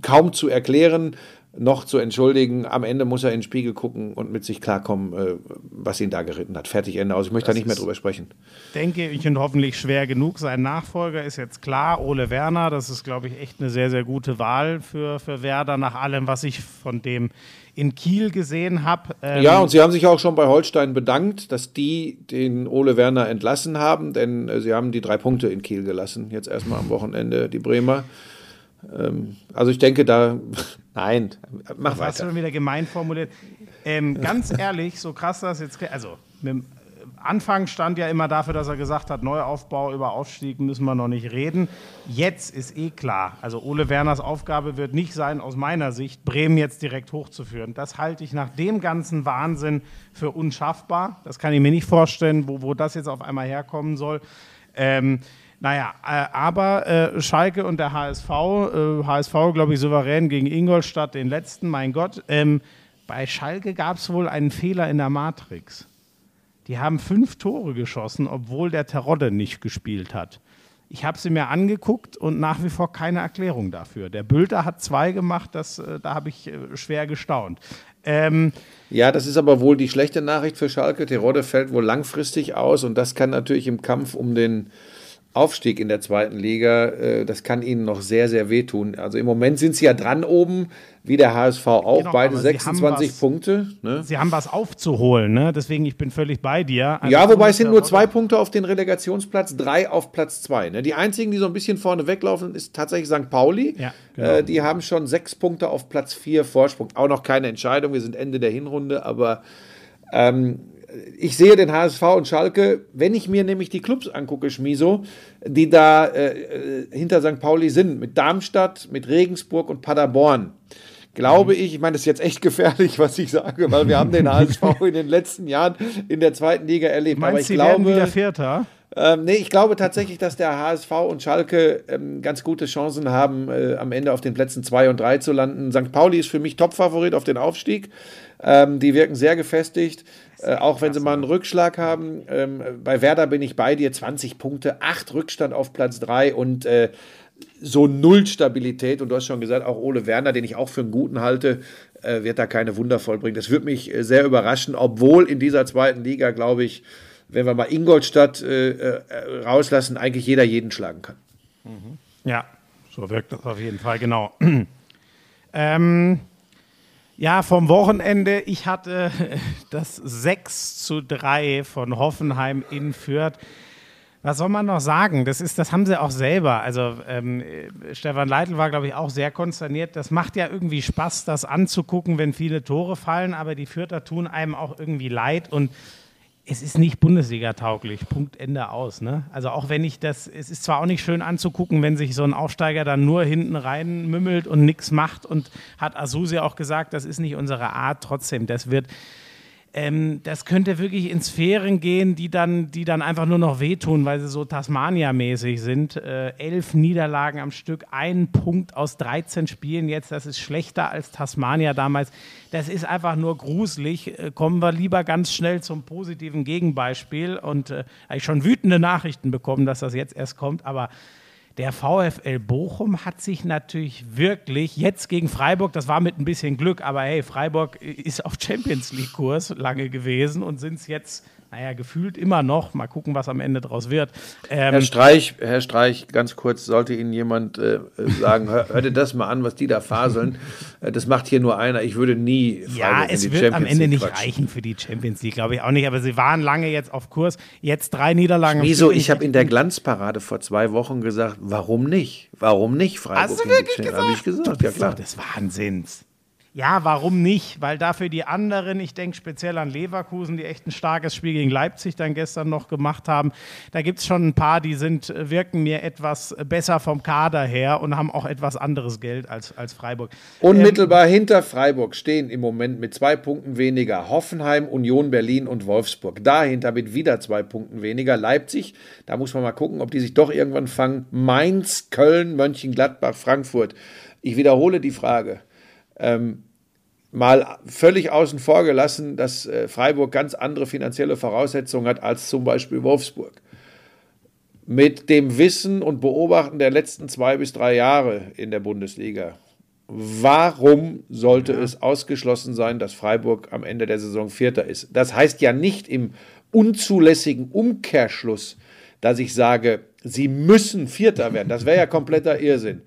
kaum zu erklären, noch zu entschuldigen. Am Ende muss er in den Spiegel gucken und mit sich klarkommen, äh, was ihn da geritten hat. Fertig, Ende aus. Ich möchte da nicht mehr drüber sprechen. denke ich, und hoffentlich schwer genug. Sein Nachfolger ist jetzt klar, Ole Werner. Das ist, glaube ich, echt eine sehr, sehr gute Wahl für, für Werder, nach allem, was ich von dem in Kiel gesehen habe. Ähm, Ja, und sie haben sich auch schon bei Holstein bedankt, dass die den Ole Werner entlassen haben, denn äh, sie haben die drei Punkte in Kiel gelassen, jetzt erstmal am Wochenende, die Bremer. Ähm, also ich denke da, *laughs* nein, mach was weiter. schon wieder gemein formuliert. Ähm, ganz ehrlich, so krass das jetzt, also mit Anfang stand ja immer dafür, dass er gesagt hat, Neuaufbau über Aufstieg müssen wir noch nicht reden. Jetzt ist eh klar, also Ole Werners Aufgabe wird nicht sein, aus meiner Sicht, Bremen jetzt direkt hochzuführen. Das halte ich nach dem ganzen Wahnsinn für unschaffbar. Das kann ich mir nicht vorstellen, wo, wo das jetzt auf einmal herkommen soll. Ähm, naja, äh, aber äh, Schalke und der HSV, äh, HSV, glaube ich, souverän gegen Ingolstadt, den letzten, mein Gott. Ähm, bei Schalke gab es wohl einen Fehler in der Matrix. Die haben fünf Tore geschossen, obwohl der Terodde nicht gespielt hat. Ich habe sie mir angeguckt und nach wie vor keine Erklärung dafür. Der Bülter hat zwei gemacht, das, äh, da habe ich äh, schwer gestaunt. Ähm, Ja, das ist aber wohl die schlechte Nachricht für Schalke. Terodde fällt wohl langfristig aus und das kann natürlich im Kampf um den Aufstieg in der zweiten Liga, äh, das kann ihnen noch sehr, sehr wehtun. Also im Moment sind sie ja dran oben, wie der HSV auch, Genau, beide aber sie haben 26 was- Punkte. Ne? sie haben was aufzuholen, ne? deswegen ich bin völlig bei dir. Also Ja, wobei es sind nur zwei Punkte auf den Relegationsplatz, drei auf Platz zwei. Ne? Die einzigen, die so ein bisschen vorne weglaufen, ist tatsächlich St. Pauli. Ja, genau. äh, die haben schon sechs Punkte auf Platz vier Vorsprung. Auch noch keine Entscheidung, wir sind Ende der Hinrunde, aber ähm, ich sehe den HSV und Schalke, wenn ich mir nämlich die Clubs angucke, Schmiso, die da äh, äh, hinter St. Pauli sind, mit Darmstadt, mit Regensburg und Paderborn. Glaube ich, ich meine, das ist jetzt echt gefährlich, *laughs* was ich sage, weil wir haben den HSV *laughs* in den letzten Jahren in der zweiten Liga erlebt. Meinst Aber ich sie werden wieder glaube, Vierter? ähm, nee, ich glaube tatsächlich, dass der HSV und Schalke ähm, ganz gute Chancen haben, äh, am Ende auf den Plätzen 2 und 3 zu landen. St. Pauli ist für mich Topfavorit auf den Aufstieg. Ähm, die wirken sehr gefestigt, äh, auch wenn sie mal einen Rückschlag haben. Ähm, bei Werder bin ich bei dir, 20 Punkte, 8 Rückstand auf Platz 3 und äh, so null Stabilität. Und du hast schon gesagt, auch Ole Werner, den ich auch für einen guten halte, äh, wird da keine Wunder vollbringen. Das würde mich äh, sehr überraschen, obwohl in dieser zweiten Liga, glaube ich, wenn wir mal Ingolstadt äh, rauslassen, eigentlich jeder jeden schlagen kann. Ja, so wirkt das auf jeden Fall, genau. *clears throat* ähm, ja, vom Wochenende, ich hatte *laughs* das 6 zu 3 von Hoffenheim in Fürth. Was soll man noch sagen? Das, ist, das haben sie auch selber. Also ähm, äh, Stefan Leitl war, glaube ich, auch sehr konsterniert. Das macht ja irgendwie Spaß, das anzugucken, wenn viele Tore fallen, aber die Fürther tun einem auch irgendwie leid und es ist nicht Bundesliga-tauglich. Punkt, Ende aus. Ne? Also auch wenn ich das, es ist zwar auch nicht schön anzugucken, wenn sich so ein Aufsteiger dann nur hinten rein mümmelt und nichts macht und hat Asusi auch gesagt, das ist nicht unsere Art. Trotzdem, das wird, ähm, das könnte wirklich in Sphären gehen, die dann, die dann einfach nur noch wehtun, weil sie so Tasmania-mäßig sind. Äh, elf Niederlagen am Stück, ein Punkt aus 13 Spielen jetzt, das ist schlechter als Tasmania damals. Das ist einfach nur gruselig. Äh, kommen wir lieber ganz schnell zum positiven Gegenbeispiel und äh, ich schon wütende Nachrichten bekommen, dass das jetzt erst kommt, aber der VfL Bochum hat sich natürlich wirklich jetzt gegen Freiburg, das war mit ein bisschen Glück, aber hey, Freiburg ist auf Champions League-Kurs lange gewesen und sind es jetzt, naja, gefühlt immer noch. Mal gucken, was am Ende draus wird. Ähm, Herr Streich, Herr Streich, ganz kurz, sollte Ihnen jemand äh, sagen, hör, hör dir das mal an, was die da faseln. Äh, das macht hier nur einer. Ich würde nie ja, es wird Champions am Ende League nicht quatschen. reichen für die Champions League, glaube ich auch nicht. Aber sie waren lange jetzt auf Kurs. Jetzt drei Niederlagen. Wieso? Ich habe in der Glanzparade vor zwei Wochen gesagt, warum nicht? Warum nicht Freiburg? Hast du wirklich Champions- Habe ich gesagt, ja Das ist klar. des Wahnsinns. Ja, warum nicht? Weil dafür die anderen, ich denke speziell an Leverkusen, die echt ein starkes Spiel gegen Leipzig dann gestern noch gemacht haben. Da gibt es schon ein paar, die sind, äh, wirken mir etwas besser vom Kader her und haben auch etwas anderes Geld als, als Freiburg. Unmittelbar hinter Freiburg stehen im Moment mit zwei Punkten weniger Hoffenheim, Union Berlin und Wolfsburg. Dahinter mit wieder zwei Punkten weniger Leipzig. Da muss man mal gucken, ob die sich doch irgendwann fangen. Mainz, Köln, Mönchengladbach, Frankfurt. Ich wiederhole die Frage. Ähm, mal völlig außen vor gelassen, dass äh, Freiburg ganz andere finanzielle Voraussetzungen hat als zum Beispiel Wolfsburg. Mit dem Wissen und Beobachten der letzten zwei bis drei Jahre in der Bundesliga, warum sollte es ausgeschlossen sein, dass Freiburg am Ende der Saison Vierter ist? Das heißt ja nicht im unzulässigen Umkehrschluss, dass ich sage, sie müssen Vierter werden. Das wäre ja kompletter Irrsinn.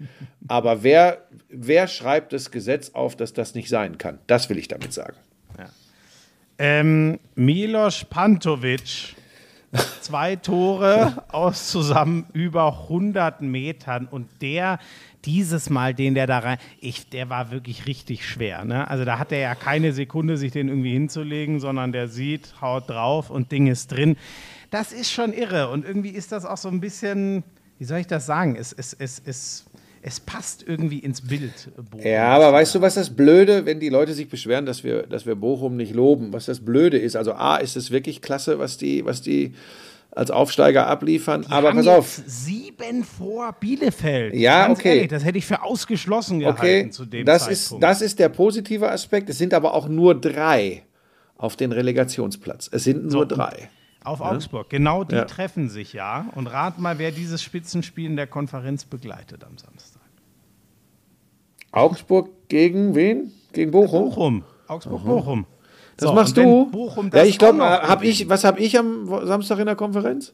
Aber wer, wer schreibt das Gesetz auf, dass das nicht sein kann? Das will ich damit sagen. Ähm, Milos Pantovic, zwei Tore aus zusammen über 100 Metern und der dieses Mal, den der da rein, ich, der war wirklich richtig schwer. Ne? Also da hat er ja keine Sekunde, sich den irgendwie hinzulegen, sondern der sieht, haut drauf und Ding ist drin. Das ist schon irre und irgendwie ist das auch so ein bisschen, wie soll ich das sagen? Es, es, es, es, es passt irgendwie ins Bild. Bochum. Ja, aber weißt du, was das Blöde, wenn die Leute sich beschweren, dass wir, dass wir Bochum nicht loben, was das Blöde ist? Also A, ist es wirklich klasse, was die, was die als Aufsteiger abliefern, aber haben pass auf. Sieben vor Bielefeld. Ja, Ganz okay. Ehrlich, das hätte ich für ausgeschlossen gehalten Okay, zu dem das ist, Zeitpunkt. das ist der positive Aspekt. Es sind aber auch nur drei auf den Relegationsplatz. Es sind nur drei. Auf Augsburg. Genau die Ja. treffen sich ja. Und rat mal, wer dieses Spitzenspiel in der Konferenz begleitet am Samstag. Augsburg gegen wen? Gegen Bochum? Bochum. Augsburg-Bochum. Das So, machst du? Bochum ja, das ich glaube, noch hab ich, was habe ich am Samstag in der Konferenz?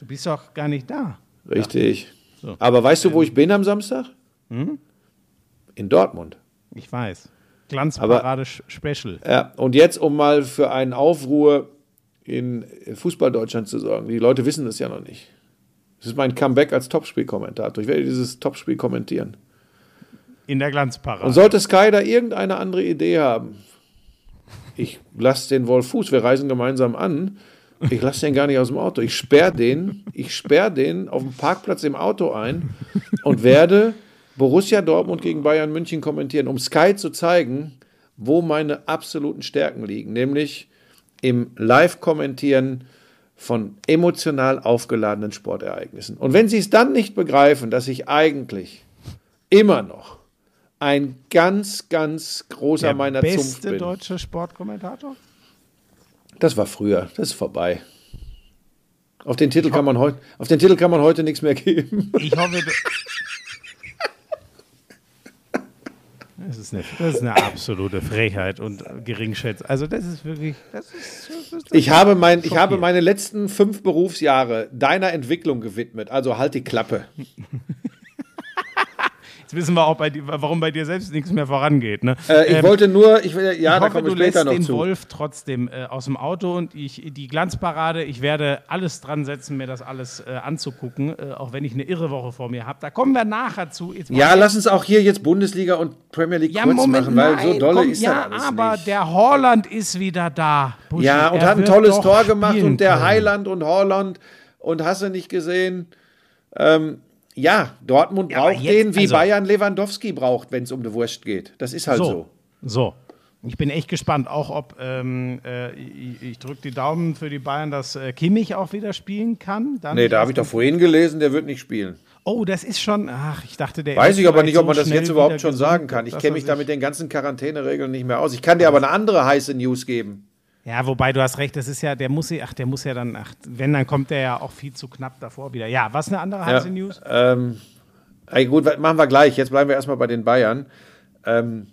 Du bist doch gar nicht da. Richtig. So. Ähm. Aber weißt du, wo ich bin am Samstag? Hm? In Dortmund. Ich weiß. Glanzparade Special. Ja, und jetzt, um mal für einen Aufruhr in Fußball-Deutschland zu sorgen. Die Leute wissen das ja noch nicht. Das ist mein Comeback als Topspiel-Kommentator. Ich werde dieses Topspiel kommentieren. In der Glanzparade. Und sollte Sky da irgendeine andere Idee haben, ich lasse den Wolf Fuß, wir reisen gemeinsam an, ich lasse den gar nicht aus dem Auto. Ich sperre den, ich sperre den auf dem Parkplatz im Auto ein und werde Borussia Dortmund gegen Bayern München kommentieren, um Sky zu zeigen, wo meine absoluten Stärken liegen, nämlich im Live-Kommentieren von emotional aufgeladenen Sportereignissen. Und wenn Sie es dann nicht begreifen, dass ich eigentlich immer noch ein ganz, ganz großer der meiner Zunft beste bin. deutsche Sportkommentator? Das war früher, das ist vorbei. Auf den Titel kann man heute, auf den Titel kann man heute nichts mehr geben. Ich hoffe, *laughs* du das, ist eine, das ist eine absolute Frechheit und Geringschätzung. Also das ist wirklich, das ist, das ist Ich habe, mein, ich habe meine letzten fünf Berufsjahre deiner Entwicklung gewidmet. Also halt die Klappe. *laughs* Jetzt wissen wir auch, bei, dir- warum bei dir selbst nichts mehr vorangeht. Ne? Äh, ich Ähm, wollte nur, ich, will- ja, ich da hoffe, kommen du wir lässt später noch den zu. Wolf trotzdem äh, aus dem Auto und ich, die Glanzparade, ich werde alles dran setzen, mir das alles äh, anzugucken, äh, auch wenn ich eine irre Woche vor mir habe. Da kommen wir nachher zu. Ja, lass uns auch hier jetzt Bundesliga und Premier League ja, kurz Moment, machen, weil nein, so dolle komm, ist ja, das alles aber nicht. der Holland ist wieder da. Buschi. Ja, und hat ein tolles Tor gemacht und der können. Heiland und Holland und hast du nicht gesehen. Ähm, ja, Dortmund Ja, braucht jetzt- den, wie also- Bayern Lewandowski braucht, wenn es um die Wurst geht. Das ist halt so. So, so. Ich bin echt gespannt, auch ob ähm, äh, ich, ich drücke die Daumen für die Bayern, dass äh, Kimmich auch wieder spielen kann. Dann Nee, da habe ich doch vorhin gelesen, der wird nicht spielen. Oh, das ist schon. Ach, ich dachte, der. Weiß ich aber nicht, ob man das jetzt überhaupt schon sagen kann. Ich kenne mich da mit den ganzen Quarantäneregeln nicht mehr aus. Ich kann dir aber eine andere heiße News geben. Ja, wobei du hast recht, das ist ja, der muss, ja- ach, der muss ja dann, ach, wenn, dann kommt der ja auch viel zu knapp davor wieder. Ja, was eine andere heiße News? Ähm, ey, gut, machen wir gleich. Jetzt bleiben wir erstmal bei den Bayern. Ähm,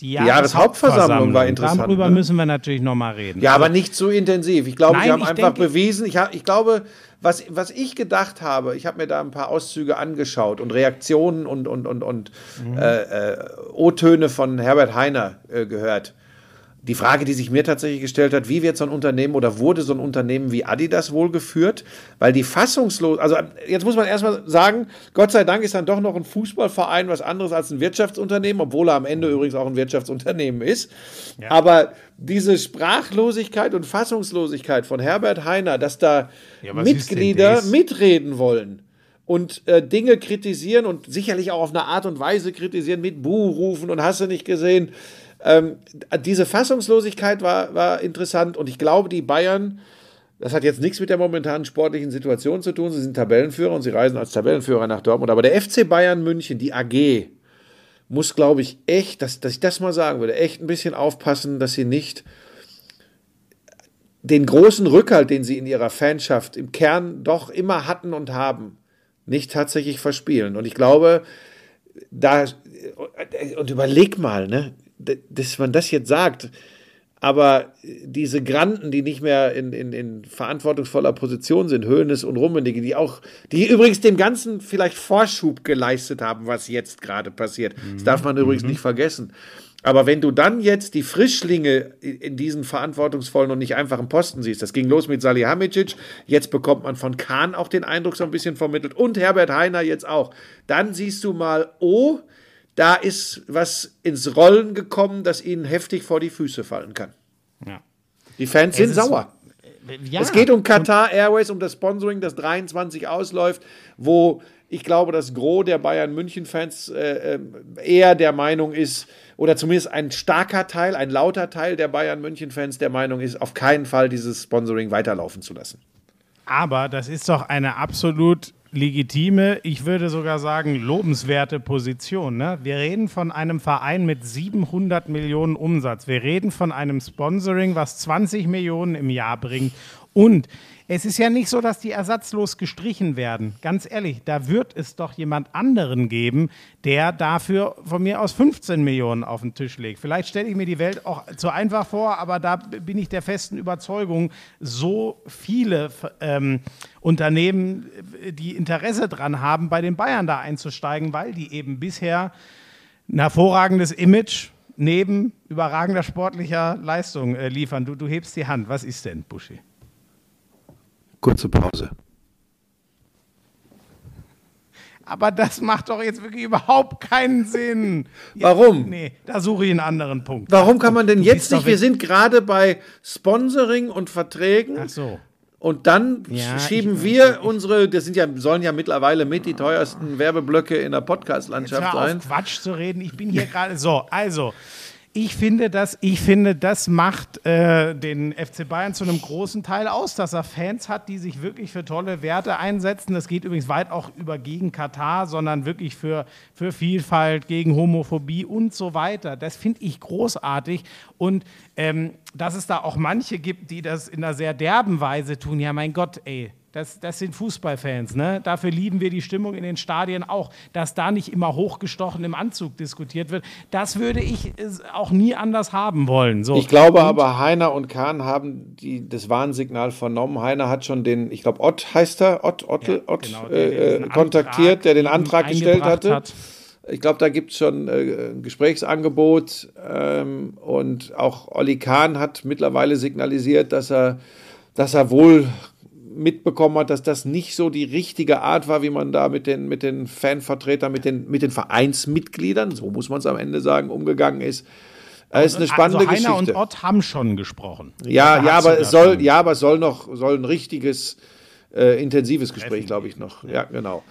Die Jahreshauptversammlung war interessant, Darüber ne? müssen wir natürlich nochmal reden. Ja, aber nicht zu intensiv. Ich glaube, Nein, sie haben einfach denke- bewiesen, ich, ich glaube, was, was ich gedacht habe, ich habe mir da ein paar Auszüge angeschaut und Reaktionen und, und, und, und Mhm. äh, äh, O-Töne von Herbert Heiner äh, gehört. Die Frage, die sich mir tatsächlich gestellt hat, wie wird so ein Unternehmen oder wurde so ein Unternehmen wie Adidas wohl geführt? Weil die fassungslos, also jetzt muss man erstmal sagen, Gott sei Dank ist dann doch noch ein Fußballverein was anderes als ein Wirtschaftsunternehmen, obwohl er am Ende übrigens auch ein Wirtschaftsunternehmen ist. Aber diese Sprachlosigkeit und Fassungslosigkeit von Herbert Heiner, dass da Ja, Mitglieder mitreden wollen und äh, Dinge kritisieren und sicherlich auch auf eine Art und Weise kritisieren mit Buh rufen und hast du nicht gesehen. Ähm, diese Fassungslosigkeit war, war interessant und ich glaube, die Bayern, das hat jetzt nichts mit der momentanen sportlichen Situation zu tun, sie sind Tabellenführer und sie reisen als Tabellenführer nach Dortmund, aber der FC Bayern München, die AG, muss, glaube ich, echt, dass, dass ich das mal sagen würde, echt ein bisschen aufpassen, dass sie nicht den großen Rückhalt, den sie in ihrer Fanschaft im Kern doch immer hatten und haben, nicht tatsächlich verspielen. Und ich glaube, da, und überleg mal, ne, dass man das jetzt sagt, aber diese Granden, die nicht mehr in, in, in verantwortungsvoller Position sind, Hoeneß und Rummenigge, die auch, die übrigens dem Ganzen vielleicht Vorschub geleistet haben, was jetzt gerade passiert. Das darf man übrigens nicht vergessen. Aber wenn du dann jetzt die Frischlinge in diesen verantwortungsvollen und nicht einfachen Posten siehst, das ging los mit Salihamidzic, jetzt bekommt man von Kahn auch den Eindruck so ein bisschen vermittelt und Herbert Heiner jetzt auch, dann siehst du mal, oh, da ist was ins Rollen gekommen, das ihnen heftig vor die Füße fallen kann. Ja. Die Fans sind ist- sauer. Ja, Es geht um Qatar Airways, um das Sponsoring, das 23 ausläuft, wo ich glaube, das Gros der Bayern München-Fans äh, äh, eher der Meinung ist, oder zumindest ein starker Teil, ein lauter Teil der Bayern München-Fans der Meinung ist, auf keinen Fall dieses Sponsoring weiterlaufen zu lassen. Aber das ist doch eine absolut legitime, ich würde sogar sagen lobenswerte Position. Ne? Wir reden von einem Verein mit 700 Millionen Umsatz. Wir reden von einem Sponsoring, was 20 Millionen im Jahr bringt. Und es ist ja nicht so, dass die ersatzlos gestrichen werden. Ganz ehrlich, da wird es doch jemand anderen geben, der dafür von mir aus 15 Millionen auf den Tisch legt. Vielleicht stelle ich mir die Welt auch zu einfach vor, aber da bin ich der festen Überzeugung, so viele ähm, Unternehmen, äh, die Interesse dran haben, bei den Bayern da einzusteigen, weil die eben bisher ein hervorragendes Image neben überragender sportlicher Leistung äh, liefern. Du, du hebst die Hand. Was ist denn, Buschi? Kurze Pause. Aber das macht doch jetzt wirklich überhaupt keinen Sinn. *laughs* Warum? Nee, da suche ich einen anderen Punkt. Warum kann man denn Du jetzt nicht? Wir sind gerade bei Sponsoring und Verträgen. Ach so. Und dann Ja, schieben wir unsere, das sind ja, sollen ja mittlerweile mit die teuersten Werbeblöcke in der Podcast-Landschaft sein. Quatsch zu reden. Ich bin hier gerade so. Also, ich finde, das, ich finde, das macht äh, den FC Bayern zu einem großen Teil aus, dass er Fans hat, die sich wirklich für tolle Werte einsetzen. Das geht übrigens weit auch über gegen Katar, sondern wirklich für, für Vielfalt, gegen Homophobie und so weiter. Das finde ich großartig. Und ähm, dass es da auch manche gibt, die das in einer sehr derben Weise tun. Ja, mein Gott, ey. Das, das sind Fußballfans, ne? Dafür lieben wir die Stimmung in den Stadien auch, dass da nicht immer hochgestochen im Anzug diskutiert wird. Das würde ich äh, auch nie anders haben wollen. So. Ich glaube aber, Heiner und Kahn haben die, das Warnsignal vernommen. Heiner hat schon den, ich glaube, Ott heißt er, Ott, Ottel, Ja, Ott genau, der, der äh, diesen kontaktiert, der den Antrag gestellt hatte. hat. Ich glaube, da gibt es schon äh, ein Gesprächsangebot ähm, und auch Olli Kahn hat mittlerweile signalisiert, dass er, dass er wohl mitbekommen hat, dass das nicht so die richtige Art war, wie man da mit den, mit den Fanvertretern, mit den, mit den Vereinsmitgliedern, so muss man es am Ende sagen, umgegangen ist. Das ist eine spannende also Heiner Geschichte. und Ott haben schon gesprochen. Ja, ja, aber es soll, ja, aber es soll noch, soll ein richtiges, äh, intensives Gespräch, glaube ich, noch. Ja, genau.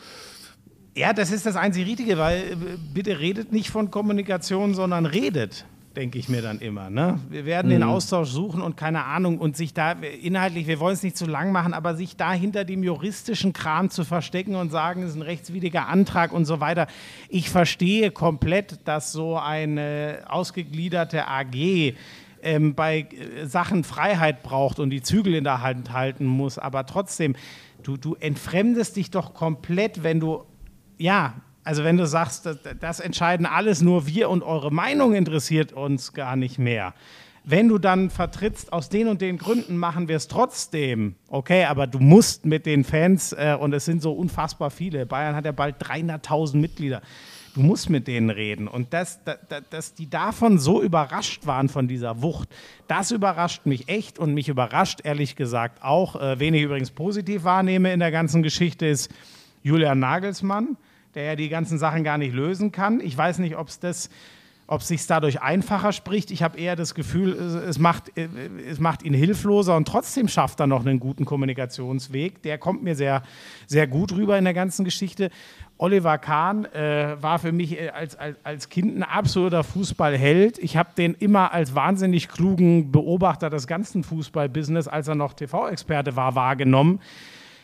Ja, das ist das einzig Richtige, weil äh, bitte redet nicht von Kommunikation, sondern redet, denke ich mir dann immer. Ne? Wir werden den Austausch suchen und keine Ahnung und sich da inhaltlich, wir wollen es nicht zu lang machen, aber sich da hinter dem juristischen Kram zu verstecken und sagen, es ist ein rechtswidriger Antrag und so weiter. Ich verstehe komplett, dass so eine ausgegliederte AG ähm, bei äh, Sachen Freiheit braucht und die Zügel in der Hand halten muss, aber trotzdem, du, du entfremdest dich doch komplett, wenn du ja, Also wenn du sagst, das, das entscheiden alles nur wir und eure Meinung interessiert uns gar nicht mehr. Wenn du dann vertrittst, aus den und den Gründen machen wir es trotzdem, okay, aber du musst mit den Fans, äh, und es sind so unfassbar viele, Bayern hat ja bald 300.000 Mitglieder, du musst mit denen reden. Und dass, dass, dass die davon so überrascht waren, von dieser Wucht, das überrascht mich echt und mich überrascht ehrlich gesagt auch, äh, wen ich übrigens positiv wahrnehme in der ganzen Geschichte, ist Julian Nagelsmann, der ja die ganzen Sachen gar nicht lösen kann. Ich weiß nicht, ob es sich dadurch einfacher spricht. Ich habe eher das Gefühl, es, es, macht, äh, es macht ihn hilfloser und trotzdem schafft er noch einen guten Kommunikationsweg. Der kommt mir sehr, sehr gut rüber in der ganzen Geschichte. Oliver Kahn äh, war für mich äh, als, als, als Kind ein absoluter Fußballheld. Ich habe den immer als wahnsinnig klugen Beobachter des ganzen Fußballbusiness, als er noch TV-Experte war, wahrgenommen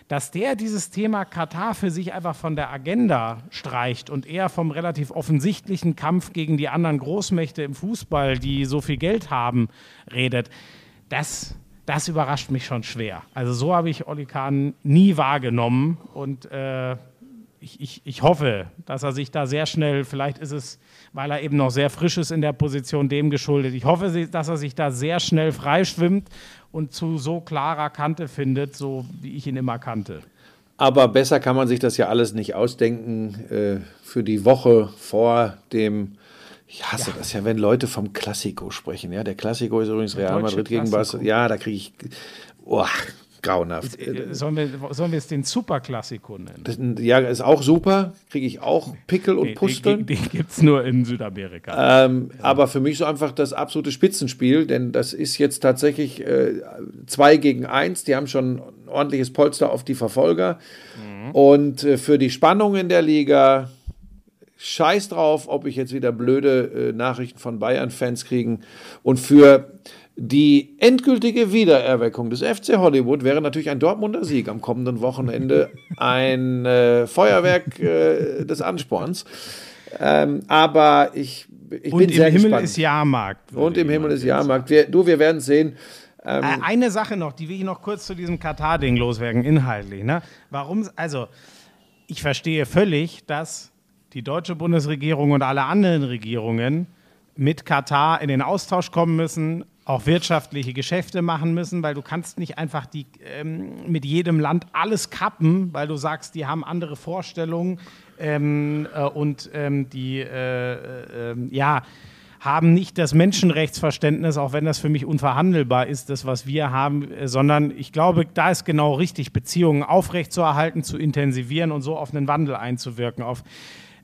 dass der dieses Thema Katar für sich einfach von der Agenda streicht und eher vom relativ offensichtlichen Kampf gegen die anderen Großmächte im Fußball, die so viel Geld haben, redet, das, das überrascht mich schon schwer. Also so habe ich Oli Kahn nie wahrgenommen und äh, ich, ich, ich hoffe, dass er sich da sehr schnell, vielleicht ist es, weil er eben noch sehr frisch ist in der Position, dem geschuldet. Ich hoffe, dass er sich da sehr schnell freischwimmt und zu so klarer Kante findet, so wie ich ihn immer kannte. Aber besser kann man sich das ja alles nicht ausdenken äh, für die Woche vor dem. Ich hasse ja. das ja, wenn Leute vom Klassiko sprechen. Ja, der Klassiko ist übrigens Real Madrid gegen Barcelona. Ja, da kriege ich. Oh, grauenhaft. Äh, sollen wir, sollen wir es den Superklassiko nennen? Das, ja, ist auch super. Kriege ich auch Pickel und nee, Pusteln. Den, den gibt es nur in Südamerika. Ähm, ja. Aber für mich so einfach das absolute Spitzenspiel, denn das ist jetzt tatsächlich äh, zwei gegen eins. Die haben schon ein ordentliches Polster auf die Verfolger. Mhm. Und äh, für die Spannung in der Liga. Scheiß drauf, ob ich jetzt wieder blöde äh, Nachrichten von Bayern-Fans kriegen. Und für die endgültige Wiedererweckung des FC Hollywood wäre natürlich ein Dortmunder Sieg am kommenden Wochenende *laughs* ein äh, Feuerwerk äh, des Ansporns. Ähm, aber ich, ich Und bin sehr im Himmel gespannt. ist Jahrmarkt. Und im Himmel ist Jahrmarkt. Wir, du, wir werden sehen. Ähm, äh, eine Sache noch, die will ich noch kurz zu diesem Katar-Ding loswerden, inhaltlich. Ne? Warum, also, ich verstehe völlig, dass die deutsche Bundesregierung und alle anderen Regierungen mit Katar in den Austausch kommen müssen, auch wirtschaftliche Geschäfte machen müssen, weil du kannst nicht einfach die, ähm, mit jedem Land alles kappen, weil du sagst, die haben andere Vorstellungen ähm, äh, und ähm, die äh, äh, ja, haben nicht das Menschenrechtsverständnis, auch wenn das für mich unverhandelbar ist, das, was wir haben, äh, sondern ich glaube, da ist genau richtig, Beziehungen aufrechtzuerhalten, zu intensivieren und so auf einen Wandel einzuwirken. Auf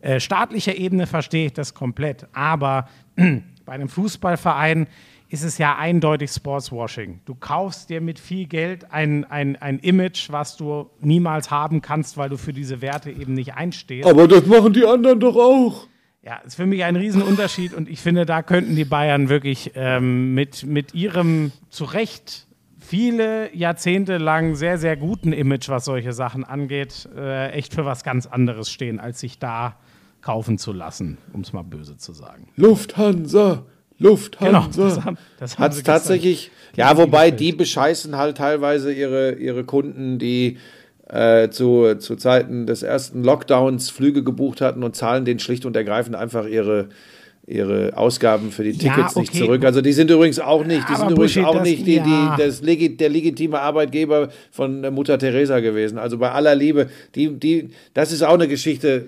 äh, staatlicher Ebene verstehe ich das komplett, aber *clears throat* bei einem Fußballverein ist es ja eindeutig Sportswashing. Du kaufst dir mit viel Geld ein, ein, ein Image, was du niemals haben kannst, weil du für diese Werte eben nicht einstehst. Aber das machen die anderen doch auch. Ja, ist für mich ein Riesenunterschied und ich finde, da könnten die Bayern wirklich ähm, mit, mit ihrem zu Recht viele Jahrzehnte lang sehr, sehr guten Image, was solche Sachen angeht, äh, echt für was ganz anderes stehen, als sich da kaufen zu lassen, um es mal böse zu sagen. Lufthansa, Lufthansa. Genau, das haben, das haben Hat es tatsächlich, ja, wobei die bescheißen halt teilweise ihre, ihre Kunden, die äh, zu, zu Zeiten des ersten Lockdowns Flüge gebucht hatten und zahlen denen schlicht und ergreifend einfach ihre, ihre Ausgaben für die Tickets Ja, okay. nicht zurück. Also die sind übrigens auch nicht, die Aber sind übrigens Buschi, auch das- nicht die, ja. die, das legi der legitime Arbeitgeber von äh, Mutter Teresa gewesen. Also bei aller Liebe, die, die, das ist auch eine Geschichte.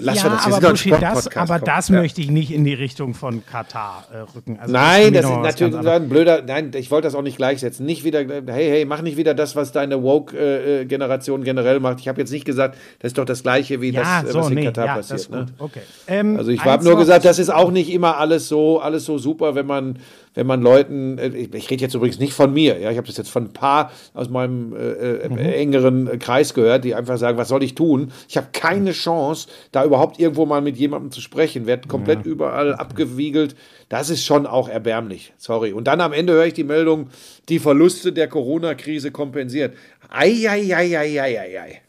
Lass ja, das, aber, Buschi, das, aber das Ja. möchte ich nicht in die Richtung von Katar äh, rücken. Also Nein, das noch ist natürlich ein blöder. Nein, ich wollte das auch nicht gleichsetzen. Nicht wieder, hey, hey, mach nicht wieder das, was deine Woke-Generation generell macht. Ich habe jetzt nicht gesagt, das ist doch das Gleiche wie Ja, das, äh, so, was in nee, Katar ja, das passiert. Ne? Okay. Ähm, Also ich habe nur gesagt, das ist auch nicht immer alles so, alles so super, wenn man, wenn man Leuten, äh, ich, rede jetzt übrigens nicht von mir, ja, ich habe das jetzt von ein paar aus meinem äh, äh, Mhm. engeren Kreis gehört, die einfach sagen, was soll ich tun? Ich habe keine Chance, da überhaupt irgendwo mal mit jemandem zu sprechen, werd komplett überall abgewiegelt. Das ist schon auch erbärmlich, sorry. Und dann am Ende höre ich die Meldung, die Verluste der Corona-Krise kompensiert. Ei, ei, ei, ei, ei, ei, ei.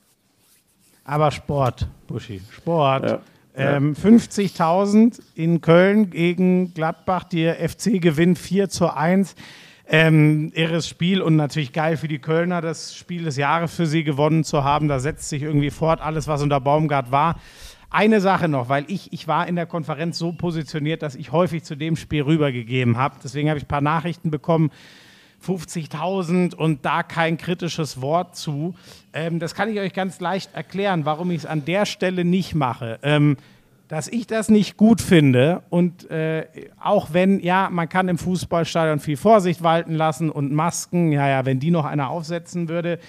Aber Sport, Buschi, Sport. Ja. Ähm, 50.000 in Köln gegen Gladbach. Der FC gewinnt 4 zu 1. Ähm, irres Spiel und natürlich geil für die Kölner, das Spiel des Jahres für sie gewonnen zu haben. Da setzt sich irgendwie fort alles, was unter Baumgart war. eine Sache noch, weil ich, ich war in der Konferenz so positioniert, dass ich häufig zu dem Spiel rübergegeben habe. Deswegen habe ich ein paar Nachrichten bekommen. 50.000 und da kein kritisches Wort zu. Ähm, das kann ich euch ganz leicht erklären, warum ich es an der Stelle nicht mache. Ähm, dass ich das nicht gut finde und äh, auch wenn, ja, man kann im Fußballstadion viel Vorsicht walten lassen und Masken, ja, ja, wenn die noch einer aufsetzen würde.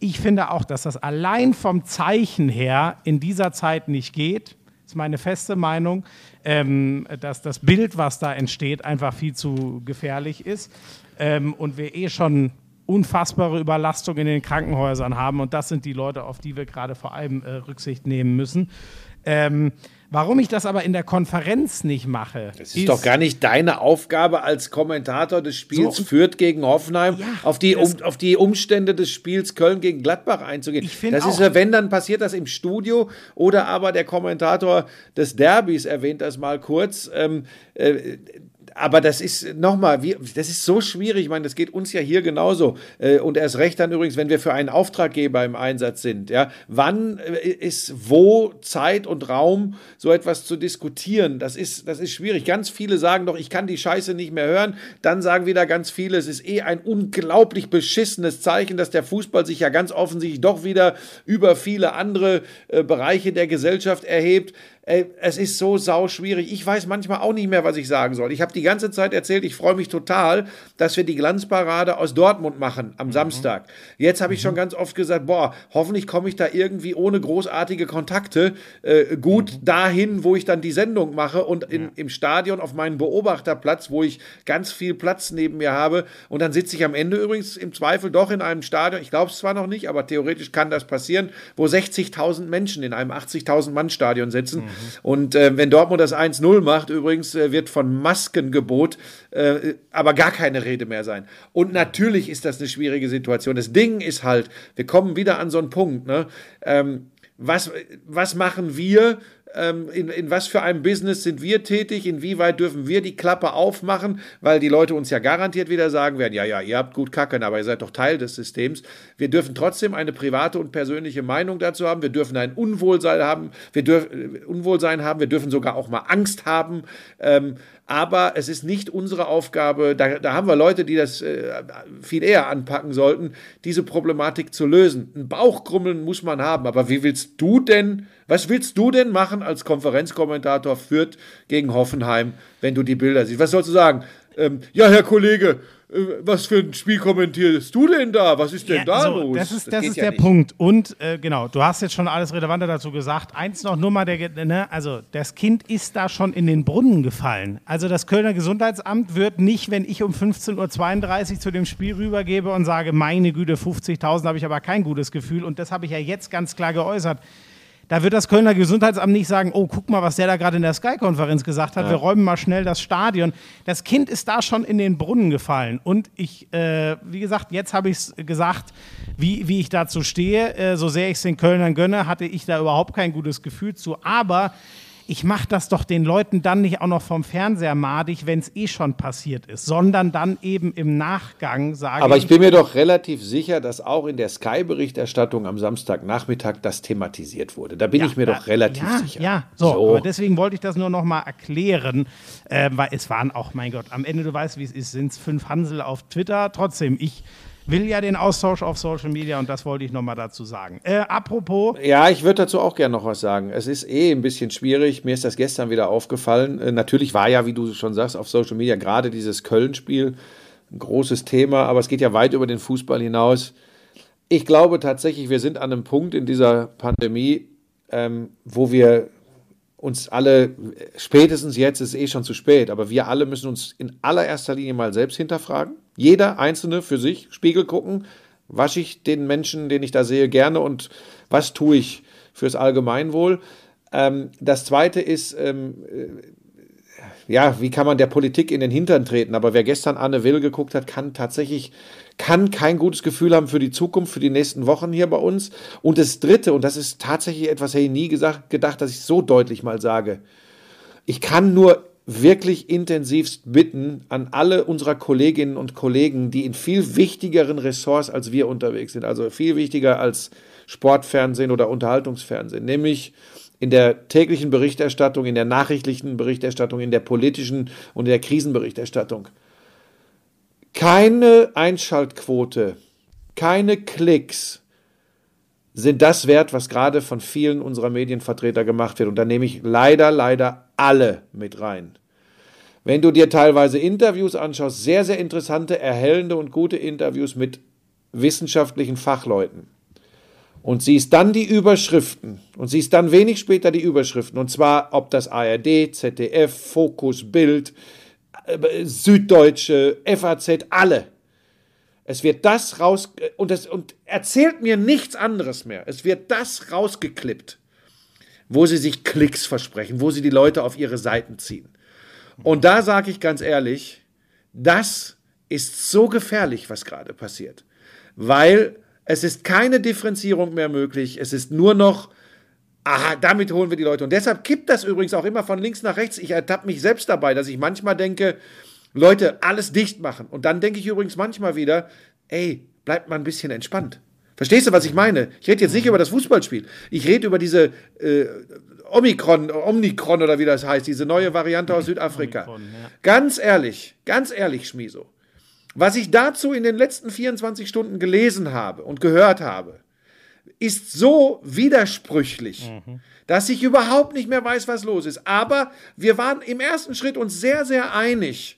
Ich finde auch, dass das allein vom Zeichen her in dieser Zeit nicht geht. Das ist meine feste Meinung, ähm, dass das Bild, was da entsteht, einfach viel zu gefährlich ist ähm, und wir eh schon unfassbare Überlastung in den Krankenhäusern haben und das sind die Leute, auf die wir gerade vor allem äh, Rücksicht nehmen müssen. Ähm, Warum ich das aber in der Konferenz nicht mache. Das ist, ist doch gar nicht deine Aufgabe als Kommentator des Spiels so, Fürth gegen Hoffenheim, ja, auf, die, um, auf die Umstände des Spiels Köln gegen Gladbach einzugehen. Ich das ist ja, wenn, dann passiert das im Studio oder aber der Kommentator des Derbys erwähnt das mal kurz. Ähm, äh, aber das ist nochmal, das ist so schwierig. Ich meine, das geht uns ja hier genauso. Äh, und erst recht dann übrigens, wenn wir für einen Auftraggeber im Einsatz sind. Ja, wann äh, ist wo Zeit und Raum, so etwas zu diskutieren? Das ist, das ist schwierig. Ganz viele sagen doch, ich kann die Scheiße nicht mehr hören. Dann sagen wieder ganz viele, es ist eh ein unglaublich beschissenes Zeichen, dass der Fußball sich ja ganz offensichtlich doch wieder über viele andere äh, Bereiche der Gesellschaft erhebt. Ey, es ist so sau schwierig. Ich weiß manchmal auch nicht mehr, was ich sagen soll. Ich habe die ganze Zeit erzählt, ich freue mich total, dass wir die Glanzparade aus Dortmund machen am mhm. Samstag. Jetzt habe ich schon mhm. ganz oft gesagt, boah, hoffentlich komme ich da irgendwie ohne großartige Kontakte äh, gut mhm. dahin, wo ich dann die Sendung mache und in, ja. im Stadion auf meinen Beobachterplatz, wo ich ganz viel Platz neben mir habe. Und dann sitze ich am Ende übrigens im Zweifel doch in einem Stadion, ich glaube es zwar noch nicht, aber theoretisch kann das passieren, wo 60.000 Menschen in einem 80.000 Mann Stadion sitzen. Mhm. Und äh, wenn Dortmund das 1-0 macht, übrigens, äh, wird von Maskengebot äh, aber gar keine Rede mehr sein. Und natürlich ist das eine schwierige Situation. Das Ding ist halt, wir kommen wieder an so einen Punkt, ne? Ähm, was, was machen wir in, in was für einem Business sind wir tätig, inwieweit dürfen wir die Klappe aufmachen, weil die Leute uns ja garantiert wieder sagen werden, ja, ja, ihr habt gut kacken, aber ihr seid doch Teil des Systems. Wir dürfen trotzdem eine private und persönliche Meinung dazu haben, wir dürfen ein Unwohlsein haben, wir dürfen äh, Unwohlsein haben, wir dürfen sogar auch mal Angst haben. Ähm, aber es ist nicht unsere Aufgabe, da, da haben wir Leute, die das äh, viel eher anpacken sollten, diese Problematik zu lösen. Ein Bauchkrummeln muss man haben, aber wie willst du denn, was willst du denn machen als Konferenzkommentator Fürth gegen Hoffenheim, wenn du die Bilder siehst? Was sollst du sagen? Ähm, ja, Herr Kollege, äh, was für ein Spiel kommentierst du denn da? Was ist denn ja, da so, los? Das ist, das das ist ja der nicht. Punkt. Und äh, genau, du hast jetzt schon alles Relevante dazu gesagt. Eins noch nur mal, der, ne, also das Kind ist da schon in den Brunnen gefallen. Also das Kölner Gesundheitsamt wird nicht, wenn ich um 15.32 Uhr zu dem Spiel rübergebe und sage, meine Güte, 50.000 habe ich aber kein gutes Gefühl. Und das habe ich ja jetzt ganz klar geäußert da wird das Kölner Gesundheitsamt nicht sagen, oh, guck mal, was der da gerade in der Sky-Konferenz gesagt hat, ja. wir räumen mal schnell das Stadion. Das Kind ist da schon in den Brunnen gefallen. Und ich, äh, wie gesagt, jetzt habe ich es gesagt, wie, wie ich dazu stehe. Äh, so sehr ich es den Kölnern gönne, hatte ich da überhaupt kein gutes Gefühl zu. Aber ich mache das doch den Leuten dann nicht auch noch vom Fernseher madig, wenn es eh schon passiert ist, sondern dann eben im Nachgang sagen. Aber ich bin mir doch relativ sicher, dass auch in der Sky-Berichterstattung am Samstagnachmittag das thematisiert wurde. Da bin ja, ich mir da, doch relativ ja, sicher. Ja, so, so, aber deswegen wollte ich das nur noch mal erklären, äh, weil es waren auch, mein Gott, am Ende, du weißt, wie es ist, sind es fünf Hansel auf Twitter. Trotzdem, ich will ja den Austausch auf Social Media und das wollte ich nochmal dazu sagen. Äh, apropos. Ja, ich würde dazu auch gerne noch was sagen. Es ist eh ein bisschen schwierig. Mir ist das gestern wieder aufgefallen. Äh, natürlich war ja, wie du schon sagst, auf Social Media gerade dieses Köln-Spiel ein großes Thema, aber es geht ja weit über den Fußball hinaus. Ich glaube tatsächlich, wir sind an einem Punkt in dieser Pandemie, ähm, wo wir uns alle, spätestens jetzt ist eh schon zu spät, aber wir alle müssen uns in allererster Linie mal selbst hinterfragen. Jeder Einzelne für sich, Spiegel gucken, wasche ich den Menschen, den ich da sehe, gerne und was tue ich fürs Allgemeinwohl. Ähm, das zweite ist, ähm, äh, ja, wie kann man der Politik in den Hintern treten? Aber wer gestern Anne Will geguckt hat, kann tatsächlich kann kein gutes Gefühl haben für die Zukunft, für die nächsten Wochen hier bei uns. Und das Dritte, und das ist tatsächlich etwas, hätte ich nie gesagt, gedacht, dass ich so deutlich mal sage. Ich kann nur wirklich intensivst bitten an alle unserer Kolleginnen und Kollegen, die in viel wichtigeren Ressorts als wir unterwegs sind, also viel wichtiger als Sportfernsehen oder Unterhaltungsfernsehen, nämlich in der täglichen Berichterstattung, in der nachrichtlichen Berichterstattung, in der politischen und in der Krisenberichterstattung. Keine Einschaltquote, keine Klicks sind das wert, was gerade von vielen unserer Medienvertreter gemacht wird. Und da nehme ich leider, leider alle mit rein. Wenn du dir teilweise Interviews anschaust, sehr, sehr interessante, erhellende und gute Interviews mit wissenschaftlichen Fachleuten und siehst dann die Überschriften und siehst dann wenig später die Überschriften und zwar ob das ARD, ZDF, Fokus, Bild, äh, Süddeutsche, FAZ, alle. Es wird das raus und, das, und erzählt mir nichts anderes mehr. Es wird das rausgeklippt, wo sie sich Klicks versprechen, wo sie die Leute auf ihre Seiten ziehen. Und da sage ich ganz ehrlich, das ist so gefährlich, was gerade passiert, weil es ist keine Differenzierung mehr möglich. Es ist nur noch, aha, damit holen wir die Leute. Und deshalb kippt das übrigens auch immer von links nach rechts. Ich ertappe mich selbst dabei, dass ich manchmal denke, Leute, alles dicht machen. Und dann denke ich übrigens manchmal wieder, ey, bleibt mal ein bisschen entspannt. Verstehst du, was ich meine? Ich rede jetzt nicht über das Fußballspiel. Ich rede über diese äh, Omikron, Omikron oder wie das heißt, diese neue Variante aus Südafrika. Omikron, ja. Ganz ehrlich, ganz ehrlich, Schmiso. Was ich dazu in den letzten 24 Stunden gelesen habe und gehört habe, ist so widersprüchlich, dass ich überhaupt nicht mehr weiß, was los ist. Aber wir waren im ersten Schritt uns sehr, sehr einig.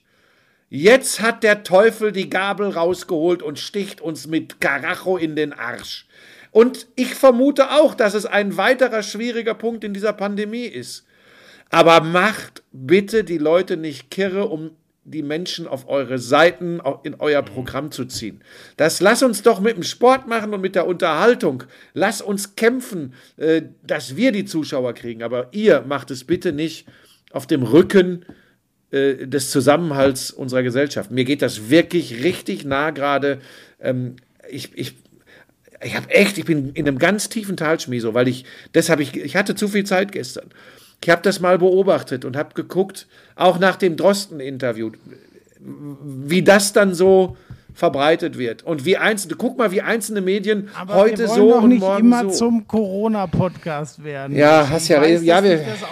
Jetzt hat der Teufel die Gabel rausgeholt und sticht uns mit Karacho in den Arsch. Und ich vermute auch, dass es ein weiterer schwieriger Punkt in dieser Pandemie ist. Aber macht bitte die Leute nicht kirre, um die Menschen auf eure Seiten in euer Programm zu ziehen. Das lass uns doch mit dem Sport machen und mit der Unterhaltung. Lass uns kämpfen, äh, dass wir die Zuschauer kriegen. Aber ihr macht es bitte nicht auf dem Rücken äh, des Zusammenhalts unserer Gesellschaft. Mir geht das wirklich richtig nah gerade. Ähm, ich, ich, ich habe echt, ich bin in einem ganz tiefen Tal, Schmieso, weil ich, das habe ich, ich hatte zu viel Zeit gestern. Ich habe das mal beobachtet und habe geguckt, auch nach dem Drosten-Interview, wie das dann so verbreitet wird und wie einzelne, guck mal, wie einzelne Medien Aber heute wir wollen so doch und nicht morgen immer so. zum Corona-Podcast werden. Ja, Ich hast ja weiß, ja, wir- das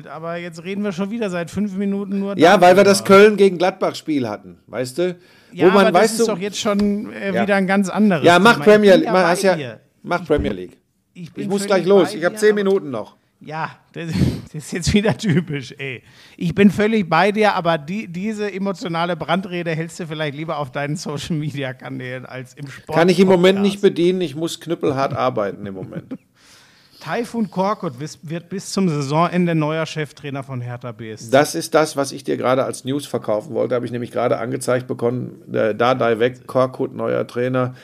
aufwühlt, aber jetzt reden wir schon wieder seit fünf Minuten nur ja, weil wir das. Köln gegen Gladbach-Spiel hatten, weißt du? Ja, Wo man, aber das weißt ist du, doch jetzt schon äh, Ja. wieder ein ganz anderes ja, mach Thema. Premier mach, ja, dir. mach Premier League. Ich, Ich muss gleich los, ich habe zehn Minuten noch. Ja, das, *laughs* das ist jetzt wieder typisch, ey. Ich bin völlig bei dir, aber die, diese emotionale Brandrede hältst du vielleicht lieber auf deinen Social Media Kanälen als im Sport. Kann ich im Moment nicht bedienen, ich muss knüppelhart arbeiten im Moment. Taifun Korkut wird bis zum Saisonende neuer Cheftrainer von Hertha BSC. Das ist das, was ich dir gerade als News verkaufen wollte. Habe ich nämlich gerade angezeigt bekommen. Äh, Dardai weg, Korkut, neuer Trainer.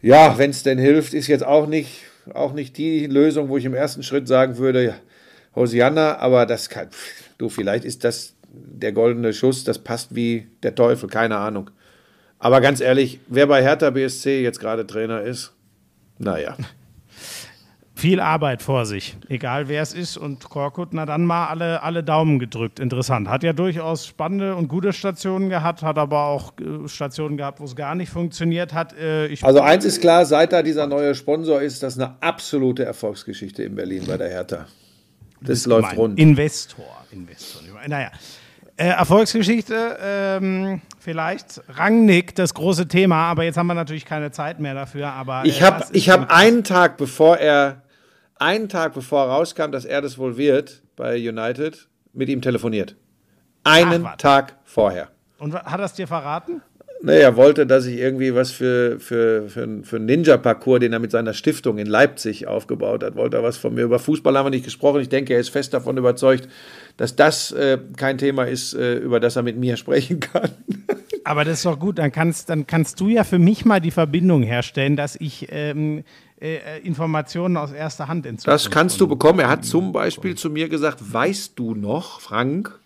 Ja, wenn es denn hilft, ist jetzt auch nicht, auch nicht die Lösung, wo ich im ersten Schritt sagen würde, Hosianna, aber das kann, du, vielleicht ist das der goldene Schuss, das passt wie der Teufel, keine Ahnung. Aber ganz ehrlich, wer bei Hertha BSC jetzt gerade Trainer ist, naja. *laughs* Viel Arbeit vor sich, egal wer es ist. Und Korkut, na dann mal alle, alle Daumen gedrückt. Interessant. Hat ja durchaus spannende und gute Stationen gehabt, hat aber auch äh, Stationen gehabt, wo es gar nicht funktioniert hat. Äh, ich Also eins ist klar, seit da dieser neue Sponsor ist, das eine absolute Erfolgsgeschichte in Berlin bei der Hertha. Das läuft Mein rund. Investor. Investor. Naja. Äh, Erfolgsgeschichte, ähm, vielleicht Rangnick, das große Thema, aber jetzt haben wir natürlich keine Zeit mehr dafür. Aber, Ich äh, habe ich hab denn- einen Tag bevor er einen Tag bevor rauskam, dass er das wohl wird bei United, mit ihm telefoniert. Einen Ach. Tag vorher. Und hat er es dir verraten? Ne, er wollte, dass ich irgendwie was für, für, für, einen- für einen Ninja-Parcours, den er mit seiner Stiftung in Leipzig aufgebaut hat, wollte er was von mir. Über Fußball haben wir nicht gesprochen. Ich denke, er ist fest davon überzeugt, dass das äh, kein Thema ist, äh, über das er mit mir *laughs* sprechen kann. Aber das ist doch gut, dann kannst, dann kannst du ja für mich mal die Verbindung herstellen, dass ich ähm, äh, äh, Informationen aus erster Hand in Das kannst du bekommen. Er hat zum Beispiel zu mir gesagt, weißt du noch, Frank,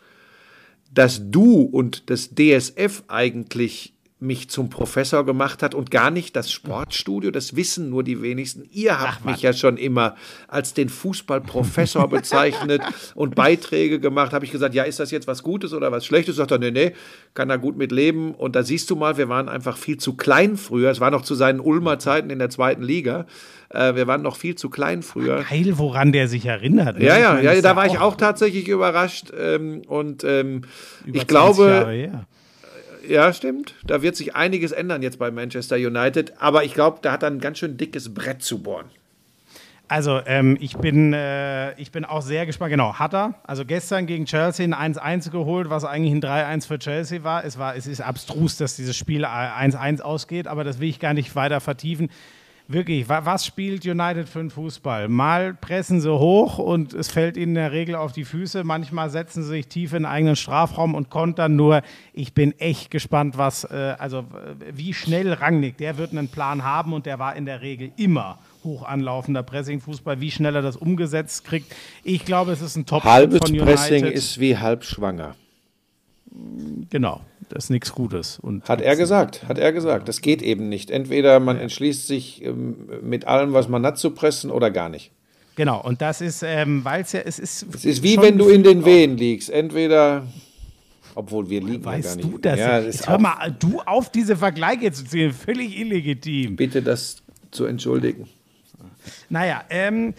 dass du und das DSF eigentlich mich zum Professor gemacht hat und gar nicht das Sportstudio, das wissen nur die wenigsten. Ihr habt mich ja schon immer als den Fußballprofessor *laughs* bezeichnet und Beiträge gemacht. Habe ich gesagt, ja, ist das jetzt was Gutes oder was Schlechtes? Sagt er, nee, nee, kann er gut mit leben. Und da siehst du mal, wir waren einfach viel zu klein früher. Es war noch zu seinen Ulmer Zeiten in der zweiten Liga. Äh, wir waren noch viel zu klein früher. Geil, woran der sich erinnert. ne? Ja, ja, meine, ja, da war ich auch tatsächlich überrascht. Ähm, und ähm, ich 20 glaube, Jahre her. Ja, stimmt. Da wird sich einiges ändern jetzt bei Manchester United. Aber ich glaube, da hat er ein ganz schön dickes Brett zu bohren. Also, ähm, ich, bin, äh, ich bin auch sehr gespannt. Genau, hat er. Also gestern gegen Chelsea ein 1-1 geholt, was eigentlich ein 3-1 für Chelsea war. Es, war. es ist abstrus, dass dieses Spiel 1-1 ausgeht, aber das will ich gar nicht weiter vertiefen. Wirklich, wa was spielt United für einen Fußball? Mal pressen sie hoch und es fällt ihnen in der Regel auf die Füße. Manchmal setzen sie sich tief in den eigenen Strafraum und kontern nur. Ich bin echt gespannt, was, äh, also wie schnell Rangnick, der wird einen Plan haben und der war in der Regel immer hoch anlaufender Pressing-Fußball, wie schnell er das umgesetzt kriegt. Ich glaube, es ist ein top Halbes von United. Pressing ist wie halb schwanger. Genau, das ist nichts Gutes. Und Hat er gesagt, hat er gesagt. Das geht eben nicht. Entweder man entschließt sich ähm, mit allem, was man hat, zu pressen oder gar nicht. Genau, und das ist, ähm, weil es ja, es ist. Es ist wie wenn du in den Wehen liegst. Entweder, obwohl wir liegen ja gar Weißt nicht. du das? Ja, das hör mal, du auf diese Vergleiche zu ziehen, völlig illegitim. bitte das zu entschuldigen. Naja, ähm,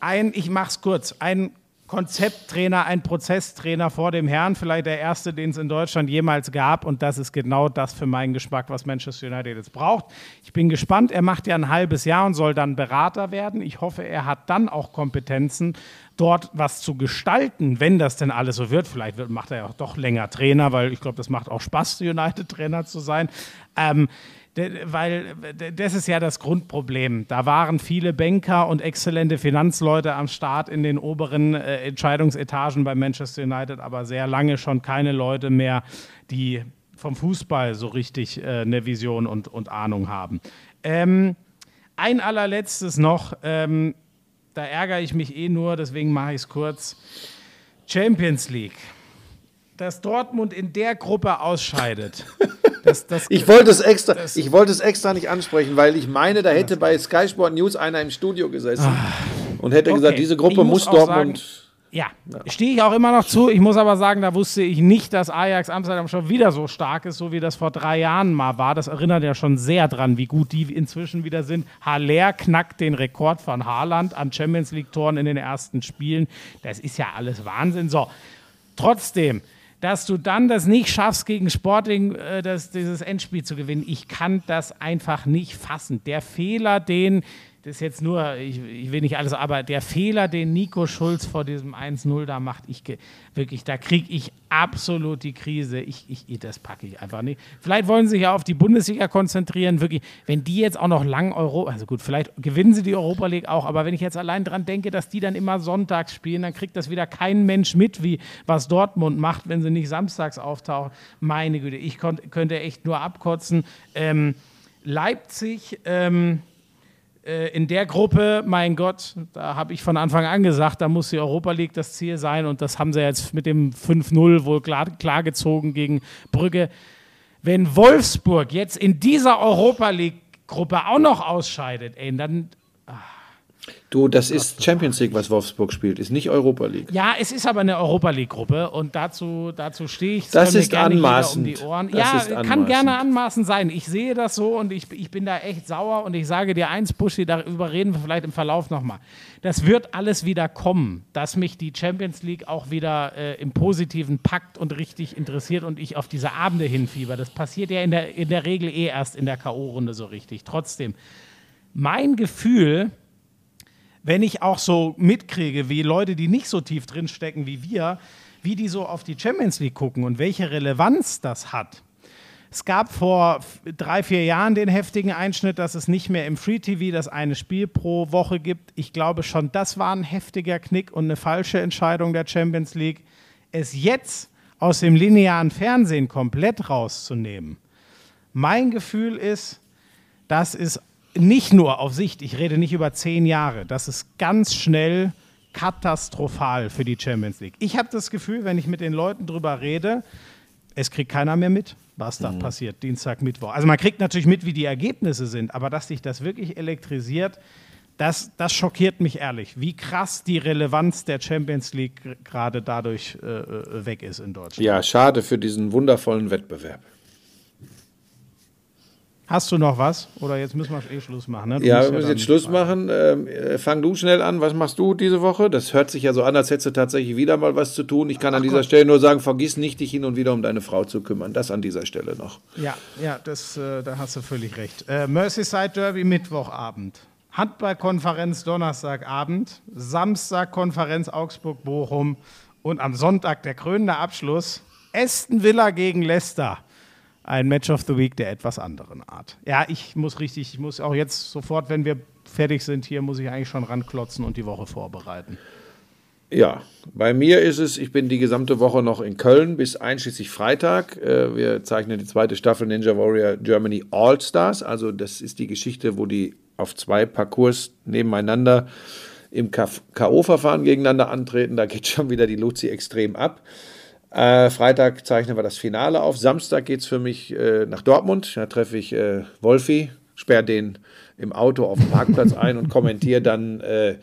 ein, ich mach's kurz, ein Konzepttrainer, ein Prozesstrainer vor dem Herrn, vielleicht der erste, den es in Deutschland jemals gab. Und das ist genau das für meinen Geschmack, was Manchester United jetzt braucht. Ich bin gespannt. Er macht ja ein halbes Jahr und soll dann Berater werden. Ich hoffe, er hat dann auch Kompetenzen, dort was zu gestalten, wenn das denn alles so wird. Vielleicht macht er ja auch doch länger Trainer, weil ich glaube, das macht auch Spaß, *laughs* United-Trainer zu sein. Ähm, Weil das ist ja das Grundproblem. Da waren viele Banker und exzellente Finanzleute am Start in den oberen äh, Entscheidungsetagen bei Manchester United, aber sehr lange schon keine Leute mehr, die vom Fußball so richtig äh, eine Vision und, und Ahnung haben. Ähm, ein allerletztes noch, ähm, da ärgere ich mich eh nur, deswegen mache ich es kurz. Champions League. Dass Dortmund in der Gruppe ausscheidet. *laughs* Das, das, Ich wollte es extra, ich wollte es extra nicht ansprechen, weil ich meine, da hätte bei Sky Sport News einer im Studio gesessen und hätte gesagt, Okay. diese Ich Gruppe muss muss auch Dortmund. Ja, stehe ich auch immer noch zu. Ich muss aber sagen, da wusste ich nicht, dass Ajax Amsterdam schon wieder so stark ist, so wie das vor drei Jahren mal war. Das erinnert ja schon sehr dran, wie gut die inzwischen wieder sind. Haller knackt den Rekord von Haaland an Champions League-Toren in den ersten Spielen. Das ist ja alles Wahnsinn. So, trotzdem, dass du dann das nicht schaffst, gegen Sporting äh, das, dieses Endspiel zu gewinnen, ich kann das einfach nicht fassen. Der Fehler, den, das ist jetzt nur, ich, ich will nicht alles, aber der Fehler, den Nico Schulz vor diesem 1-0 da macht, ich wirklich, da kriege ich absolut die Krise. Ich, ich, das packe ich einfach nicht. Vielleicht wollen sie sich ja auf die Bundesliga konzentrieren, wirklich, wenn die jetzt auch noch lang Euro, also gut, vielleicht gewinnen sie die Europa League auch, aber wenn ich jetzt allein dran denke, dass die dann immer sonntags spielen, dann kriegt das wieder kein Mensch mit, wie was Dortmund macht, wenn sie nicht samstags auftauchen. Meine Güte, ich konnt, könnte echt nur abkotzen. Ähm, Leipzig, ähm, äh, in der Gruppe, mein Gott, da habe ich von Anfang an gesagt, da muss die Europa League das Ziel sein und das haben sie jetzt mit dem 5-0 wohl klar, klargezogen gegen Brügge. Wenn Wolfsburg jetzt in dieser Europa League Gruppe auch noch ausscheidet, ey, dann Du, das ist Champions League, was Wolfsburg spielt, ist nicht Europa League. Ja, es ist aber eine Europa League Gruppe und dazu, dazu stehe ich. Das ist anmaßend. Um die Ohren. Das ja, ist kann anmaßend. gerne anmaßend sein. Ich sehe das so und ich, ich bin da echt sauer und ich sage dir eins, Buschi, darüber reden wir vielleicht im Verlauf nochmal. Das wird alles wieder kommen, dass mich die Champions League auch wieder äh, im Positiven packt und richtig interessiert und ich auf diese Abende hinfieber. Das passiert ja in der, in der Regel eh erst in der K.O.-Runde so richtig. Trotzdem, mein Gefühl, wenn ich auch so mitkriege, wie Leute, die nicht so tief drin stecken wie wir, wie die so auf die Champions League gucken und welche Relevanz das hat. Es gab vor drei, vier Jahren den heftigen Einschnitt, dass es nicht mehr im Free TV das eine Spiel pro Woche gibt. Ich glaube schon, das war ein heftiger Knick und eine falsche Entscheidung der Champions League. Es jetzt aus dem linearen Fernsehen komplett rauszunehmen. Mein Gefühl ist, das ist nicht nur auf Sicht, ich rede nicht über zehn Jahre, das ist ganz schnell katastrophal für die Champions League. Ich habe das Gefühl, wenn ich mit den Leuten drüber rede, es kriegt keiner mehr mit, was da passiert, Dienstag, Mittwoch. Also man kriegt natürlich mit, wie die Ergebnisse sind, aber dass sich das wirklich elektrisiert, das, das schockiert mich ehrlich, wie krass die Relevanz der Champions League gerade dadurch äh, äh, weg ist in Deutschland. Ja, schade für diesen wundervollen Wettbewerb. Hast du noch was? Oder jetzt müssen wir eh Schluss machen. Ne? Ja, wir müssen dann- jetzt Schluss machen. Ähm, äh, fang du schnell an. Was machst du diese Woche? Das hört sich ja so an, als hättest du tatsächlich wieder mal was zu tun. Ich kann an dieser Stelle nur sagen, vergiss nicht, dich hin und wieder um deine Frau zu kümmern. Das an dieser Stelle noch. Ja, ja, das, äh, da hast du völlig recht. Äh, Merseyside Derby Mittwochabend. Handballkonferenz Donnerstagabend. Samstag Konferenz Augsburg-Bochum. Und am Sonntag der krönende Abschluss. Aston Villa gegen Leicester. Ein Match of the Week der etwas anderen Art. Ja, ich muss richtig, ich muss auch jetzt sofort, wenn wir fertig sind hier, muss ich eigentlich schon ranklotzen und die Woche vorbereiten. Ja, bei mir ist es, ich bin die gesamte Woche noch in Köln bis einschließlich Freitag. Äh, Wir zeichnen die zweite Staffel Ninja Warrior Germany All Stars. Also das ist die Geschichte, wo die auf zwei Parcours nebeneinander im K.O.-Verfahren gegeneinander antreten. Da geht schon wieder die Luzi extrem ab. Äh, Freitag zeichnen wir das Finale auf. Samstag geht es für mich äh, nach Dortmund. Da treffe ich äh, Wolfi, sperre den im Auto auf dem Parkplatz ein und kommentiere dann äh,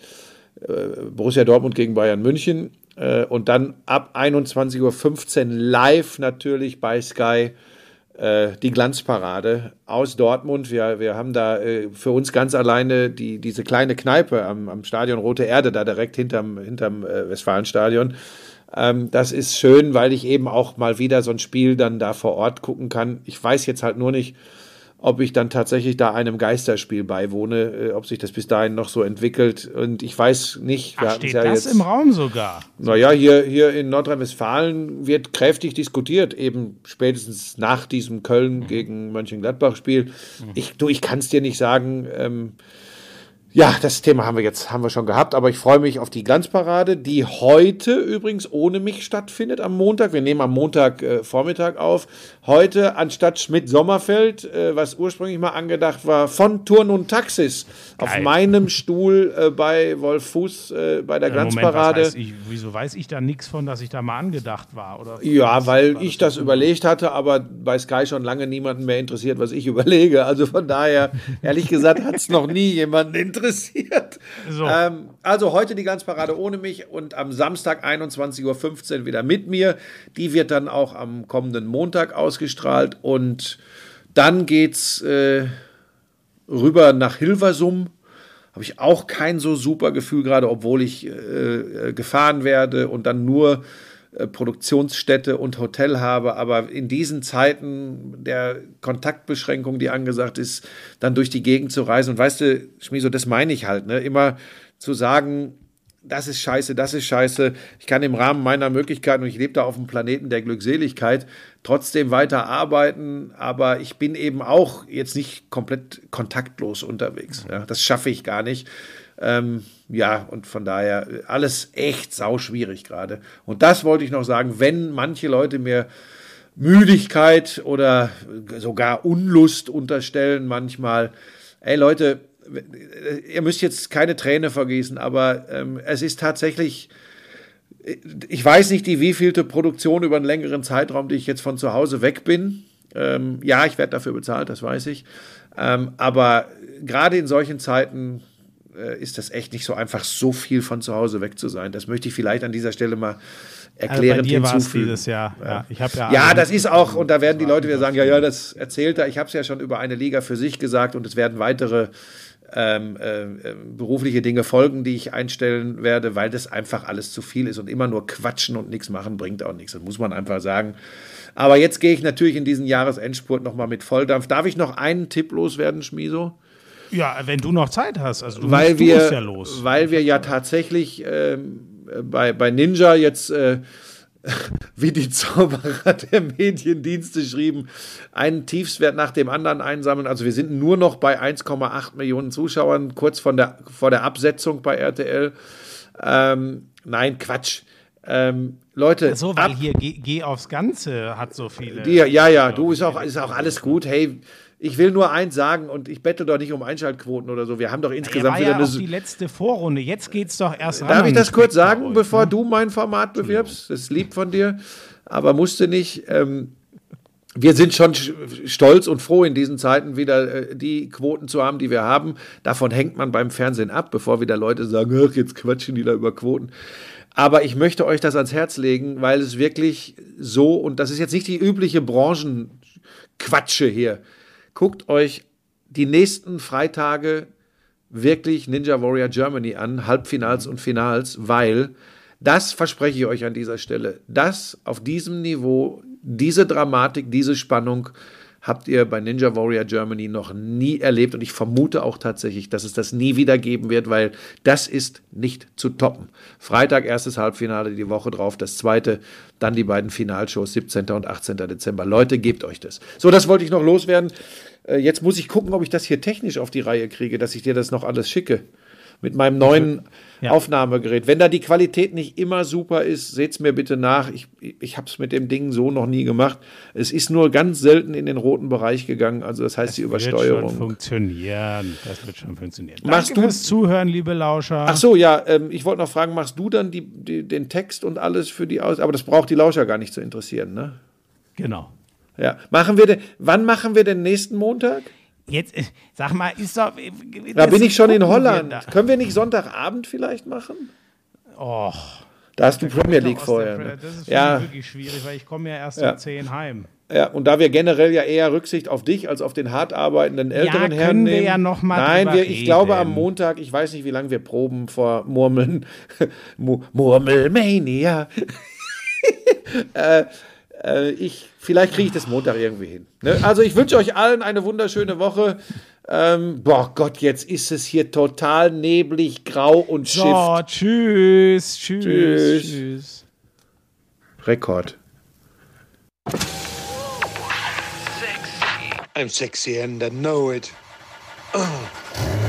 Borussia Dortmund gegen Bayern München. Äh, und dann ab 21.15 Uhr live natürlich bei Sky äh, die Glanzparade aus Dortmund. Wir, wir haben da äh, für uns ganz alleine die, diese kleine Kneipe am, am Stadion Rote Erde, da direkt hinterm, hinterm äh, Westfalenstadion. Ähm, das ist schön, weil ich eben auch mal wieder so ein Spiel dann da vor Ort gucken kann. Ich weiß jetzt halt nur nicht, ob ich dann tatsächlich da einem Geisterspiel beiwohne, äh, ob sich das bis dahin noch so entwickelt. Und ich weiß nicht, Ach, hatten's steht das im Raum sogar? naja, hier, hier in Nordrhein-Westfalen wird kräftig diskutiert, eben spätestens nach diesem Köln gegen Mönchengladbach-Spiel. Ich, du, ich kann es dir nicht sagen. Ähm, ja, das Thema haben wir jetzt haben wir schon gehabt, aber ich freue mich auf die Glanzparade, die heute übrigens ohne mich stattfindet am Montag. Wir nehmen am Montag äh, Vormittag auf. Heute anstatt Schmidt-Sommerfeld, äh, was ursprünglich mal angedacht war, von Turn und Taxis auf Geil. meinem Stuhl äh, bei Wolf Fuß äh, bei der Äh, Moment, Glanzparade. weiß ich, wieso weiß ich da nichts von, dass ich da mal angedacht war? Oder Ja, weil ich das überlegt hatte, aber bei Sky schon lange niemanden mehr interessiert, was ich *laughs* überlege. Also von daher, ehrlich gesagt, hat es noch nie jemanden interessiert. So. Ähm, also heute die Glanzparade ohne mich und am Samstag 21.15 Uhr wieder mit mir. Die wird dann auch am kommenden Montag ausgestrahlt und dann geht's äh, rüber nach Hilversum. Habe ich auch kein so super Gefühl gerade, obwohl ich äh, äh, gefahren werde und dann nur Produktionsstätte und Hotel habe. Aber in diesen Zeiten der Kontaktbeschränkung, die angesagt ist, dann durch die Gegend zu reisen. Und weißt du, Schmiso, das meine ich halt, ne? Immer zu sagen, das ist scheiße, das ist scheiße. Ich kann im Rahmen meiner Möglichkeiten, und ich lebe da auf dem Planeten der Glückseligkeit, trotzdem weiter arbeiten, aber ich bin eben auch jetzt nicht komplett kontaktlos unterwegs. Ja, das schaffe ich gar nicht. Ähm, ja, und von daher alles echt sauschwierig gerade. Und das wollte ich noch sagen, wenn manche Leute mir Müdigkeit oder sogar Unlust unterstellen manchmal, ey Leute, ihr müsst jetzt keine Träne vergießen, aber ähm, es ist tatsächlich, ich weiß nicht, die wievielte Produktion über einen längeren Zeitraum, die ich jetzt von zu Hause weg bin. Ähm, ja, ich werde dafür bezahlt, das weiß ich. Ähm, aber gerade in solchen Zeiten äh, ist das echt nicht so einfach, so viel von zu Hause weg zu sein. Das möchte ich vielleicht an dieser Stelle mal also erklärend bei dir war es dieses Jahr. Ja, ich habe ja. Ja, das ist auch, und da werden die Leute wieder sagen, ja, ja, das erzählt er. Ich habe es ja schon über eine Liga für sich gesagt und es werden weitere ähm, äh, äh, berufliche Dinge folgen, die ich einstellen werde, weil das einfach alles zu viel ist und immer nur quatschen und nichts machen bringt auch nichts. Das muss man einfach sagen. Aber jetzt gehe ich natürlich in diesen Jahresendspurt nochmal mit Volldampf. Darf ich noch einen Tipp loswerden, Schmiso? Ja, wenn du noch Zeit hast. Also du, weil musst, du wir, musst ja los. weil wir ja tatsächlich ähm, bei, bei Ninja jetzt, äh, *laughs* wie die Zauberer der Mediendienste schrieben, einen Tiefswert nach dem anderen einsammeln. Also wir sind nur noch bei 1,8 Millionen Zuschauern, kurz von der, vor der Absetzung bei RTL. Ähm, nein, Quatsch. Ähm, Leute, so, weil ab- hier geh, geh aufs Ganze hat so viele. die, ja, ja, du ist auch, ist auch alles gut. Hey, ich will nur eins sagen und ich bettel doch nicht um Einschaltquoten oder so. Wir haben doch ja, insgesamt war wieder ja eine. auch die letzte Vorrunde. Jetzt geht's doch erst Darf ich das kurz sagen, euch, bevor ne? du mein Format bewirbst? Das ist lieb von dir, aber musste nicht. Ähm, wir sind schon sch- stolz und froh in diesen Zeiten wieder äh, die Quoten zu haben, die wir haben. Davon hängt man beim Fernsehen ab, bevor wieder Leute sagen, ach, jetzt quatschen die da über Quoten. Aber ich möchte euch das ans Herz legen, weil es wirklich so, und das ist jetzt nicht die übliche Branchenquatsche hier. Guckt euch die nächsten Freitage wirklich Ninja Warrior Germany an, Halbfinals und Finals, weil das verspreche ich euch an dieser Stelle, das auf diesem Niveau, diese Dramatik, diese Spannung habt ihr bei Ninja Warrior Germany noch nie erlebt und ich vermute auch tatsächlich, dass es das nie wieder geben wird, weil das ist nicht zu toppen. Freitag erstes Halbfinale, die Woche drauf das zweite, dann die beiden Finalshows 17. und 18. Dezember. Leute, gebt euch das. So, das wollte ich noch loswerden. Äh, Jetzt muss ich gucken, ob ich das hier technisch auf die Reihe kriege, dass ich dir das noch alles schicke. Mit meinem neuen Ja. Aufnahmegerät. Wenn da die Qualität nicht immer super ist, seht's mir bitte nach. Ich, ich habe es mit dem Ding so noch nie gemacht. Es ist nur ganz selten in den roten Bereich gegangen. Also das heißt die Wird schon Übersteuerung. funktionieren. Das wird schon funktionieren. Machst Danke du- fürs Zuhören, liebe Lauscher. Ach so, ja, ähm, ich wollte noch fragen, machst du dann die, die, den Text und alles für die aus? Aber das braucht die Lauscher gar nicht zu interessieren, ne? Genau. Ja. Machen wir denn, wann machen wir denn nächsten Montag? Jetzt, äh, sag mal, ist doch. äh, Da bin ich schon in wir Holland. da. Können wir nicht Sonntagabend vielleicht machen? Och, Da hast du Premier League vorher. Pre- Ne? Das ist Ja, wirklich schwierig, weil ich komme ja erst Ja. um 10 heim. ja, und da wir generell ja eher Rücksicht auf dich als auf den hart arbeitenden älteren können Herrn wir nehmen. ja noch mal Nein, wir, ich glaube am. Montag, ich weiß nicht, wie lange wir proben vor Murmeln. *laughs* Mu- Murmelmania. *laughs* äh, äh, ich, vielleicht kriege ich das Montag irgendwie hin. Ne? Also ich wünsche euch allen eine wunderschöne Woche. Ähm, boah Gott, jetzt ist es hier total neblig, grau und So, Shift. tschüss, tschüss, Tschüss. tschüss. Rekord. I'm sexy and I know it. *clears throat*